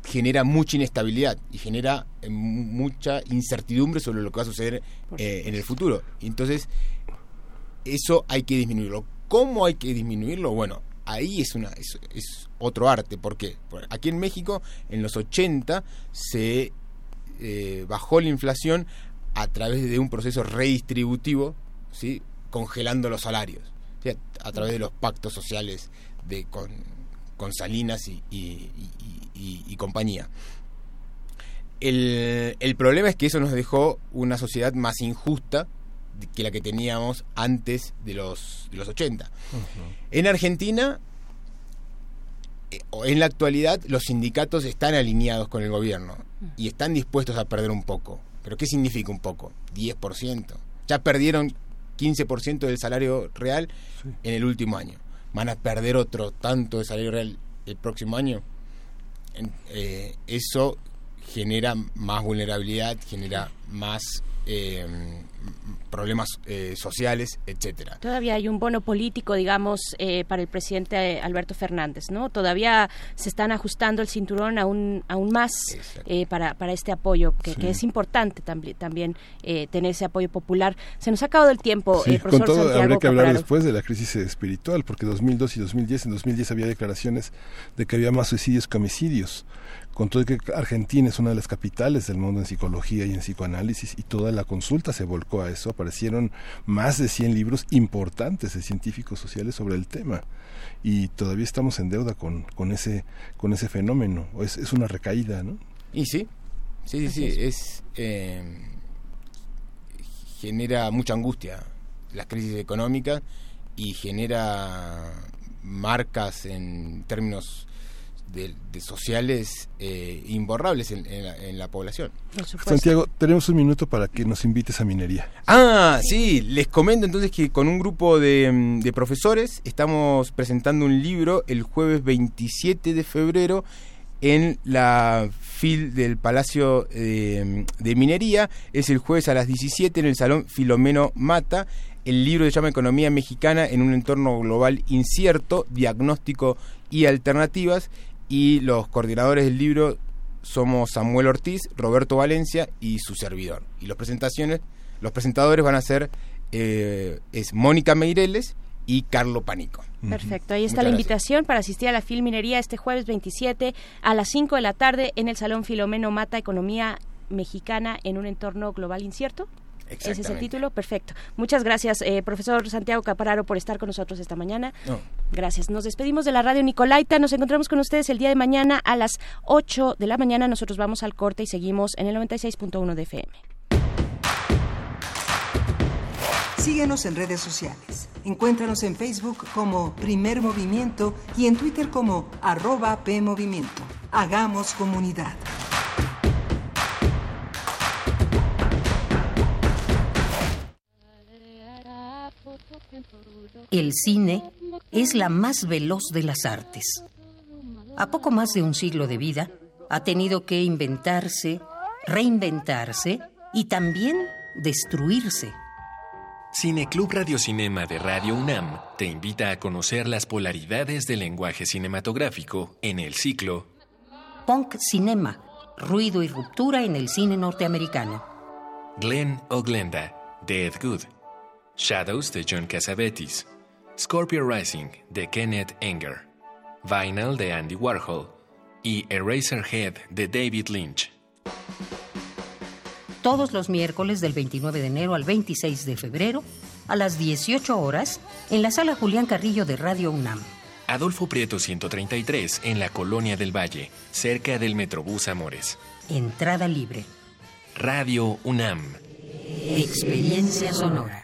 genera mucha inestabilidad y genera mu- mucha incertidumbre sobre lo que va a suceder eh, en el futuro. Entonces, eso hay que disminuirlo. ¿Cómo hay que disminuirlo? Bueno, ahí es, una, es, es otro arte. ¿Por qué? Porque aquí en México, en los 80, se eh, bajó la inflación a través de un proceso redistributivo, ¿sí? congelando los salarios, a través de los pactos sociales de, con, con Salinas y, y- y- y- y compañía. El, el problema es que eso nos dejó una sociedad más injusta que la que teníamos antes de los, de los 80. En Argentina, eh, o en la actualidad, los sindicatos están alineados con el gobierno y están dispuestos a perder un poco. ¿Pero qué significa un poco? 10%. Ya perdieron 15% del salario real en el último año. ¿Van a perder otro tanto de salario real el próximo año? Eh, eso genera más vulnerabilidad, genera más eh, problemas eh, sociales, etcétera. Todavía hay un bono político, digamos, eh, para el presidente Alberto Fernández, ¿no? Todavía se están ajustando el cinturón aún, aún más eh, para, para este apoyo, que, Sí. que es importante también, también eh, tener ese apoyo popular. Se nos ha acabado el tiempo, Sí, eh, con profesor todo Santiago habría que hablar Capraro. después de la crisis espiritual, porque 2002 y 2010, en 2010 había declaraciones de que había más suicidios que homicidios. Con todo que Argentina es una de las capitales del mundo en psicología y en psicoanálisis y toda la consulta se volcó a eso, aparecieron más de 100 libros importantes de científicos sociales sobre el tema. Y todavía estamos en deuda con, con ese con ese fenómeno, O es, es una recaída, ¿no? Y sí, sí, sí, sí, es, eh, genera mucha angustia las crisis económicas y genera marcas en términos de, de sociales eh, imborrables en, en la, en la población. Santiago, tenemos un minuto para que nos invites a minería. Ah, sí, les comento entonces que con un grupo de, de profesores estamos presentando un libro el jueves 27 de febrero en la FIL del Palacio eh, de Minería. Es el jueves a las 17 en el Salón Filomeno Mata. El libro se llama Economía Mexicana en un entorno global incierto, diagnóstico y alternativas. Y los coordinadores del libro somos Samuel Ortiz, Roberto Valencia y su servidor. Y los presentaciones, los presentadores van a ser eh, es Mónica Meireles y Carlo Panico. Perfecto, ahí está Muchas la gracias. invitación para asistir a la Filminería este jueves 27 a las 5 de la tarde en el Salón Filomeno Mata Economía Mexicana en un entorno global incierto. Ese es el título, perfecto. Muchas gracias, eh, profesor Santiago Capararo, por estar con nosotros esta mañana. No. Gracias. Nos despedimos de la radio Nicolaita. Nos encontramos con ustedes el día de mañana a las 8 de la mañana. Nosotros vamos al corte y seguimos en el 96.1 de FM. Síguenos en redes sociales. Encuéntranos en Facebook como Primer Movimiento y en Twitter como arroba PMovimiento. Hagamos comunidad. El cine es la más veloz de las artes. A poco más de un siglo de vida, ha tenido que inventarse, reinventarse y también destruirse. Cineclub Radiocinema de Radio UNAM te invita a conocer las polaridades del lenguaje cinematográfico en el ciclo Punk Cinema, ruido y ruptura en el cine norteamericano. Glenn o Glenda de Ed Good, Shadows de John Cassavetes, Scorpio Rising de Kenneth Enger, Vinyl de Andy Warhol y Eraserhead de David Lynch. Todos los miércoles del 29 de enero al 26 de febrero, a las 18 horas, en la sala Julián Carrillo de Radio UNAM. Adolfo Prieto 133 en la Colonia del Valle, cerca del Metrobús Amores. Entrada libre. Radio UNAM. Experiencia sonora.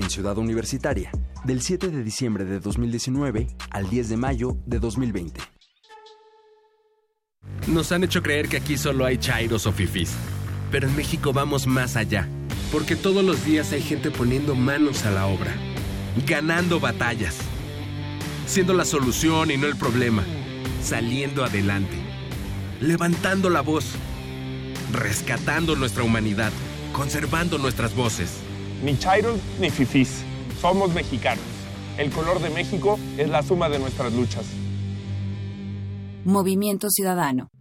En Ciudad Universitaria, del 7 de diciembre de 2019 al 10 de mayo de 2020. Nos han hecho creer que aquí solo hay chairos o fifís. Pero en México vamos más allá. Porque todos los días hay gente poniendo manos a la obra. Ganando batallas. Siendo la solución y no el problema. Saliendo adelante. Levantando la voz. Rescatando nuestra humanidad. Conservando nuestras voces. Ni chairos ni fifís. Somos mexicanos. El color de México es la suma de nuestras luchas. Movimiento Ciudadano.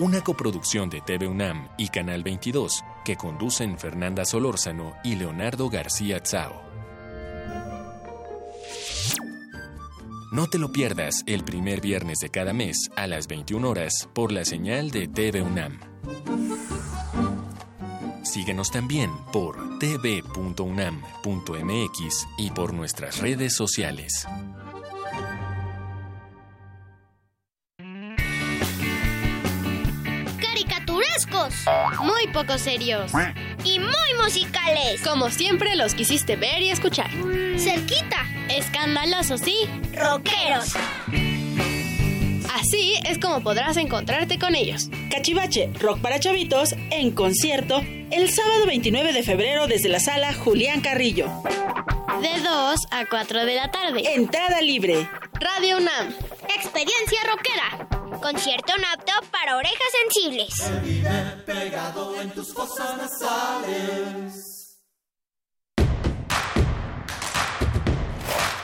Una coproducción de TV UNAM y Canal 22 que conducen Fernanda Solórzano y Leonardo García Tsao. No te lo pierdas el primer viernes de cada mes a las 21 horas por la señal de TV UNAM. Síguenos también por tv.unam.mx y por nuestras redes sociales. Caricaturescos, muy poco serios y muy musicales. Como siempre los quisiste ver y escuchar. Cerquita, Escandalosos, sí. rockeros. Así es como podrás encontrarte con ellos. Cachivache, rock para chavitos, en concierto, el sábado 29 de febrero desde la sala Julián Carrillo. De 2 a 4 de la tarde. Entrada libre. Radio UNAM. Experiencia rockera. Concierto no apto para orejas sensibles. pegado en tus fosas nasales.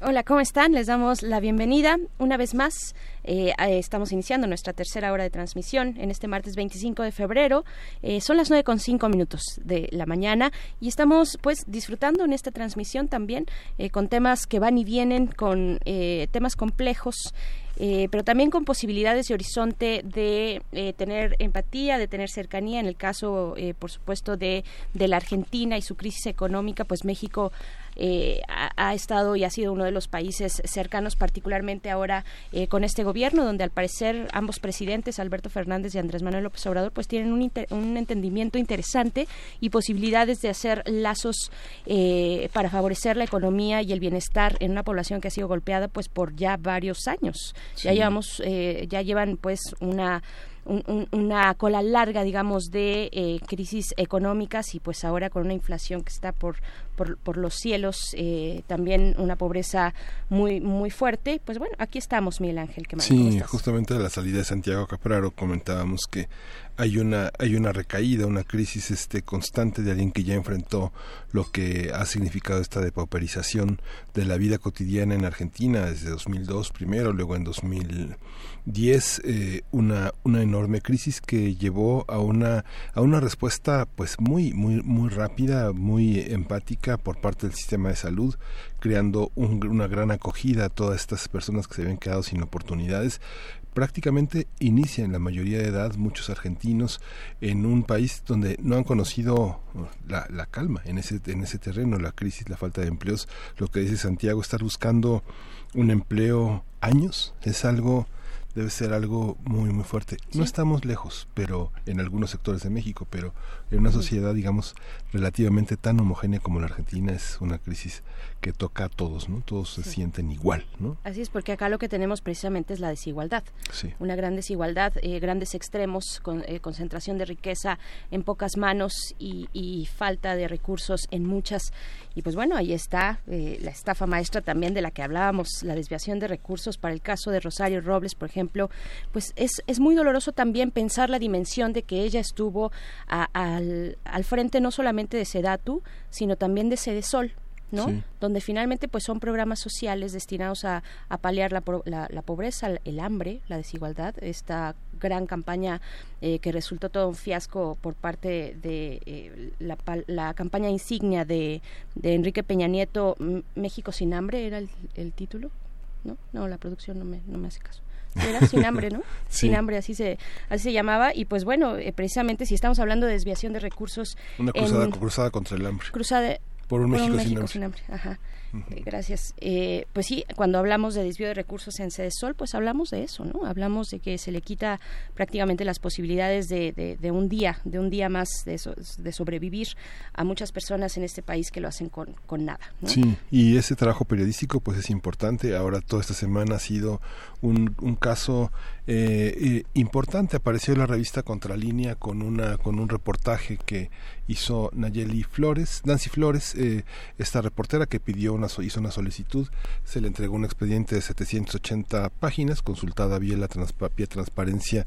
Hola, ¿cómo están? Les damos la bienvenida una vez más. Eh, eh, estamos iniciando nuestra tercera hora de transmisión en este martes 25 de febrero. Eh, son las nueve con cinco minutos de la mañana y estamos pues disfrutando en esta transmisión también con temas que van y vienen, con temas complejos. pero también con posibilidades y horizonte de tener empatía, de tener cercanía. En el caso, por supuesto, de, de la Argentina y su crisis económica, pues México eh, ha, estado y ha sido uno de los países cercanos, particularmente ahora eh, con este gobierno, donde al parecer ambos presidentes, Alberto Fernández y Andrés Manuel López Obrador, pues tienen un, un entendimiento interesante y posibilidades de hacer lazos eh, para favorecer la economía y el bienestar en una población que ha sido golpeada pues por ya varios años. Ya llevamos, ya llevan pues una una cola larga, digamos, de eh, crisis económicas y pues ahora con una inflación que está por, por, los cielos, eh, también una pobreza muy muy fuerte. Pues bueno, aquí estamos, Miguel Ángel. ¿qué sí, justamente a la salida de Santiago Capraro comentábamos que hay una hay una recaída, una crisis este constante de alguien que ya enfrentó lo que ha significado esta depauperización de la vida cotidiana en Argentina desde 2002 primero, luego en 2010 eh, una una enorme crisis que llevó a una a una respuesta pues muy muy muy rápida, muy empática por parte del sistema de salud, creando una gran acogida a todas estas personas que se habían quedado sin oportunidades prácticamente inicia en la mayoría de edad muchos argentinos en un país donde no han conocido la, la, calma en ese, en ese terreno, la crisis, la falta de empleos, lo que dice Santiago, estar buscando un empleo años es algo debe ser algo muy muy fuerte. No estamos lejos, pero en algunos sectores de México, pero en una sociedad digamos relativamente tan homogénea como la Argentina es una crisis que toca a todos, ¿no? Todos se sienten igual, ¿no? Así es, porque acá lo que tenemos precisamente es la desigualdad. Una gran desigualdad, eh, grandes extremos, con, eh, concentración de riqueza en pocas manos y, falta de recursos en muchas. Y pues bueno, ahí está eh, la estafa maestra también de la que hablábamos, la desviación de recursos para el caso de Rosario Robles, por ejemplo. Pues es, es muy doloroso también pensar la dimensión de que ella estuvo al, al frente no solamente de Sedatu, sino también de Sedesol ¿no? Donde finalmente pues son programas sociales destinados a, a paliar la, la, pobreza, el hambre, la desigualdad, esta gran campaña eh, que resultó todo un fiasco por parte de eh, la, la, campaña insignia de, de Enrique Peña Nieto, México sin hambre era el, el, título, ¿no? No, la producción no me, no me hace caso era sin hambre, ¿no? [laughs] Sin hambre, así se, así se llamaba. Y pues bueno, eh, precisamente si estamos hablando de desviación de recursos. Una cruzada, cruzada contra el hambre. Cruzada, por un México, sin, hambre. Ajá. Eh, gracias. Eh, pues sí, cuando hablamos de desvío de recursos en Sol, pues hablamos de eso, ¿no? Hablamos de que se le quita prácticamente las posibilidades de, de, un día, de un día más de, de, sobrevivir a muchas personas en este país que lo hacen con, con nada. ¿no? Sí, y ese trabajo periodístico pues es importante. Ahora toda esta semana ha sido un, un caso eh, eh, importante. Apareció en la revista Contralínea con una con un reportaje que hizo Nayeli Flores, Nancy Flores, eh, esta reportera que pidió una hizo una solicitud, se le entregó un expediente de 780 páginas, consultada vía la vía transparencia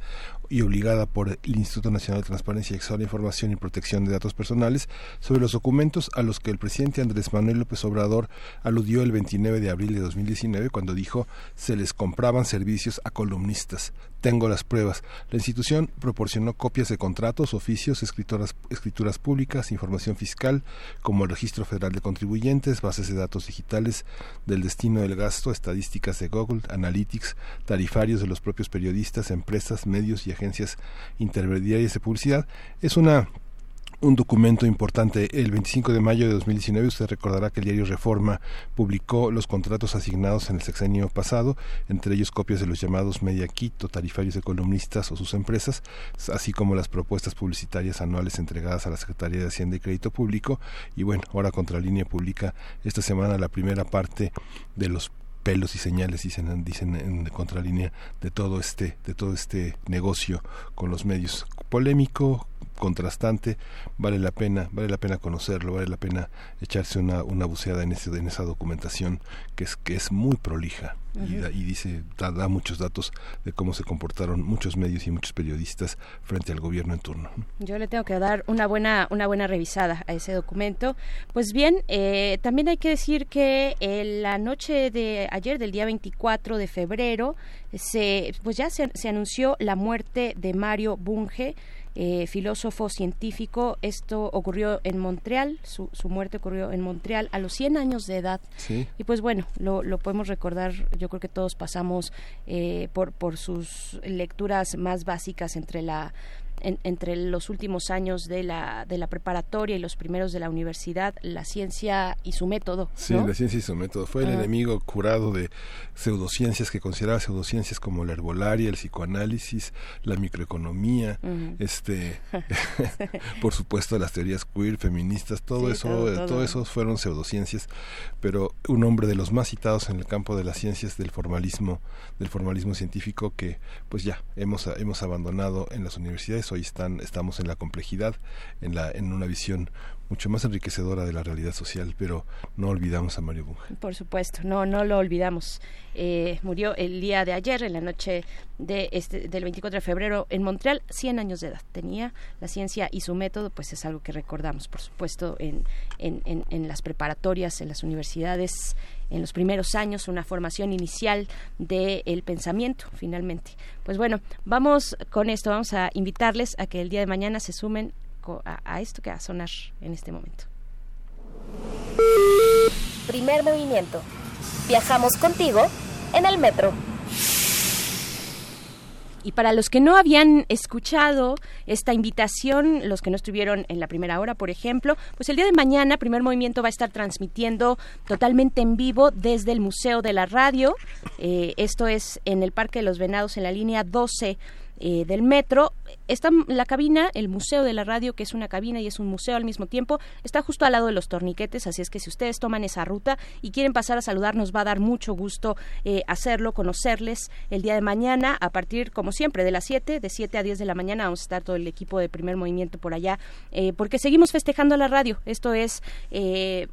y obligada por el Instituto Nacional de Transparencia y Acceso a la Información y Protección de Datos Personales sobre los documentos a los que el presidente Andrés Manuel López Obrador aludió el 29 de abril de 2019 cuando dijo se les compraban servicios a columnistas. Tengo las pruebas. La institución proporcionó copias de contratos, oficios, escritoras, escrituras públicas, información fiscal, como el Registro Federal de Contribuyentes, bases de datos digitales del destino del gasto, estadísticas de Google, Analytics, tarifarios de los propios periodistas, empresas, medios y agencias intermediarias de publicidad. Es una un documento importante. El 25 de mayo de 2019, usted recordará que el diario Reforma publicó los contratos asignados en el sexenio pasado, entre ellos copias de los llamados Media Quito, tarifarios de columnistas o sus empresas, así como las propuestas publicitarias anuales entregadas a la Secretaría de Hacienda y Crédito Público. Y bueno, ahora Contralínea publica esta semana la primera parte de los pelos y señales dicen dicen en contralínea de todo este de todo este negocio con los medios. Polémico contrastante, vale la pena, vale la pena conocerlo, vale la pena echarse una, una buceada en, ese, en esa documentación que es, que es muy prolija y, da- y dice, da, da muchos datos de cómo se comportaron muchos medios y muchos periodistas frente al gobierno en turno. Yo le tengo que dar una buena, una buena revisada a ese documento. Pues bien, eh, también hay que decir que en la noche de ayer, del día 24 de febrero, se, pues ya se, se anunció la muerte de Mario Bunge, eh, filósofo científico. Esto ocurrió en Montreal, su, su muerte ocurrió en Montreal a los 100 años de edad. Sí. Y pues bueno, lo, lo podemos recordar, yo creo que todos pasamos eh, por, por sus lecturas más básicas entre la en- entre los últimos años de la, de la preparatoria y los primeros de la universidad, la ciencia y su método. Sí, ¿no? la ciencia y su método. Fue el enemigo curado de pseudociencias que consideraba pseudociencias como la herbolaria, el psicoanálisis, la microeconomía, este, [laughs] [laughs] por supuesto las teorías queer, feministas, todo Sí, eso, todo, eh, todo. todo eso fueron pseudociencias, pero un hombre de los más citados en el campo de las ciencias del formalismo, del formalismo científico que pues ya hemos hemos abandonado en las universidades, hoy están estamos en la complejidad, en la en una visión mucho más enriquecedora de la realidad social, pero no olvidamos a Mario Bunge. Por supuesto, no, no lo olvidamos. Eh, murió el día de ayer, en la noche de este, del 24 de febrero en Montreal, 100 años de edad. Tenía la ciencia y su método, pues es algo que recordamos, por supuesto, en, las preparatorias, en las universidades, en los primeros años, una formación inicial del pensamiento, finalmente. Pues bueno, vamos con esto, vamos a invitarles a que el día de mañana se sumen a, a esto que va a sonar en este momento. Primer movimiento. Viajamos contigo en el metro. Y para los que no habían escuchado esta invitación, los que no estuvieron en la primera hora, por ejemplo, pues el día de mañana Primer Movimiento va a estar transmitiendo totalmente en vivo desde el Museo de la Radio. Eh, esto es en el Parque de los Venados, en la línea 12 eh, del metro. Está la cabina, el Museo de la Radio, que es una cabina y es un museo al mismo tiempo, está justo al lado de los torniquetes, así es que si ustedes toman esa ruta y quieren pasar a saludar, nos va a dar mucho gusto eh, hacerlo, conocerles el día de mañana, a partir, como siempre, de las 7, de 7 a 10 de la mañana, vamos a estar todo el equipo de primer movimiento por allá, eh, porque seguimos festejando la radio. Esto es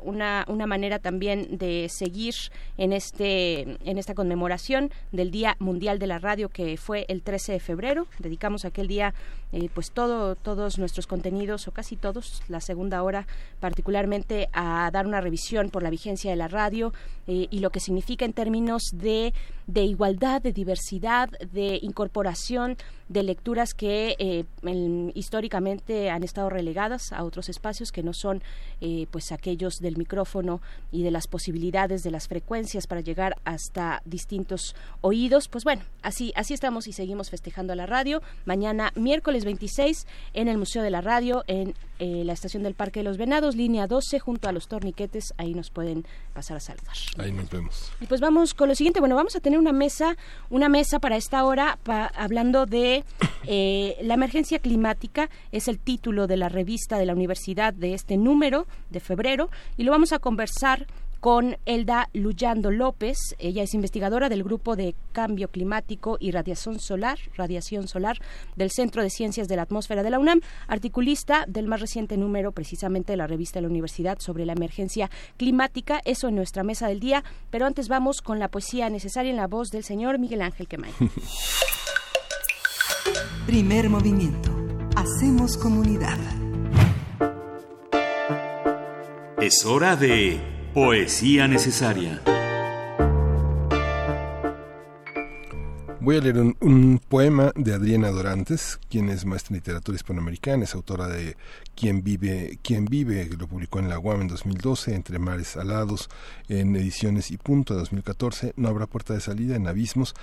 una, una manera también de seguir en, este, en esta conmemoración del Día Mundial de la Radio, que fue el 13 de febrero. Dedicamos aquel día eh, pues todo, todos nuestros contenidos, o casi todos, la segunda hora, particularmente a dar una revisión por la vigencia de la radio eh, y lo que significa en términos de, de igualdad, de diversidad, de incorporación de lecturas que eh, en- históricamente han estado relegadas a otros espacios que no son eh, pues aquellos del micrófono y de las posibilidades de las frecuencias para llegar hasta distintos oídos. Pues bueno así así estamos y seguimos festejando a la radio. Mañana miércoles 26 en el Museo de la Radio en eh, la estación del Parque de los Venados línea 12 junto a los torniquetes ahí nos pueden pasar a saludar Ahí nos vemos. y pues vamos con lo siguiente. Bueno, vamos a tener una mesa, una mesa para esta hora, pa- hablando de eh, la emergencia climática. Es el título de la revista de la universidad de este número de febrero y lo vamos a conversar con Elda Luyando López. Ella es investigadora del grupo de cambio climático y radiación solar, radiación solar del Centro de Ciencias de la Atmósfera de la UNAM, articulista del más reciente número precisamente de la revista de la universidad sobre la emergencia climática. Eso en nuestra mesa del día, pero antes vamos con la poesía necesaria en la voz del señor Miguel Ángel Quemay. [laughs] Primer movimiento. Hacemos comunidad. Es hora de Poesía Necesaria. Voy a leer un, poema de Adriana Dorantes, quien es maestra en literatura hispanoamericana, es autora de Quien vive, Quien vive, lo publicó en la UAM en 2012, Entre mares alados, en ediciones y punto de 2014, No habrá puerta de salida, en Abismos.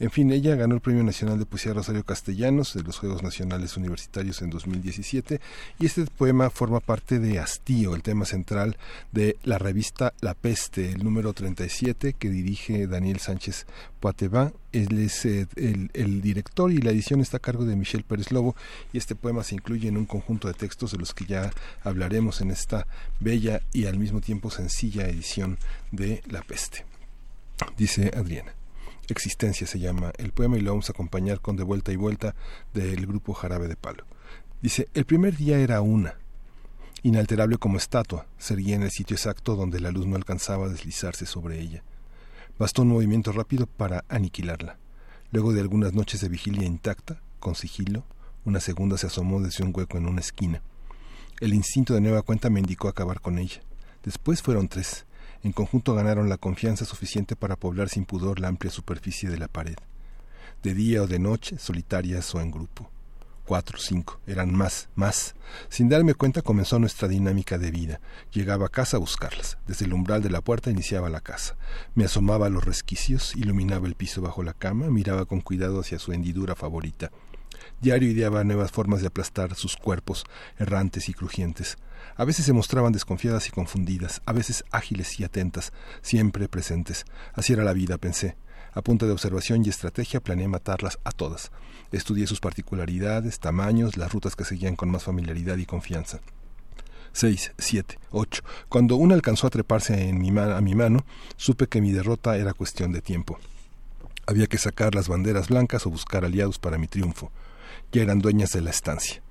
En fin, ella ganó el Premio Nacional de Poesía Rosario Castellanos de los Juegos Nacionales Universitarios en 2017 y este poema forma parte de Hastío, el tema central de la revista La Peste, el número 37 que dirige Daniel Sánchez Poitevin. Él es eh, el, el director y la edición está a cargo de Michel Pérez Lobo y este poema se incluye en un conjunto de textos de los que ya hablaremos en esta bella y al mismo tiempo sencilla edición de La Peste. Dice Adriana. Existencia se llama el poema y lo vamos a acompañar con De vuelta y vuelta del grupo Jarabe de Palo. Dice, el primer día era una, inalterable como estatua, se en el sitio exacto donde la luz no alcanzaba a deslizarse sobre ella. Bastó un movimiento rápido para aniquilarla. Luego de algunas noches de vigilia intacta, con sigilo, una segunda se asomó desde un hueco en una esquina. El instinto de nueva cuenta me indicó acabar con ella. Después fueron tres. En conjunto ganaron la confianza suficiente para poblar sin pudor la amplia superficie de la pared. De día o de noche, solitarias o en grupo cuatro, cinco, eran más, más. Sin darme cuenta comenzó nuestra dinámica de vida. Llegaba a casa a buscarlas. Desde el umbral de la puerta iniciaba la casa. Me asomaba a los resquicios, iluminaba el piso bajo la cama, miraba con cuidado hacia su hendidura favorita. Diario ideaba nuevas formas de aplastar sus cuerpos, errantes y crujientes. A veces se mostraban desconfiadas y confundidas, a veces ágiles y atentas, siempre presentes. Así era la vida, pensé. A punta de observación y estrategia planeé matarlas a todas. Estudié sus particularidades, tamaños, las rutas que seguían con más familiaridad y confianza. Seis, siete, ocho. Cuando una alcanzó a treparse en mi a mi mano, supe que mi derrota era cuestión de tiempo. Había que sacar las banderas blancas o buscar aliados para mi triunfo. Ya eran dueñas de la estancia.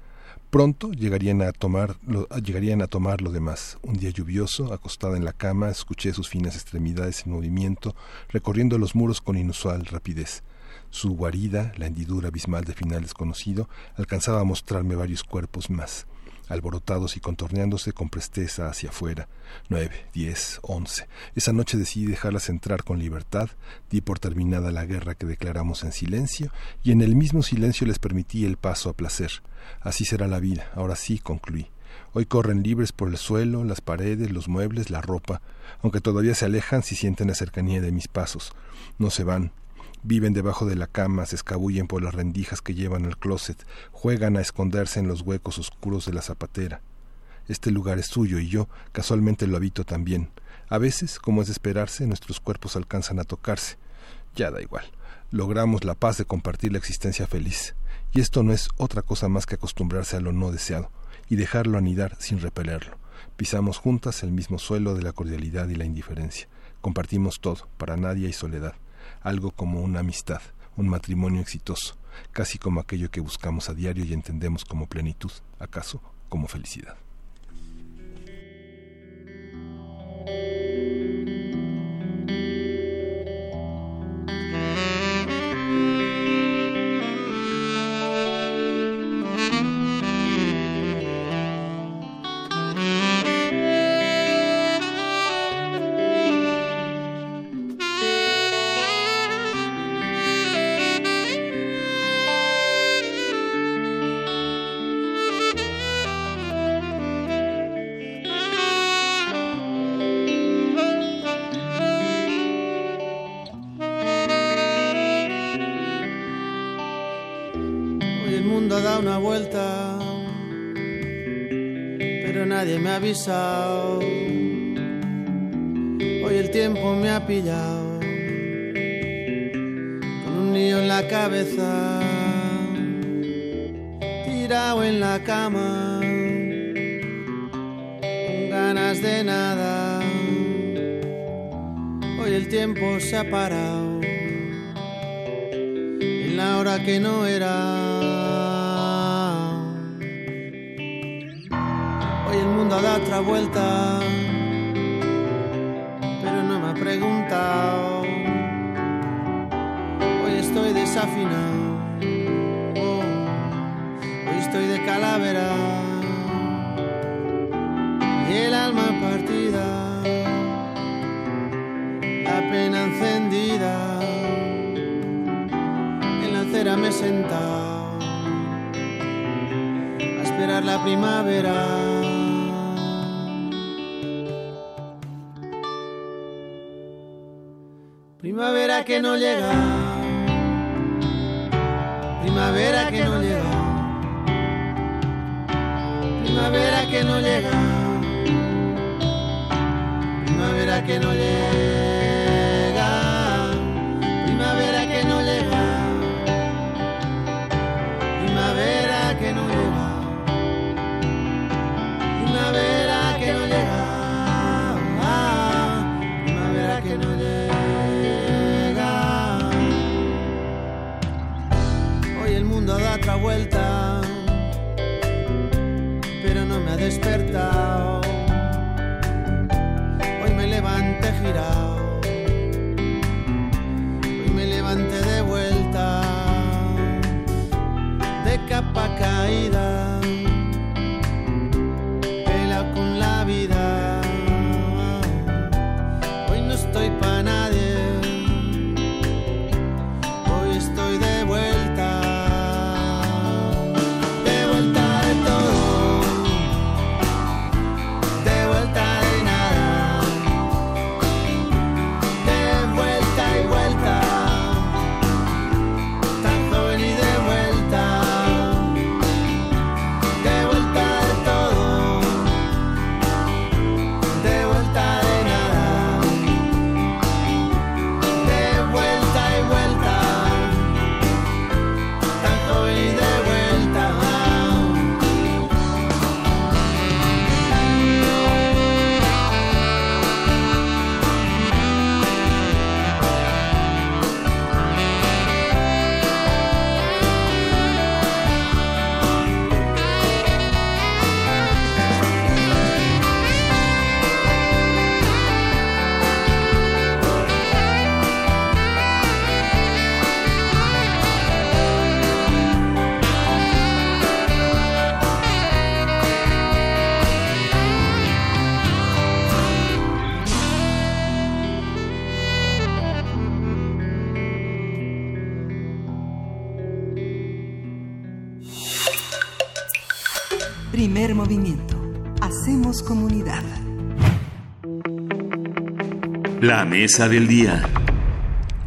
Pronto llegarían a tomar lo, llegarían a tomar lo demás. Un día lluvioso, acostada en la cama, escuché sus finas extremidades en movimiento, recorriendo los muros con inusual rapidez. Su guarida, la hendidura abismal de final desconocido, alcanzaba a mostrarme varios cuerpos más alborotados y contorneándose con presteza hacia afuera. Nueve, diez, once. Esa noche decidí dejarlas entrar con libertad, di por terminada la guerra que declaramos en silencio, y en el mismo silencio les permití el paso a placer. Así será la vida, ahora sí concluí. Hoy corren libres por el suelo, las paredes, los muebles, la ropa, aunque todavía se alejan si sienten la cercanía de mis pasos. No se van, Viven debajo de la cama, se escabullen por las rendijas que llevan al closet, juegan a esconderse en los huecos oscuros de la zapatera. Este lugar es suyo y yo casualmente lo habito también. A veces, como es de esperarse, nuestros cuerpos alcanzan a tocarse. Ya da igual. Logramos la paz de compartir la existencia feliz. Y esto no es otra cosa más que acostumbrarse a lo no deseado y dejarlo anidar sin repelerlo. Pisamos juntas el mismo suelo de la cordialidad y la indiferencia. Compartimos todo, para nadie hay soledad algo como una amistad, un matrimonio exitoso, casi como aquello que buscamos a diario y entendemos como plenitud, acaso como felicidad. La mesa del día.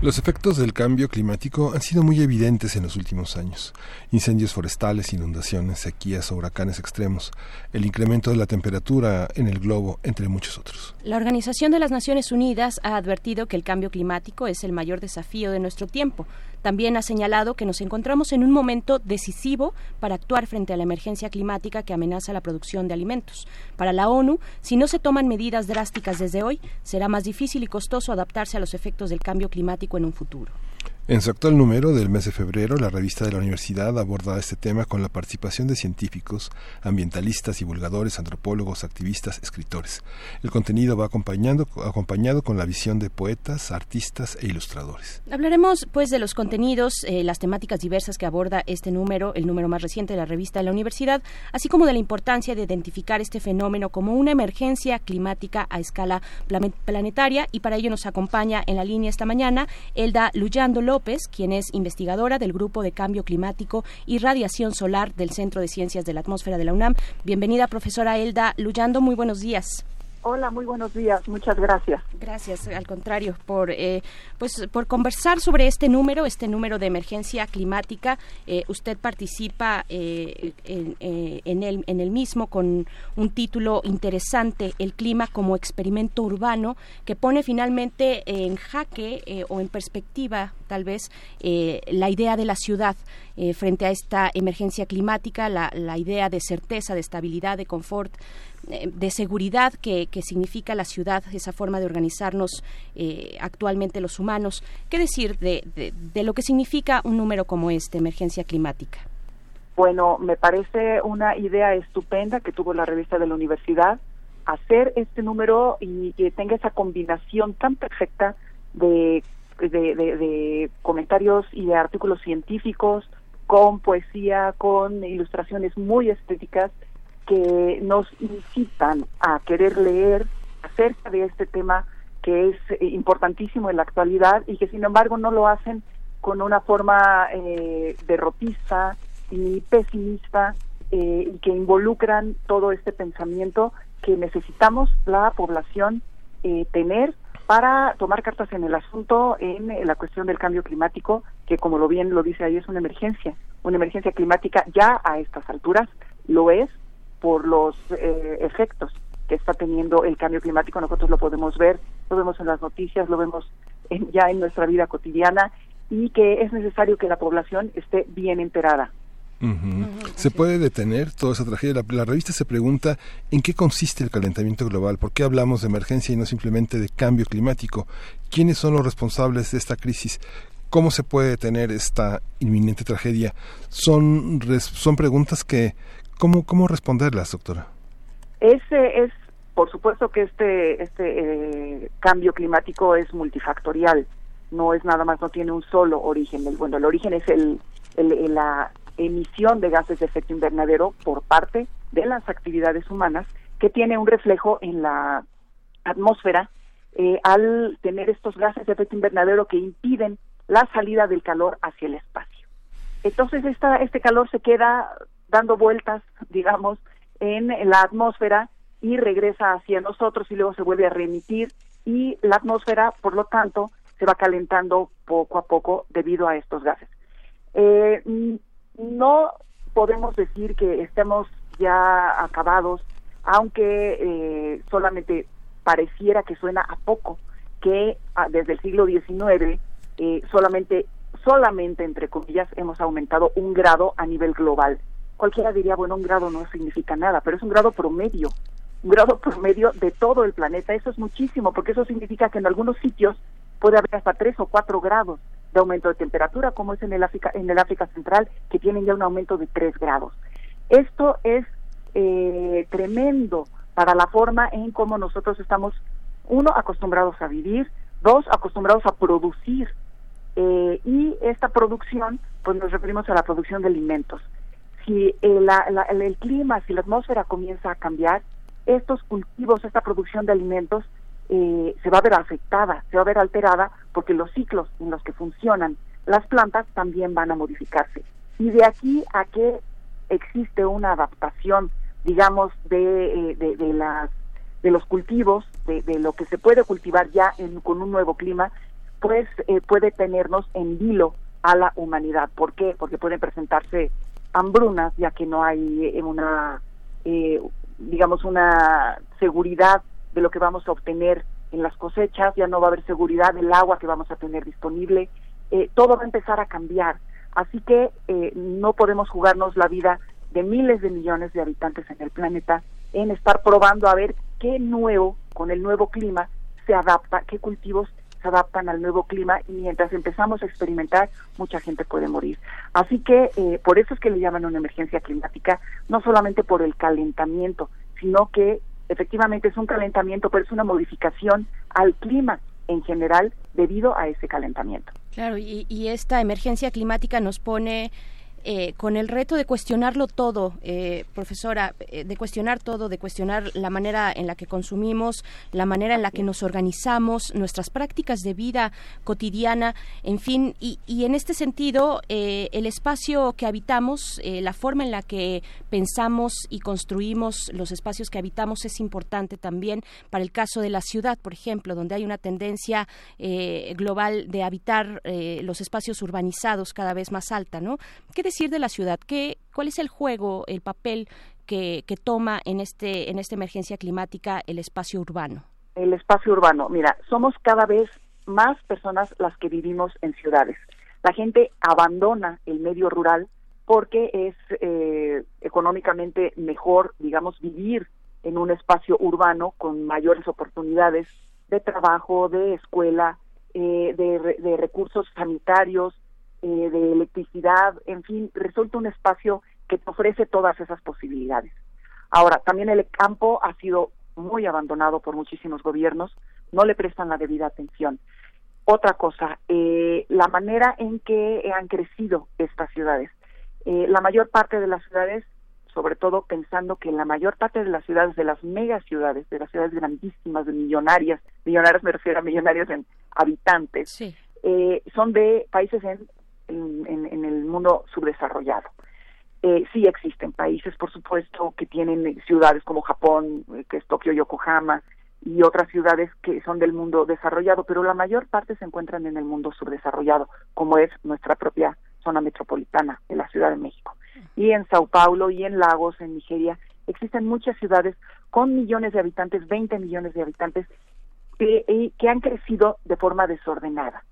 Los efectos del cambio climático han sido muy evidentes en los últimos años. Incendios forestales, inundaciones, sequías, huracanes extremos, el incremento de la temperatura en el globo, entre muchos otros. La Organización de las Naciones Unidas ha advertido que el cambio climático es el mayor desafío de nuestro tiempo. También ha señalado que nos encontramos en un momento decisivo para actuar frente a la emergencia climática que amenaza la producción de alimentos. Para la ONU, si no se toman medidas drásticas desde hoy, será más difícil y costoso adaptarse a los efectos del cambio climático en un futuro. En su actual número del mes de febrero, la revista de la universidad aborda este tema con la participación de científicos, ambientalistas, divulgadores, antropólogos, activistas, escritores. El contenido va acompañando, acompañado con la visión de poetas, artistas e ilustradores. Hablaremos pues de los contenidos, eh, las temáticas diversas que aborda este número, el número más reciente de la revista de la universidad, así como de la importancia de identificar este fenómeno como una emergencia climática a escala planetaria y para ello nos acompaña en la línea esta mañana Elda Luyando López, quien es investigadora del Grupo de Cambio Climático y Radiación Solar del Centro de Ciencias de la Atmósfera de la UNAM. Bienvenida, profesora Elda Luyando, muy buenos días. Hola, muy buenos días. Muchas gracias. Gracias, al contrario, por eh, pues por conversar sobre este número, este número de emergencia climática. Eh, usted participa eh, en, en, el, en el mismo con un título interesante, El clima como experimento urbano, que pone finalmente en jaque o en perspectiva, tal vez, la idea de la ciudad frente a esta emergencia climática, la, la idea de certeza, de estabilidad, de confort de seguridad que, que, significa la ciudad, esa forma de organizarnos eh, actualmente los humanos. ¿Qué decir de, de, de, lo que significa un número como este, emergencia climática? Bueno, me parece una idea estupenda que tuvo la revista de la universidad hacer este número y que tenga esa combinación tan perfecta de, de comentarios y de artículos científicos con poesía, con ilustraciones muy estéticas que nos incitan a querer leer acerca de este tema que es eh, importantísimo en la actualidad y que sin embargo no lo hacen con una forma eh, derrotista y pesimista eh, y que involucran todo este pensamiento que necesitamos la población eh, tener para tomar cartas en el asunto en, en la cuestión del cambio climático, que como lo bien lo dice ahí es una emergencia, una emergencia climática ya a estas alturas lo es por los eh, efectos que está teniendo el cambio climático. Nosotros lo podemos ver, lo vemos en las noticias, lo vemos en, ya en nuestra vida cotidiana y que es necesario que la población esté bien enterada. Uh -huh. ¿Se puede detener toda esa tragedia? La, la, revista se pregunta en qué consiste el calentamiento global, por qué hablamos de emergencia y no simplemente de cambio climático, quiénes son los responsables de esta crisis, cómo se puede detener esta inminente tragedia. Son, son preguntas que, ¿Cómo, ¿Cómo responderlas, doctora? Ese es, por supuesto que este, este eh, cambio climático es multifactorial, no es nada más, no tiene un solo origen. El, bueno, el origen es el, el, la emisión de gases de efecto invernadero por parte de las actividades humanas que tiene un reflejo en la atmósfera eh, al tener estos gases de efecto invernadero que impiden la salida del calor hacia el espacio. Entonces esta, este calor se queda dando vueltas, digamos, en la atmósfera y regresa hacia nosotros y luego se vuelve a remitir y la atmósfera, por lo tanto, se va calentando poco a poco debido a estos gases. Eh, no podemos decir que estemos ya acabados, aunque eh, solamente pareciera que suena a poco, que ah, desde el siglo XIX eh, solamente, solamente entre comillas, hemos aumentado un grado a nivel global. Cualquiera diría, bueno, un grado no significa nada, pero es un grado promedio, un grado promedio de todo el planeta. Eso es muchísimo, porque eso significa que en algunos sitios puede haber hasta tres o cuatro grados de aumento de temperatura, como es en el África, en el África Central, que tienen ya un aumento de tres grados. Esto es eh, tremendo para la forma en cómo nosotros estamos, uno, acostumbrados a vivir, dos, acostumbrados a producir. Eh, y esta producción, pues nos referimos a la producción de alimentos. Si el, el clima, si la atmósfera comienza a cambiar, estos cultivos, esta producción de alimentos, eh, se va a ver afectada, se va a ver alterada, porque los ciclos en los que funcionan las plantas también van a modificarse. Y de aquí a que existe una adaptación digamos, de, eh, de, de, las, de los cultivos, de, de, lo que se puede cultivar ya en, con un nuevo clima, pues eh, puede tenernos en vilo a la humanidad. ¿Por qué? Porque pueden presentarse hambrunas, ya que no hay eh, una, eh, digamos, una seguridad de lo que vamos a obtener en las cosechas, ya no va a haber seguridad del agua que vamos a tener disponible, eh, todo va a empezar a cambiar. Así que eh, no podemos jugarnos la vida de miles de millones de habitantes en el planeta en estar probando a ver qué nuevo, con el nuevo clima, se adapta, qué cultivos se adaptan al nuevo clima y mientras empezamos a experimentar, mucha gente puede morir. Así que eh, por eso es que le llaman una emergencia climática, no solamente por el calentamiento, sino que efectivamente es un calentamiento, pero es una modificación al clima en general debido a ese calentamiento. Claro, y, y esta emergencia climática nos pone eh, con el reto de cuestionarlo todo, eh, profesora, eh, de cuestionar todo, de cuestionar la manera en la que consumimos, la manera en la que nos organizamos, nuestras prácticas de vida cotidiana, en fin, y, y en este sentido, eh, el espacio que habitamos, eh, la forma en la que pensamos y construimos los espacios que habitamos es importante también para el caso de la ciudad, por ejemplo, donde hay una tendencia global de habitar los espacios urbanizados cada vez más alta, ¿no? ¿Qué decir de la ciudad? ¿Qué, ¿Cuál es el juego, el papel que, toma en, este, en esta emergencia climática el espacio urbano? El espacio urbano, mira, somos cada vez más personas las que vivimos en ciudades. La gente abandona el medio rural porque es eh, económicamente mejor, digamos, vivir en un espacio urbano con mayores oportunidades de trabajo, de escuela, eh, de, de recursos sanitarios, eh, de electricidad, en fin, resulta un espacio que te ofrece todas esas posibilidades. Ahora, también el campo ha sido muy abandonado por muchísimos gobiernos, no le prestan la debida atención. Otra cosa, eh, la manera en que han crecido estas ciudades. Eh, la mayor parte de las ciudades, sobre todo pensando que la mayor parte de las ciudades, de las megaciudades, de las ciudades grandísimas, de millonarias, millonarias me refiero a millonarias en habitantes, sí. eh, son de países en en, el mundo subdesarrollado. Eh, sí existen países, por supuesto, que tienen ciudades como Japón, eh, que es Tokio, Yokohama, y otras ciudades que son del mundo desarrollado, pero la mayor parte se encuentran en el mundo subdesarrollado, como es nuestra propia zona metropolitana de la Ciudad de México. Y en Sao Paulo y en Lagos, en Nigeria, existen muchas ciudades con millones de habitantes, 20 millones de habitantes, que, que han crecido de forma desordenada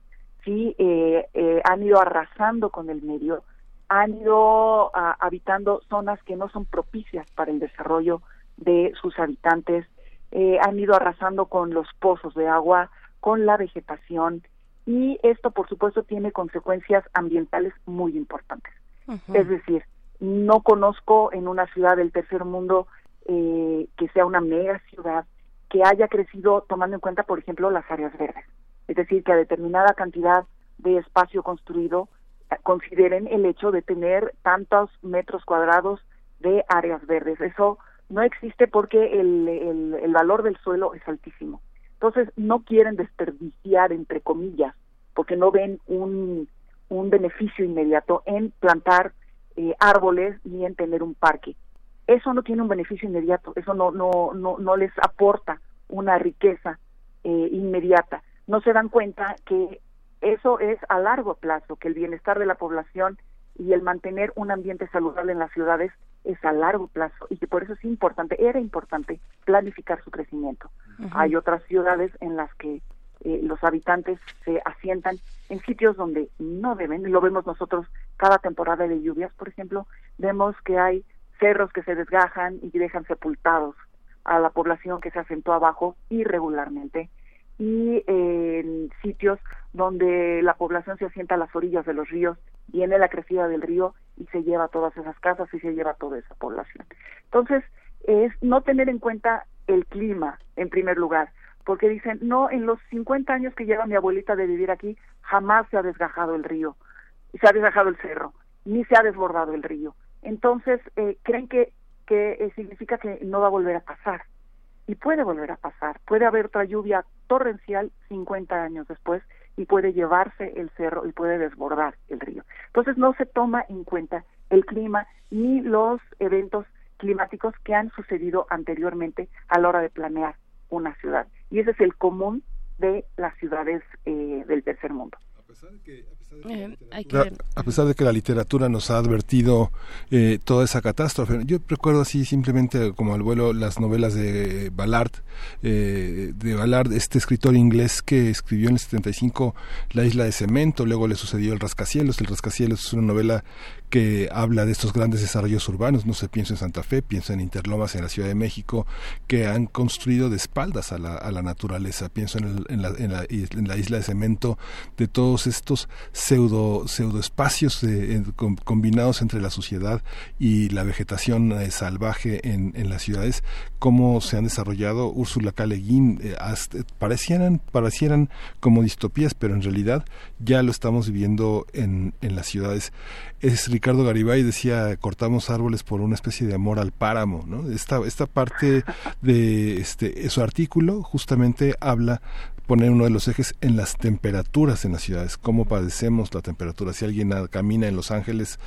sí eh, eh, han ido arrasando con el medio, han ido a, habitando zonas que no son propicias para el desarrollo de sus habitantes, eh, han ido arrasando con los pozos de agua, con la vegetación y esto por supuesto tiene consecuencias ambientales muy importantes. Uh -huh. Es decir, no conozco en una ciudad del tercer mundo eh, que sea una mega ciudad, que haya crecido tomando en cuenta, por ejemplo, las áreas verdes. Es decir, que a determinada cantidad de espacio construido eh, consideren el hecho de tener tantos metros cuadrados de áreas verdes. Eso no existe porque el, valor del suelo es altísimo. Entonces, no quieren desperdiciar, entre comillas, porque no ven un, un beneficio inmediato en plantar eh, árboles ni en tener un parque. Eso no tiene un beneficio inmediato, eso no, no, no, no les aporta una riqueza eh, inmediata. No se dan cuenta que eso es a largo plazo, que el bienestar de la población y el mantener un ambiente saludable en las ciudades es a largo plazo y que por eso es importante, era importante planificar su crecimiento. Hay otras ciudades en las que eh, los habitantes se asientan en sitios donde no deben, lo vemos nosotros cada temporada de lluvias, por ejemplo, vemos que hay cerros que se desgajan y dejan sepultados a la población que se asentó abajo irregularmente y en sitios donde la población se asienta a las orillas de los ríos, viene la crecida del río y se lleva todas esas casas y se lleva toda esa población. Entonces, es no tener en cuenta el clima en primer lugar, porque dicen, no, en los 50 años que lleva mi abuelita de vivir aquí, jamás se ha desgajado el río, se ha desgajado el cerro, ni se ha desbordado el río. Entonces, eh, creen que, que eh, significa que no va a volver a pasar. Y puede volver a pasar. Puede haber otra lluvia torrencial 50 años después y puede llevarse el cerro y puede desbordar el río. Entonces, no se toma en cuenta el clima ni los eventos climáticos que han sucedido anteriormente a la hora de planear una ciudad. Y ese es el común de las ciudades eh, del tercer mundo. A pesar de que la literatura nos ha advertido eh, toda esa catástrofe, yo recuerdo así simplemente como al vuelo las novelas de Ballard, eh, de Ballard, este escritor inglés que escribió en el 75 La isla de cemento, luego le sucedió El rascacielos, El rascacielos es una novela que habla de estos grandes desarrollos urbanos, no sé, pienso en Santa Fe, pienso en Interlomas en la Ciudad de México, que han construido de espaldas a la, a la naturaleza, pienso en, en, la, en, la, en, la, isla de cemento, de todos estos pseudo, pseudo espacios con, combinados entre la sociedad y la vegetación eh, salvaje en, en las ciudades, cómo se han desarrollado, Úrsula K. Le Guin, eh, parecieran, parecieran como distopías, pero en realidad ya lo estamos viviendo en, en las ciudades. Es Ricardo Garibay decía, cortamos árboles por una especie de amor al páramo, ¿no? Esta, esta parte de este, su artículo justamente habla poner uno de los ejes en las temperaturas en las ciudades, cómo padecemos la temperatura. Si alguien camina en Los Ángeles,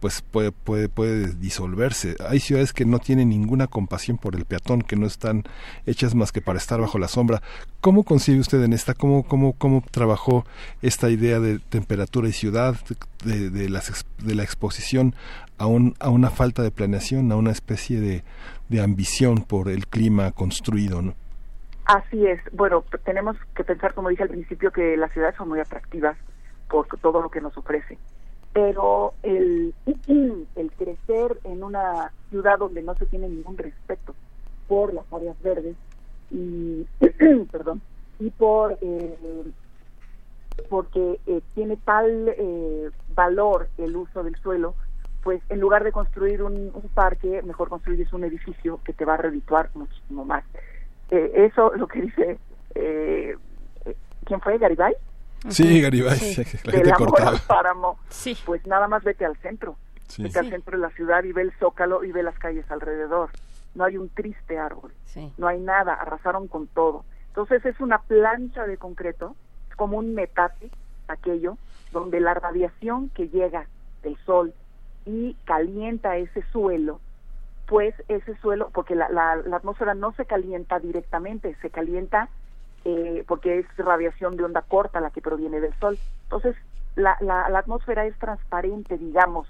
pues puede, puede, puede disolverse. Hay ciudades que no tienen ninguna compasión por el peatón, que no están hechas más que para estar bajo la sombra. ¿Cómo concibe usted en esta? ¿Cómo, cómo, cómo trabajó esta idea de temperatura y ciudad, de, de, la, de la exposición a, un, a una falta de planeación, a una especie de, de ambición por el clima construido, ¿no? Así es. Bueno, tenemos que pensar, como dije al principio, que las ciudades son muy atractivas por todo lo que nos ofrece. Pero el, [clears throat] el crecer en una ciudad donde no se tiene ningún respeto por las áreas verdes y, [clears throat] perdón, y por eh, porque eh, tiene tal eh, valor el uso del suelo, pues en lugar de construir un, un parque, mejor construir un edificio que te va a redituar muchísimo más. Eh, eso lo que dice eh, quién fue Garibay sí Garibay sí. [laughs] la gente cortaba páramo. Sí. pues nada más vete al centro. Sí. vete al centro de la ciudad y ve el zócalo y ve las calles alrededor. No hay un triste árbol. No hay nada arrasaron con todo. Entonces es una plancha de concreto como un metate aquello donde la radiación que llega del sol y calienta ese suelo pues ese suelo, porque la, la, la, atmósfera no se calienta directamente, se calienta eh, porque es radiación de onda corta la que proviene del sol. Entonces, la, la, atmósfera es transparente, digamos,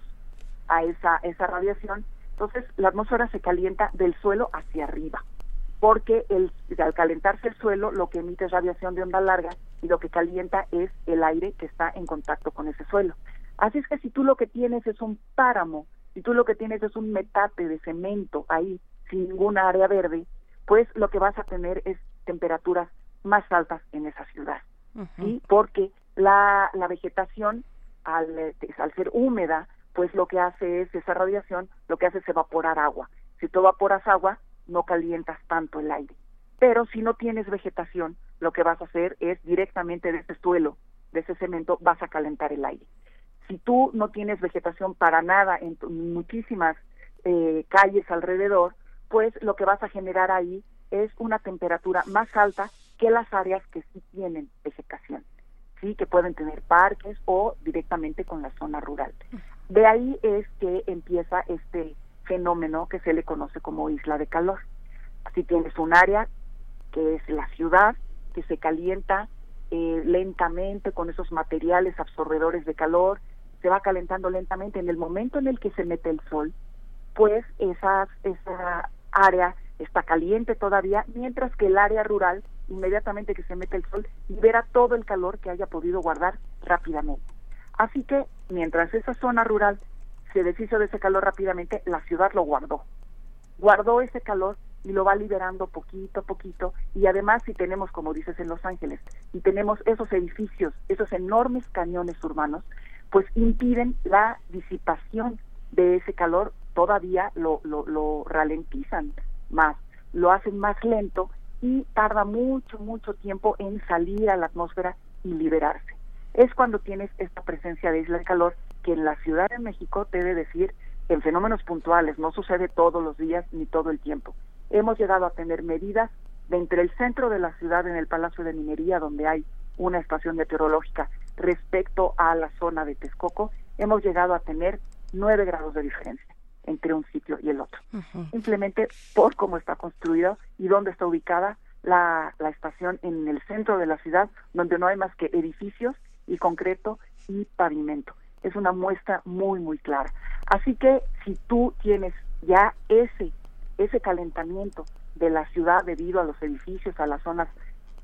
a esa, esa radiación. Entonces, la atmósfera se calienta del suelo hacia arriba, porque el, al calentarse el suelo, lo que emite es radiación de onda larga y lo que calienta es el aire que está en contacto con ese suelo. Así es que si tú lo que tienes es un páramo si tú lo que tienes es un metate de cemento ahí, sin ninguna área verde, pues lo que vas a tener es temperaturas más altas en esa ciudad, ¿sí? Porque la, la vegetación, al, al ser húmeda, pues lo que hace es, esa radiación, lo que hace es evaporar agua. Si tú evaporas agua, no calientas tanto el aire. Pero si no tienes vegetación, lo que vas a hacer es directamente de ese suelo, de ese cemento, vas a calentar el aire. Si tú no tienes vegetación para nada en muchísimas eh, calles alrededor, pues lo que vas a generar ahí es una temperatura más alta que las áreas que sí tienen vegetación, sí, que pueden tener parques o directamente con la zona rural. De ahí es que empieza este fenómeno que se le conoce como isla de calor. Si tienes un área que es la ciudad, que se calienta eh, lentamente con esos materiales absorbedores de calor, se va calentando lentamente. En el momento en el que se mete el sol, pues esa, esa área está caliente todavía, mientras que el área rural, inmediatamente que se mete el sol, libera todo el calor que haya podido guardar rápidamente. Así que mientras esa zona rural se deshizo de ese calor rápidamente, la ciudad lo guardó. Guardó ese calor y lo va liberando poquito a poquito. Y además, si tenemos, como dices en Los Ángeles, y tenemos esos edificios, esos enormes cañones urbanos, pues impiden la disipación de ese calor, todavía lo, lo, ralentizan más, lo hacen más lento y tarda mucho, mucho tiempo en salir a la atmósfera y liberarse. Es cuando tienes esta presencia de isla de calor que en la Ciudad de México te debe decir en fenómenos puntuales, no sucede todos los días ni todo el tiempo. Hemos llegado a tener medidas de entre el centro de la ciudad en el Palacio de Minería, donde hay una estación meteorológica, respecto a la zona de Texcoco, hemos llegado a tener nueve grados de diferencia entre un sitio y el otro. Simplemente por cómo está construido y dónde está ubicada la, la estación en el centro de la ciudad, donde no hay más que edificios y concreto y pavimento. Es una muestra muy, muy clara. Así que si tú tienes ya ese, ese calentamiento de la ciudad debido a los edificios, a las zonas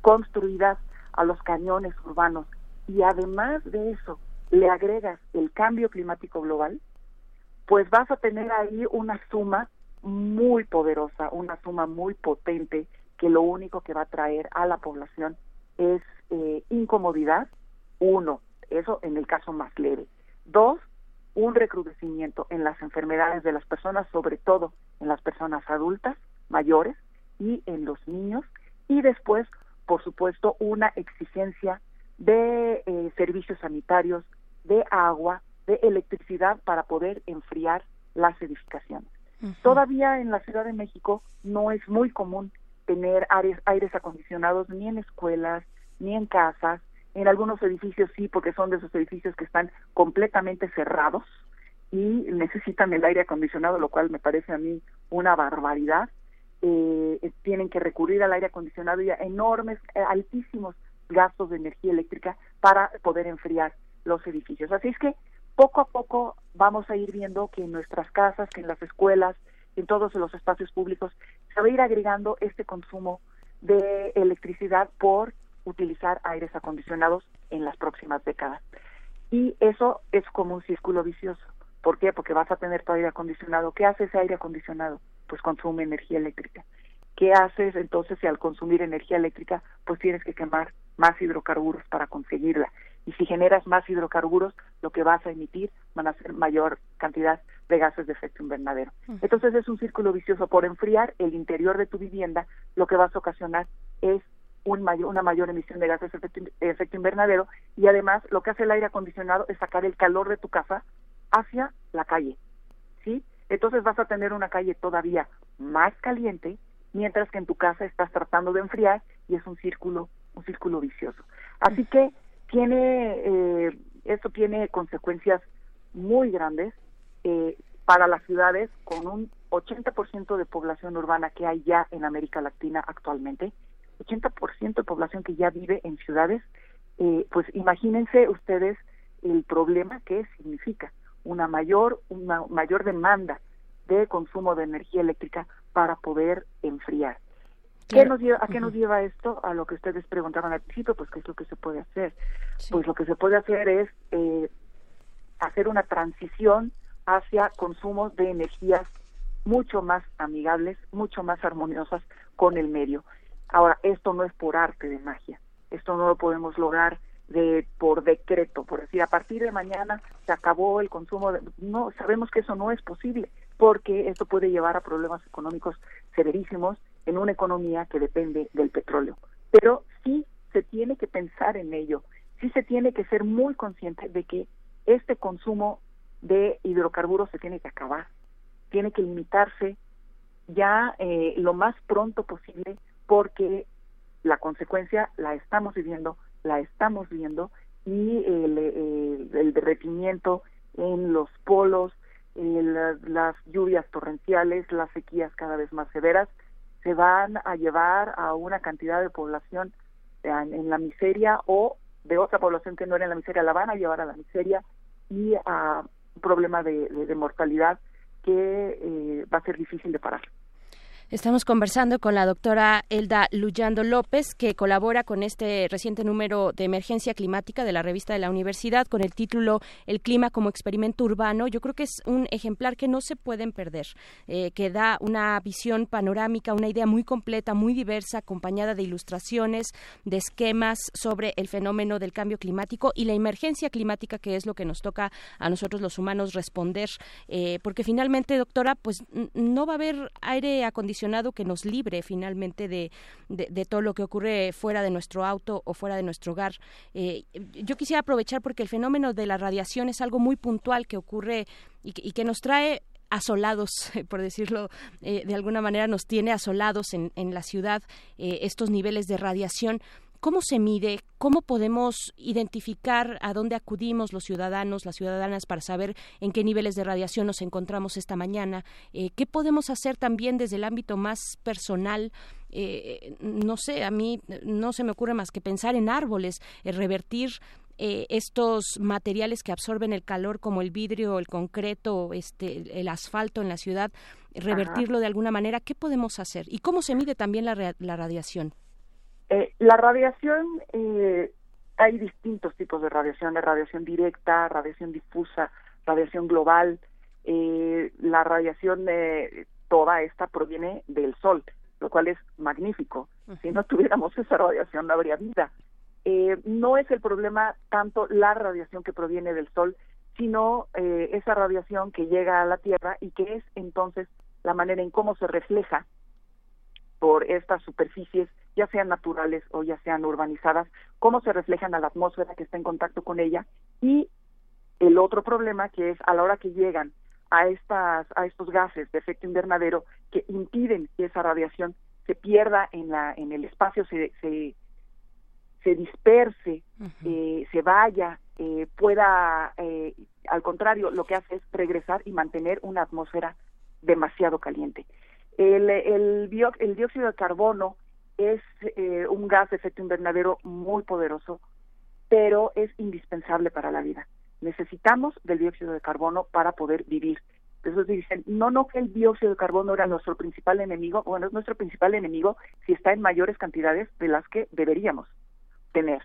construidas, a los cañones urbanos, y además de eso le agregas el cambio climático global, pues vas a tener ahí una suma muy poderosa, una suma muy potente que lo único que va a traer a la población es eh, incomodidad, uno, eso en el caso más leve. Dos, un recrudecimiento en las enfermedades de las personas, sobre todo en las personas adultas, mayores y en los niños. Y después, por supuesto, una exigencia de eh, servicios sanitarios, de agua, de electricidad para poder enfriar las edificaciones. Todavía en la Ciudad de México no es muy común tener aires, aires acondicionados ni en escuelas, ni en casas, en algunos edificios sí, porque son de esos edificios que están completamente cerrados y necesitan el aire acondicionado, lo cual me parece a mí una barbaridad. Eh, eh, tienen que recurrir al aire acondicionado y a enormes, eh, altísimos gastos de energía eléctrica para poder enfriar los edificios. Así es que poco a poco vamos a ir viendo que en nuestras casas, que en las escuelas, en todos los espacios públicos, se va a ir agregando este consumo de electricidad por utilizar aires acondicionados en las próximas décadas. Y eso es como un círculo vicioso. ¿Por qué? Porque vas a tener tu aire acondicionado. ¿Qué hace ese aire acondicionado? Pues consume energía eléctrica. ¿Qué haces entonces si al consumir energía eléctrica pues tienes que quemar más hidrocarburos para conseguirla? Y si generas más hidrocarburos, lo que vas a emitir van a ser mayor cantidad de gases de efecto invernadero. Entonces es un círculo vicioso. Por enfriar el interior de tu vivienda, lo que vas a ocasionar es una mayor emisión de gases de efecto, invernadero y además lo que hace el aire acondicionado es sacar el calor de tu casa hacia la calle, ¿sí? Entonces vas a tener una calle todavía más caliente mientras que en tu casa estás tratando de enfriar y es un círculo, un círculo vicioso. Así que tiene, eh, esto tiene consecuencias muy grandes eh, para las ciudades con un 80% de población urbana que hay ya en América Latina actualmente 80% de población que ya vive en ciudades, eh, pues imagínense ustedes el problema que significa una mayor, una mayor demanda de consumo de energía eléctrica para poder enfriar. ¿Qué nos lleva, ¿A qué nos lleva esto? A lo que ustedes preguntaban al principio, pues qué es lo que se puede hacer. Pues lo que se puede hacer es eh, hacer una transición hacia consumos de energías mucho más amigables, mucho más armoniosas con el medio. Ahora, esto no es por arte de magia, esto no lo podemos lograr de por decreto, por decir, a partir de mañana se acabó el consumo, de, no, sabemos que eso no es posible, porque esto puede llevar a problemas económicos severísimos en una economía que depende del petróleo. Pero sí se tiene que pensar en ello, sí se tiene que ser muy consciente de que este consumo de hidrocarburos se tiene que acabar, tiene que limitarse ya eh, lo más pronto posible porque la consecuencia la estamos viviendo, la estamos viendo y el, el, derretimiento en los polos, las lluvias torrenciales, las sequías cada vez más severas, se van a llevar a una cantidad de población en, la miseria o de otra población que no era en la miseria, la van a llevar a la miseria y a un problema de, de, mortalidad que eh, va a ser difícil de parar. Estamos conversando con la doctora Elda Luyando López, que colabora con este reciente número de emergencia climática de la revista de la universidad con el título El clima como experimento urbano. Yo creo que es un ejemplar que no se pueden perder, eh, que da una visión panorámica, una idea muy completa, muy diversa, acompañada de ilustraciones, de esquemas sobre el fenómeno del cambio climático y la emergencia climática, que es lo que nos toca a nosotros los humanos responder, eh, porque finalmente, doctora, pues no va a haber aire acondicionado que nos libre finalmente de, de, todo lo que ocurre fuera de nuestro auto o fuera de nuestro hogar. Eh, yo quisiera aprovechar porque el fenómeno de la radiación es algo muy puntual que ocurre y que, nos trae asolados, [laughs] por decirlo eh, de alguna manera, nos tiene asolados en, en la ciudad eh, estos niveles de radiación. ¿Cómo se mide? ¿Cómo podemos identificar a dónde acudimos los ciudadanos, las ciudadanas, para saber en qué niveles de radiación nos encontramos esta mañana? Eh, ¿Qué podemos hacer también desde el ámbito más personal? Eh, no sé, a mí no se me ocurre más que pensar en árboles, revertir eh, estos materiales que absorben el calor como el vidrio, el concreto, este, el asfalto en la ciudad, revertirlo de alguna manera. ¿Qué podemos hacer? ¿Y cómo se mide también la, la radiación? Eh, la radiación, eh, hay distintos tipos de radiación, de radiación directa, radiación difusa, radiación global. Eh, la radiación toda esta proviene del Sol, lo cual es magnífico. Si no tuviéramos esa radiación no habría vida. no es el problema tanto la radiación que proviene del Sol, sino esa radiación que llega a la Tierra y que es entonces la manera en cómo se refleja por estas superficies ya sean naturales o ya sean urbanizadas, cómo se reflejan a la atmósfera que está en contacto con ella. Y el otro problema que es a la hora que llegan a estas a estos gases de efecto invernadero que impiden que esa radiación se pierda en la en el espacio se se, se disperse eh, se vaya eh, pueda eh, al contrario lo que hace es regresar y mantener una atmósfera demasiado caliente. El, el, el dióxido de carbono es eh, un gas de efecto invernadero muy poderoso, pero es indispensable para la vida. Necesitamos del dióxido de carbono para poder vivir. Entonces dicen, no, no que el dióxido de carbono era nuestro principal enemigo, bueno, es nuestro principal enemigo si está en mayores cantidades de las que deberíamos tener.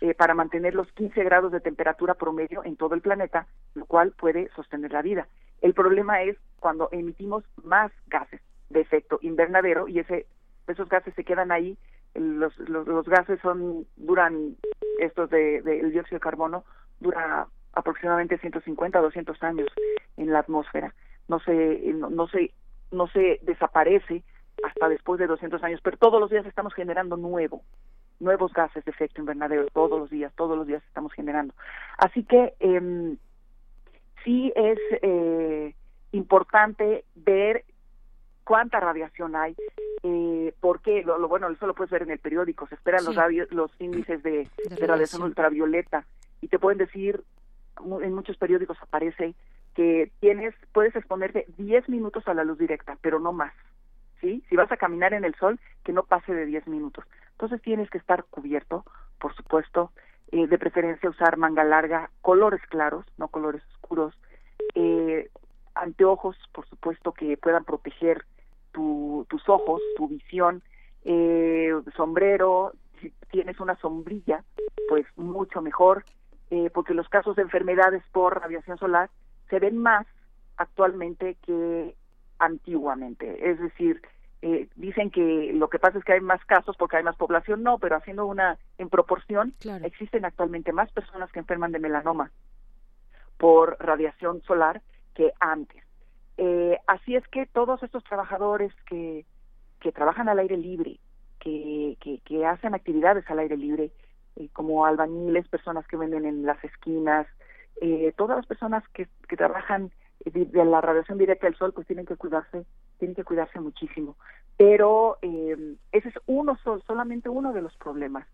Eh, para mantener los 15 grados de temperatura promedio en todo el planeta, lo cual puede sostener la vida. El problema es cuando emitimos más gases de efecto invernadero y ese esos gases se quedan ahí los, los, gases son duran estos de, el dióxido de carbono dura aproximadamente 150 200 años en la atmósfera. No se no, no se no se desaparece hasta después de 200 años pero todos los días estamos generando nuevo nuevos gases de efecto invernadero todos los días todos los días estamos generando. Así que eh, sí es eh, importante ver cuánta radiación hay, eh, porque lo, lo, bueno, eso lo puedes ver en el periódico, se esperan los, los índices de, radiación ultravioleta y te pueden decir, en muchos periódicos aparece que tienes, puedes exponerte 10 minutos a la luz directa, pero no más. ¿Sí? Si vas a caminar en el sol, que no pase de 10 minutos. Entonces tienes que estar cubierto, por supuesto, eh, de preferencia usar manga larga, colores claros, no colores oscuros, eh, anteojos, por supuesto, que puedan proteger tus ojos, tu visión, eh, sombrero, si tienes una sombrilla, pues mucho mejor, eh, porque los casos de enfermedades por radiación solar se ven más actualmente que antiguamente. Es decir, eh, dicen que lo que pasa es que hay más casos porque hay más población, no, pero haciendo una en proporción, existen actualmente más personas que enferman de melanoma por radiación solar que antes. Eh, así es que todos estos trabajadores que, que trabajan al aire libre, que, que, hacen actividades al aire libre, eh, como albañiles, personas que venden en las esquinas, eh, todas las personas que, que trabajan de, la radiación directa del sol, pues tienen que cuidarse, tienen que cuidarse muchísimo. Pero ese es uno solamente uno de los problemas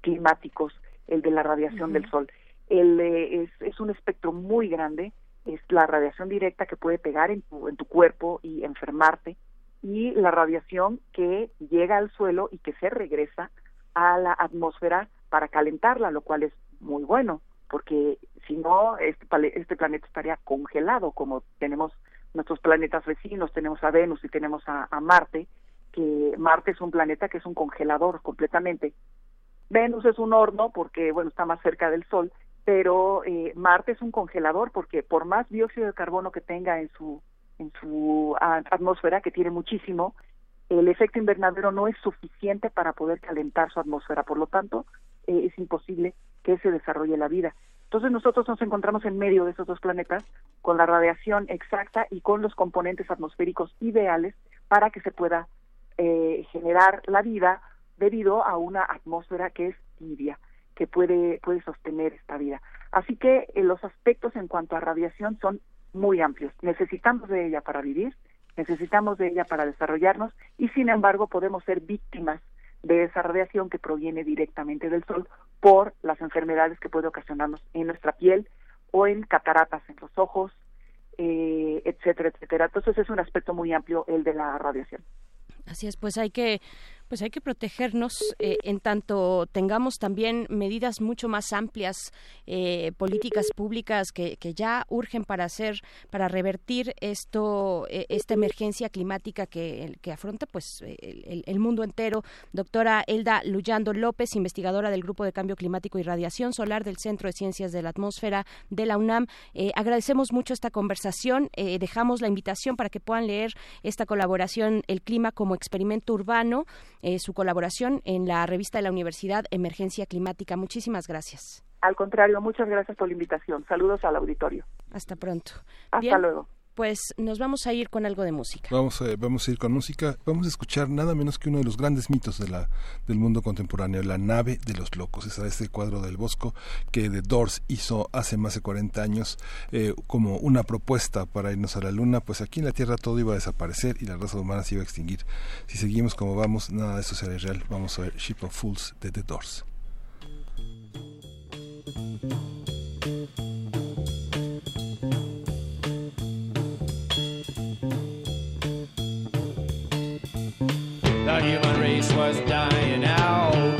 climáticos, el de la radiación del sol. El, es, es un espectro muy grande es la radiación directa que puede pegar en tu, en tu cuerpo y enfermarte y la radiación que llega al suelo y que se regresa a la atmósfera para calentarla, lo cual es muy bueno, porque si no, este, este planeta estaría congelado, como tenemos nuestros planetas vecinos, tenemos a Venus y tenemos a, a Marte, que Marte es un planeta que es un congelador completamente. Venus es un horno porque, bueno, está más cerca del Sol pero eh, Marte es un congelador porque por más dióxido de carbono que tenga en su en su atmósfera que tiene muchísimo el efecto invernadero no es suficiente para poder calentar su atmósfera. Por lo tanto eh, es imposible que se desarrolle la vida. Entonces nosotros nos encontramos en medio de esos dos planetas con la radiación exacta y con los componentes atmosféricos ideales para que se pueda eh, generar la vida debido a una atmósfera que es tibia que puede, puede sostener esta vida. Así que eh, los aspectos en cuanto a radiación son muy amplios. Necesitamos de ella para vivir, necesitamos de ella para desarrollarnos y sin embargo podemos ser víctimas de esa radiación que proviene directamente del sol por las enfermedades que puede ocasionarnos en nuestra piel o en cataratas en los ojos, eh, etcétera, etcétera. Entonces es un aspecto muy amplio el de la radiación. Así es, pues hay que pues hay que protegernos eh, en tanto tengamos también medidas mucho más amplias, eh, políticas públicas que, ya urgen para hacer, para revertir esto, eh, esta emergencia climática que, que afronta pues el, mundo entero. Doctora Elda Luyando López, investigadora del Grupo de Cambio Climático y Radiación Solar del Centro de Ciencias de la Atmósfera de la UNAM. agradecemos mucho esta conversación. dejamos la invitación para que puedan leer esta colaboración El clima como experimento urbano eh, su colaboración en la revista de la Universidad Emergencia Climática. Muchísimas gracias. Al contrario, muchas gracias por la invitación. Saludos al auditorio. Hasta pronto. Hasta luego pues nos vamos a ir con algo de música. Vamos a, vamos a ir con música. Vamos a escuchar nada menos que uno de los grandes mitos del mundo contemporáneo, la nave de los locos. Es este cuadro del Bosco que The Doors hizo hace más de 40 años eh, como una propuesta para irnos a la luna. Pues aquí en la Tierra todo iba a desaparecer y la raza humana se iba a extinguir. Si seguimos como vamos, nada de eso será real. Vamos a ver Ship of Fools de The Doors. The human race was dying out.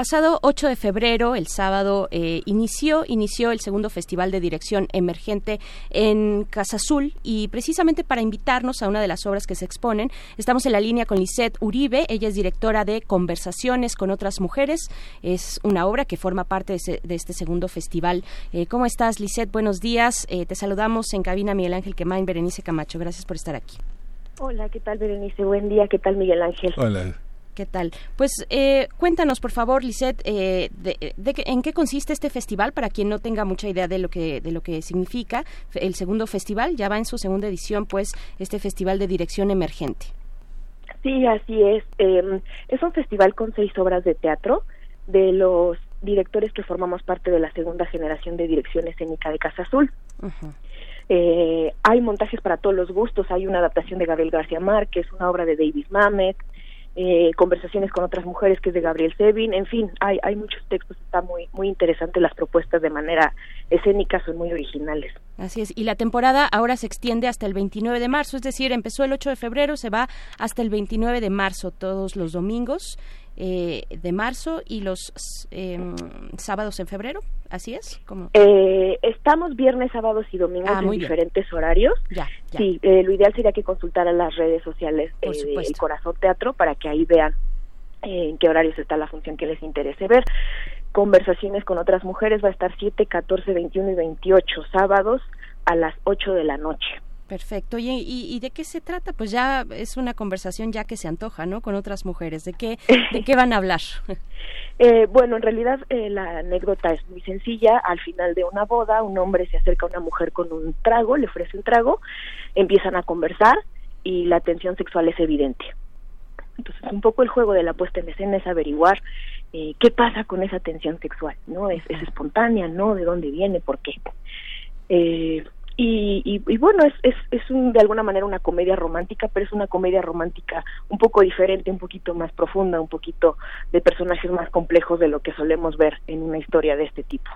Pasado 8 de febrero, el sábado, eh, inició, inició el segundo Festival de Dirección Emergente en Casa Azul y precisamente para invitarnos a una de las obras que se exponen, estamos en la línea con Lisette Uribe, ella es directora de Conversaciones con otras mujeres, es una obra que forma parte de, ese- de este segundo festival. Eh, ¿Cómo estás, Lisette? Buenos días, Eh, te saludamos en cabina Miguel Ángel Quemain, Berenice Camacho, gracias por estar aquí. Hola, ¿qué tal Berenice? Buen día, ¿qué tal Miguel Ángel? Hola. ¿Qué tal? Pues eh, cuéntanos, por favor, Lisette, eh, de, de en qué consiste este festival para quien no tenga mucha idea de lo que de lo que significa el segundo festival. Ya va en su segunda edición, pues, este festival de dirección emergente. Sí, así es. Eh, es un festival con seis obras de teatro de los directores que formamos parte de la segunda generación de dirección escénica de Casa Azul. Eh, hay montajes para todos los gustos. Hay una adaptación de Gabriel García Márquez, una obra de David Mamet, eh, conversaciones con otras mujeres que es de Gabriel Sevin. En fin, hay, hay muchos textos. Está muy muy interesante las propuestas de manera escénica, son muy originales. Así es. Y la temporada ahora se extiende hasta el 29 de marzo, es decir, empezó el 8 de febrero, se va hasta el 29 de marzo, todos los domingos eh, de marzo y los eh, sábados en febrero. Así es. como Eh, estamos viernes, sábados y domingos Ah, en bien. diferentes horarios. Ya, ya. Sí, eh, lo ideal sería que consultaran las redes sociales eh, de supuesto. El Corazón Teatro para que ahí vean eh, en qué horarios está la función que les interese ver. Conversaciones con otras mujeres va a estar 7, 14, 21 y 28 sábados a las 8 de la noche. Perfecto. ¿Y, y, y de qué se trata? Pues ya es una conversación ya que se antoja, ¿no? Con otras mujeres. ¿De qué, de qué van a hablar? [laughs] Eh, bueno, en realidad eh, la anécdota es muy sencilla. Al final de una boda, un hombre se acerca a una mujer con un trago, le ofrece un trago, empiezan a conversar y la tensión sexual es evidente. Entonces, un poco el juego de la puesta en escena es averiguar eh, qué pasa con esa tensión sexual, ¿no? ¿Es, es espontánea, no? ¿De dónde viene? ¿Por qué? Eh, y, y, y bueno, es, es, es un, de alguna manera una comedia romántica, pero es una comedia romántica un poco diferente, un poquito más profunda, un poquito de personajes más complejos de lo que solemos ver en una historia de este tipo.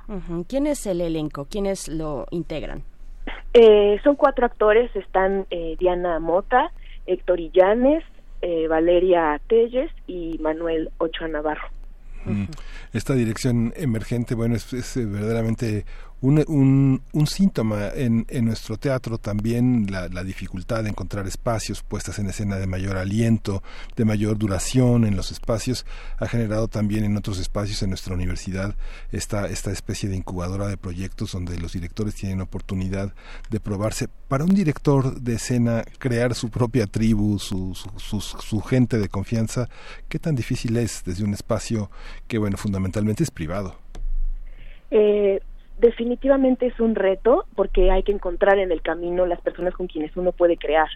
¿Quién es el elenco? ¿Quiénes lo integran? Eh, son cuatro actores, están eh, Diana Mota, Héctor Illanes, eh, Valeria Telles y Manuel Ochoa Navarro. Esta dirección emergente, bueno, es, es, eh, verdaderamente un, un, síntoma en, en, nuestro teatro también la, la, dificultad de encontrar espacios puestas en escena de mayor aliento, de mayor duración en los espacios, ha generado también en otros espacios en nuestra universidad esta, esta especie de incubadora de proyectos donde los directores tienen oportunidad de probarse. Para un director de escena, crear su propia tribu, su, su, su, su gente de confianza, ¿qué tan difícil es desde un espacio que, bueno, fundamentalmente es privado? Eh, definitivamente es un reto porque hay que encontrar en el camino las personas con quienes uno puede crear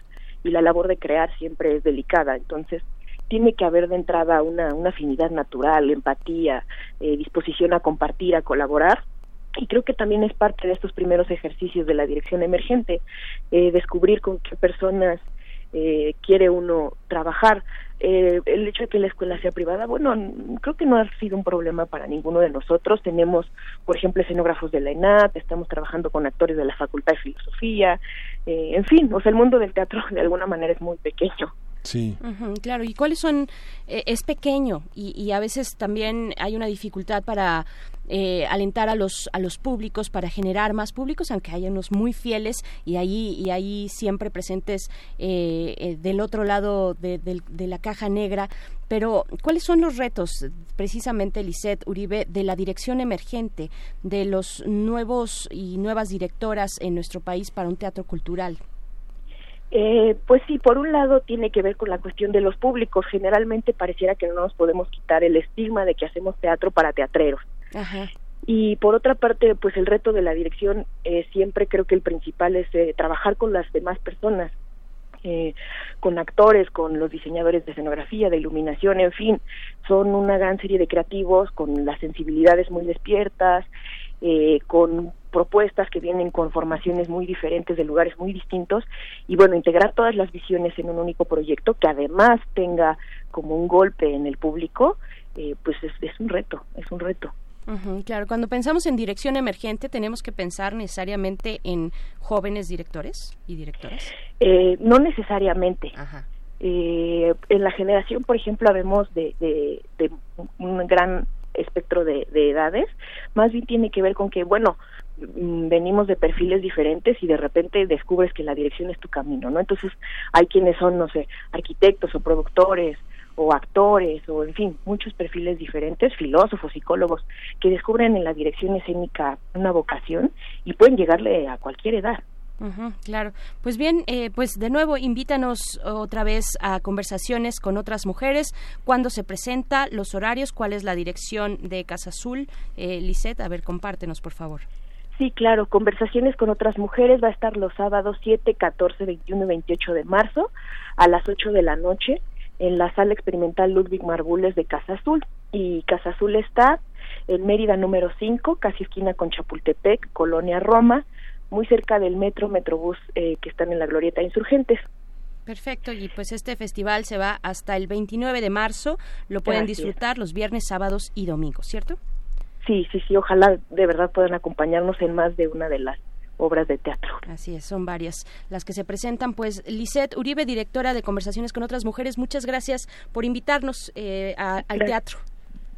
y la labor de crear siempre es delicada. Entonces tiene que haber de entrada una, afinidad natural empatía eh, disposición a compartir a colaborar. Y creo que también es parte de estos primeros ejercicios de la dirección emergente eh, descubrir con qué personas eh, quiere uno trabajar. Eh, el hecho de que la escuela sea privada, bueno, creo que no ha sido un problema para ninguno de nosotros. Tenemos, por ejemplo, escenógrafos de la ENAT, estamos trabajando con actores de la Facultad de Filosofía, eh, en fin, o sea, el mundo del teatro [laughs] de alguna manera es muy pequeño. Sí. Claro, ¿y cuáles son? Eh, es pequeño y, y, a veces también hay una dificultad para eh, alentar a los a los públicos para generar más públicos, aunque hay unos muy fieles y ahí y ahí siempre presentes eh, del otro lado de, la caja negra. Pero ¿cuáles son los retos, precisamente, Lisette Uribe, de la dirección emergente, de los nuevos y nuevas directoras en nuestro país para un teatro cultural? Eh, pues sí, por un lado tiene que ver con la cuestión de los públicos. Generalmente pareciera que no nos podemos quitar el estigma de que hacemos teatro para teatreros. Ajá. Y por otra parte, pues el reto de la dirección eh, siempre creo que el principal es eh, trabajar con las demás personas, eh, con actores, con los diseñadores de escenografía, de iluminación, en fin, son una gran serie de creativos con las sensibilidades muy despiertas, eh, con propuestas que vienen con formaciones muy diferentes de lugares muy distintos y bueno, integrar todas las visiones en un único proyecto que además tenga como un golpe en el público, eh, pues es, es, un reto, es un reto. Uh -huh, claro, cuando pensamos en dirección emergente tenemos que pensar necesariamente en jóvenes directores y directoras. Eh, no necesariamente. Ajá. Eh, en la generación, por ejemplo, habemos de, de, de un gran espectro de, de edades, más bien tiene que ver con que, bueno, mm, venimos de perfiles diferentes y de repente descubres que la dirección es tu camino, ¿no? Entonces hay quienes son, no sé, arquitectos o productores o actores o en fin, muchos perfiles diferentes, filósofos, psicólogos, que descubren en la dirección escénica una vocación y pueden llegarle a cualquier edad. Claro. Pues bien, eh, pues de nuevo invítanos otra vez a conversaciones con otras mujeres. ¿Cuándo se presenta? ¿Los horarios? ¿Cuál es la dirección de Casa Azul? Eh, a ver, compártenos, por favor. Sí, claro, conversaciones con otras mujeres va a estar los sábados 7, 14, 21 y 28 de marzo a las 8 de la noche en la sala experimental Ludwig Marbules de Casa Azul. Y Casa Azul está en Mérida número 5, casi esquina con Chapultepec, Colonia Roma, muy cerca del metro, Metrobús eh, que están en la Glorieta Insurgentes. Perfecto, y pues este festival se va hasta el 29 de marzo. Lo pueden disfrutar los viernes, sábados y domingos, ¿cierto? Sí, sí, sí, ojalá de verdad puedan acompañarnos en más de una de las obras de teatro. Así es, son varias las que se presentan. Pues Lisette Uribe, directora de Conversaciones con otras mujeres, muchas gracias por invitarnos eh, a- al Gracias. teatro.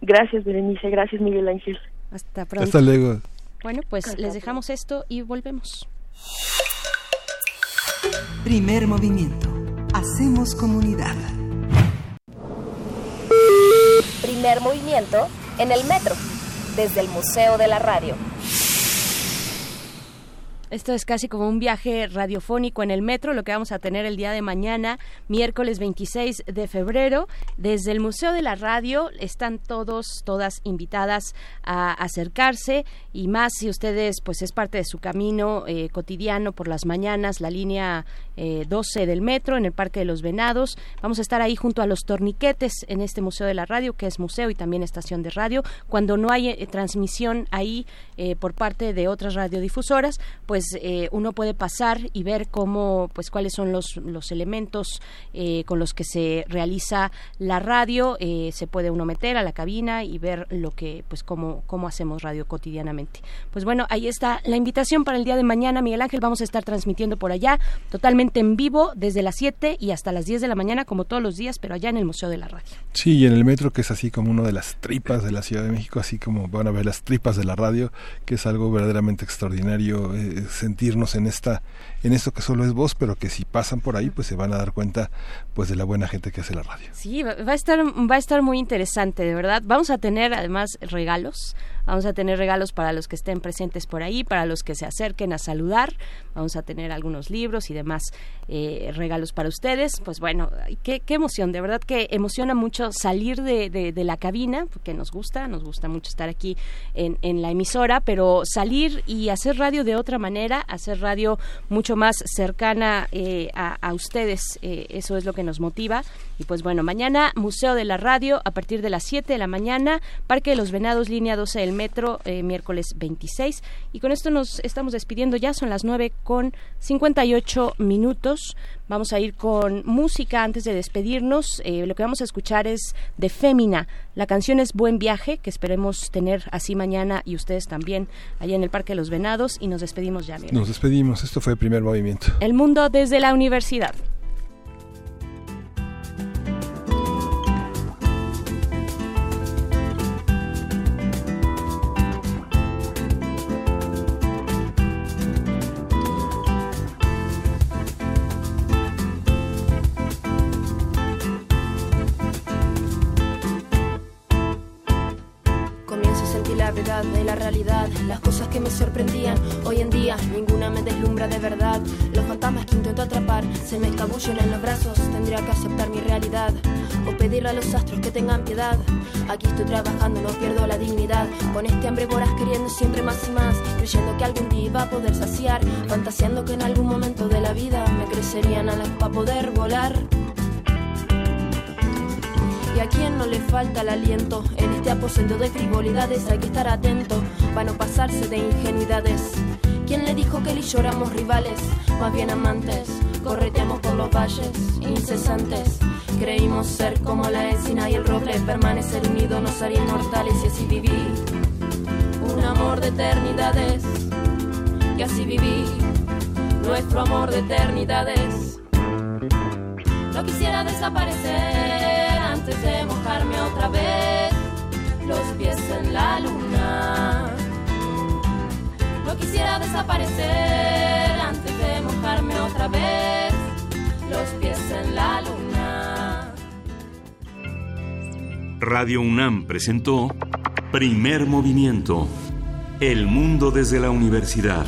Gracias, Berenice, gracias, Miguel Ángel. Hasta pronto. Hasta luego. Bueno, pues les dejamos esto y volvemos. Primer movimiento. Hacemos comunidad. Primer movimiento en el metro, desde el Museo de la Radio. Esto es casi como un viaje radiofónico en el metro, lo que vamos a tener el día de mañana, miércoles 26 de febrero. Desde el Museo de la Radio están todos, todas invitadas a acercarse y más si ustedes, pues es parte de su camino eh, cotidiano por las mañanas, la línea eh, 12 del metro en el Parque de los Venados. Vamos a estar ahí junto a los torniquetes en este Museo de la Radio, que es museo y también estación de radio. Cuando no hay eh, transmisión ahí eh, por parte de otras radiodifusoras, pues eh, uno puede pasar y ver cómo, pues cuáles son los, los elementos eh, con los que se realiza la radio. Eh, se puede uno meter a la cabina y ver lo que, pues cómo, cómo hacemos radio cotidianamente. Pues bueno, ahí está la invitación para el día de mañana, Miguel Ángel. Vamos a estar transmitiendo por allá, totalmente en vivo, desde las 7 y hasta las 10 de la mañana, como todos los días, pero allá en el Museo de la Radio. Sí, y en el metro, que es así como una de las tripas de la Ciudad de México, así como van a ver las tripas de la radio, que es algo verdaderamente extraordinario eh, sentirnos en esta, en esto que solo es voz, pero que si pasan por ahí, pues se van a dar cuenta, pues de la buena gente que hace la radio. Sí, va a estar va a estar muy interesante, de verdad. Vamos a tener además regalos. Vamos a tener regalos para los que estén presentes por ahí, para los que se acerquen a saludar. Vamos a tener algunos libros y demás eh, regalos para ustedes. Pues bueno, qué, emoción, de verdad que emociona mucho salir de, la cabina, porque nos gusta, nos gusta mucho estar aquí en, la emisora, pero salir y hacer radio de otra manera, hacer radio mucho más cercana eh, a, a ustedes, eh, eso es lo que nos motiva. Y pues bueno, mañana Museo de la Radio a partir de las 7 de la mañana, Parque de los Venados, línea 12 del metro, eh, miércoles 26. Y con esto nos estamos despidiendo ya, son las 9 con 58 minutos. Vamos a ir con música antes de despedirnos. Eh, lo que vamos a escuchar es de Fémina. La canción es Buen Viaje, que esperemos tener así mañana y ustedes también allá en el Parque de los Venados. Y nos despedimos ya, Miguel. Nos despedimos, esto fue el primer movimiento. El mundo desde la universidad. Las cosas que me sorprendían. Hoy en día ninguna me deslumbra de verdad. Los fantasmas que intento atrapar se me escabullen en los brazos. Tendría que aceptar mi realidad o pedirle a los astros que tengan piedad. Aquí estoy trabajando, no pierdo la dignidad. Con este hambre voraz queriendo siempre más y más, creyendo que algún día iba a poder saciar, fantaseando que en algún momento de la vida me crecerían alas para poder volar. Y a quien no le falta el aliento en este aposento de frivolidades hay que estar atento para no pasarse de ingenuidades. ¿Quién le dijo que él y yo rivales? Más bien amantes, correteamos por los valles incesantes. Creímos ser como la encina y el roble, permanecer unidos nos haría inmortales y así viví. Un amor de eternidades, y así viví nuestro amor de eternidades. No quisiera desaparecer antes de mojarme otra vez los pies en la luna. No quisiera desaparecer antes de mojarme otra vez los pies en la luna. Radio UNAM presentó Primer Movimiento. El mundo desde la universidad.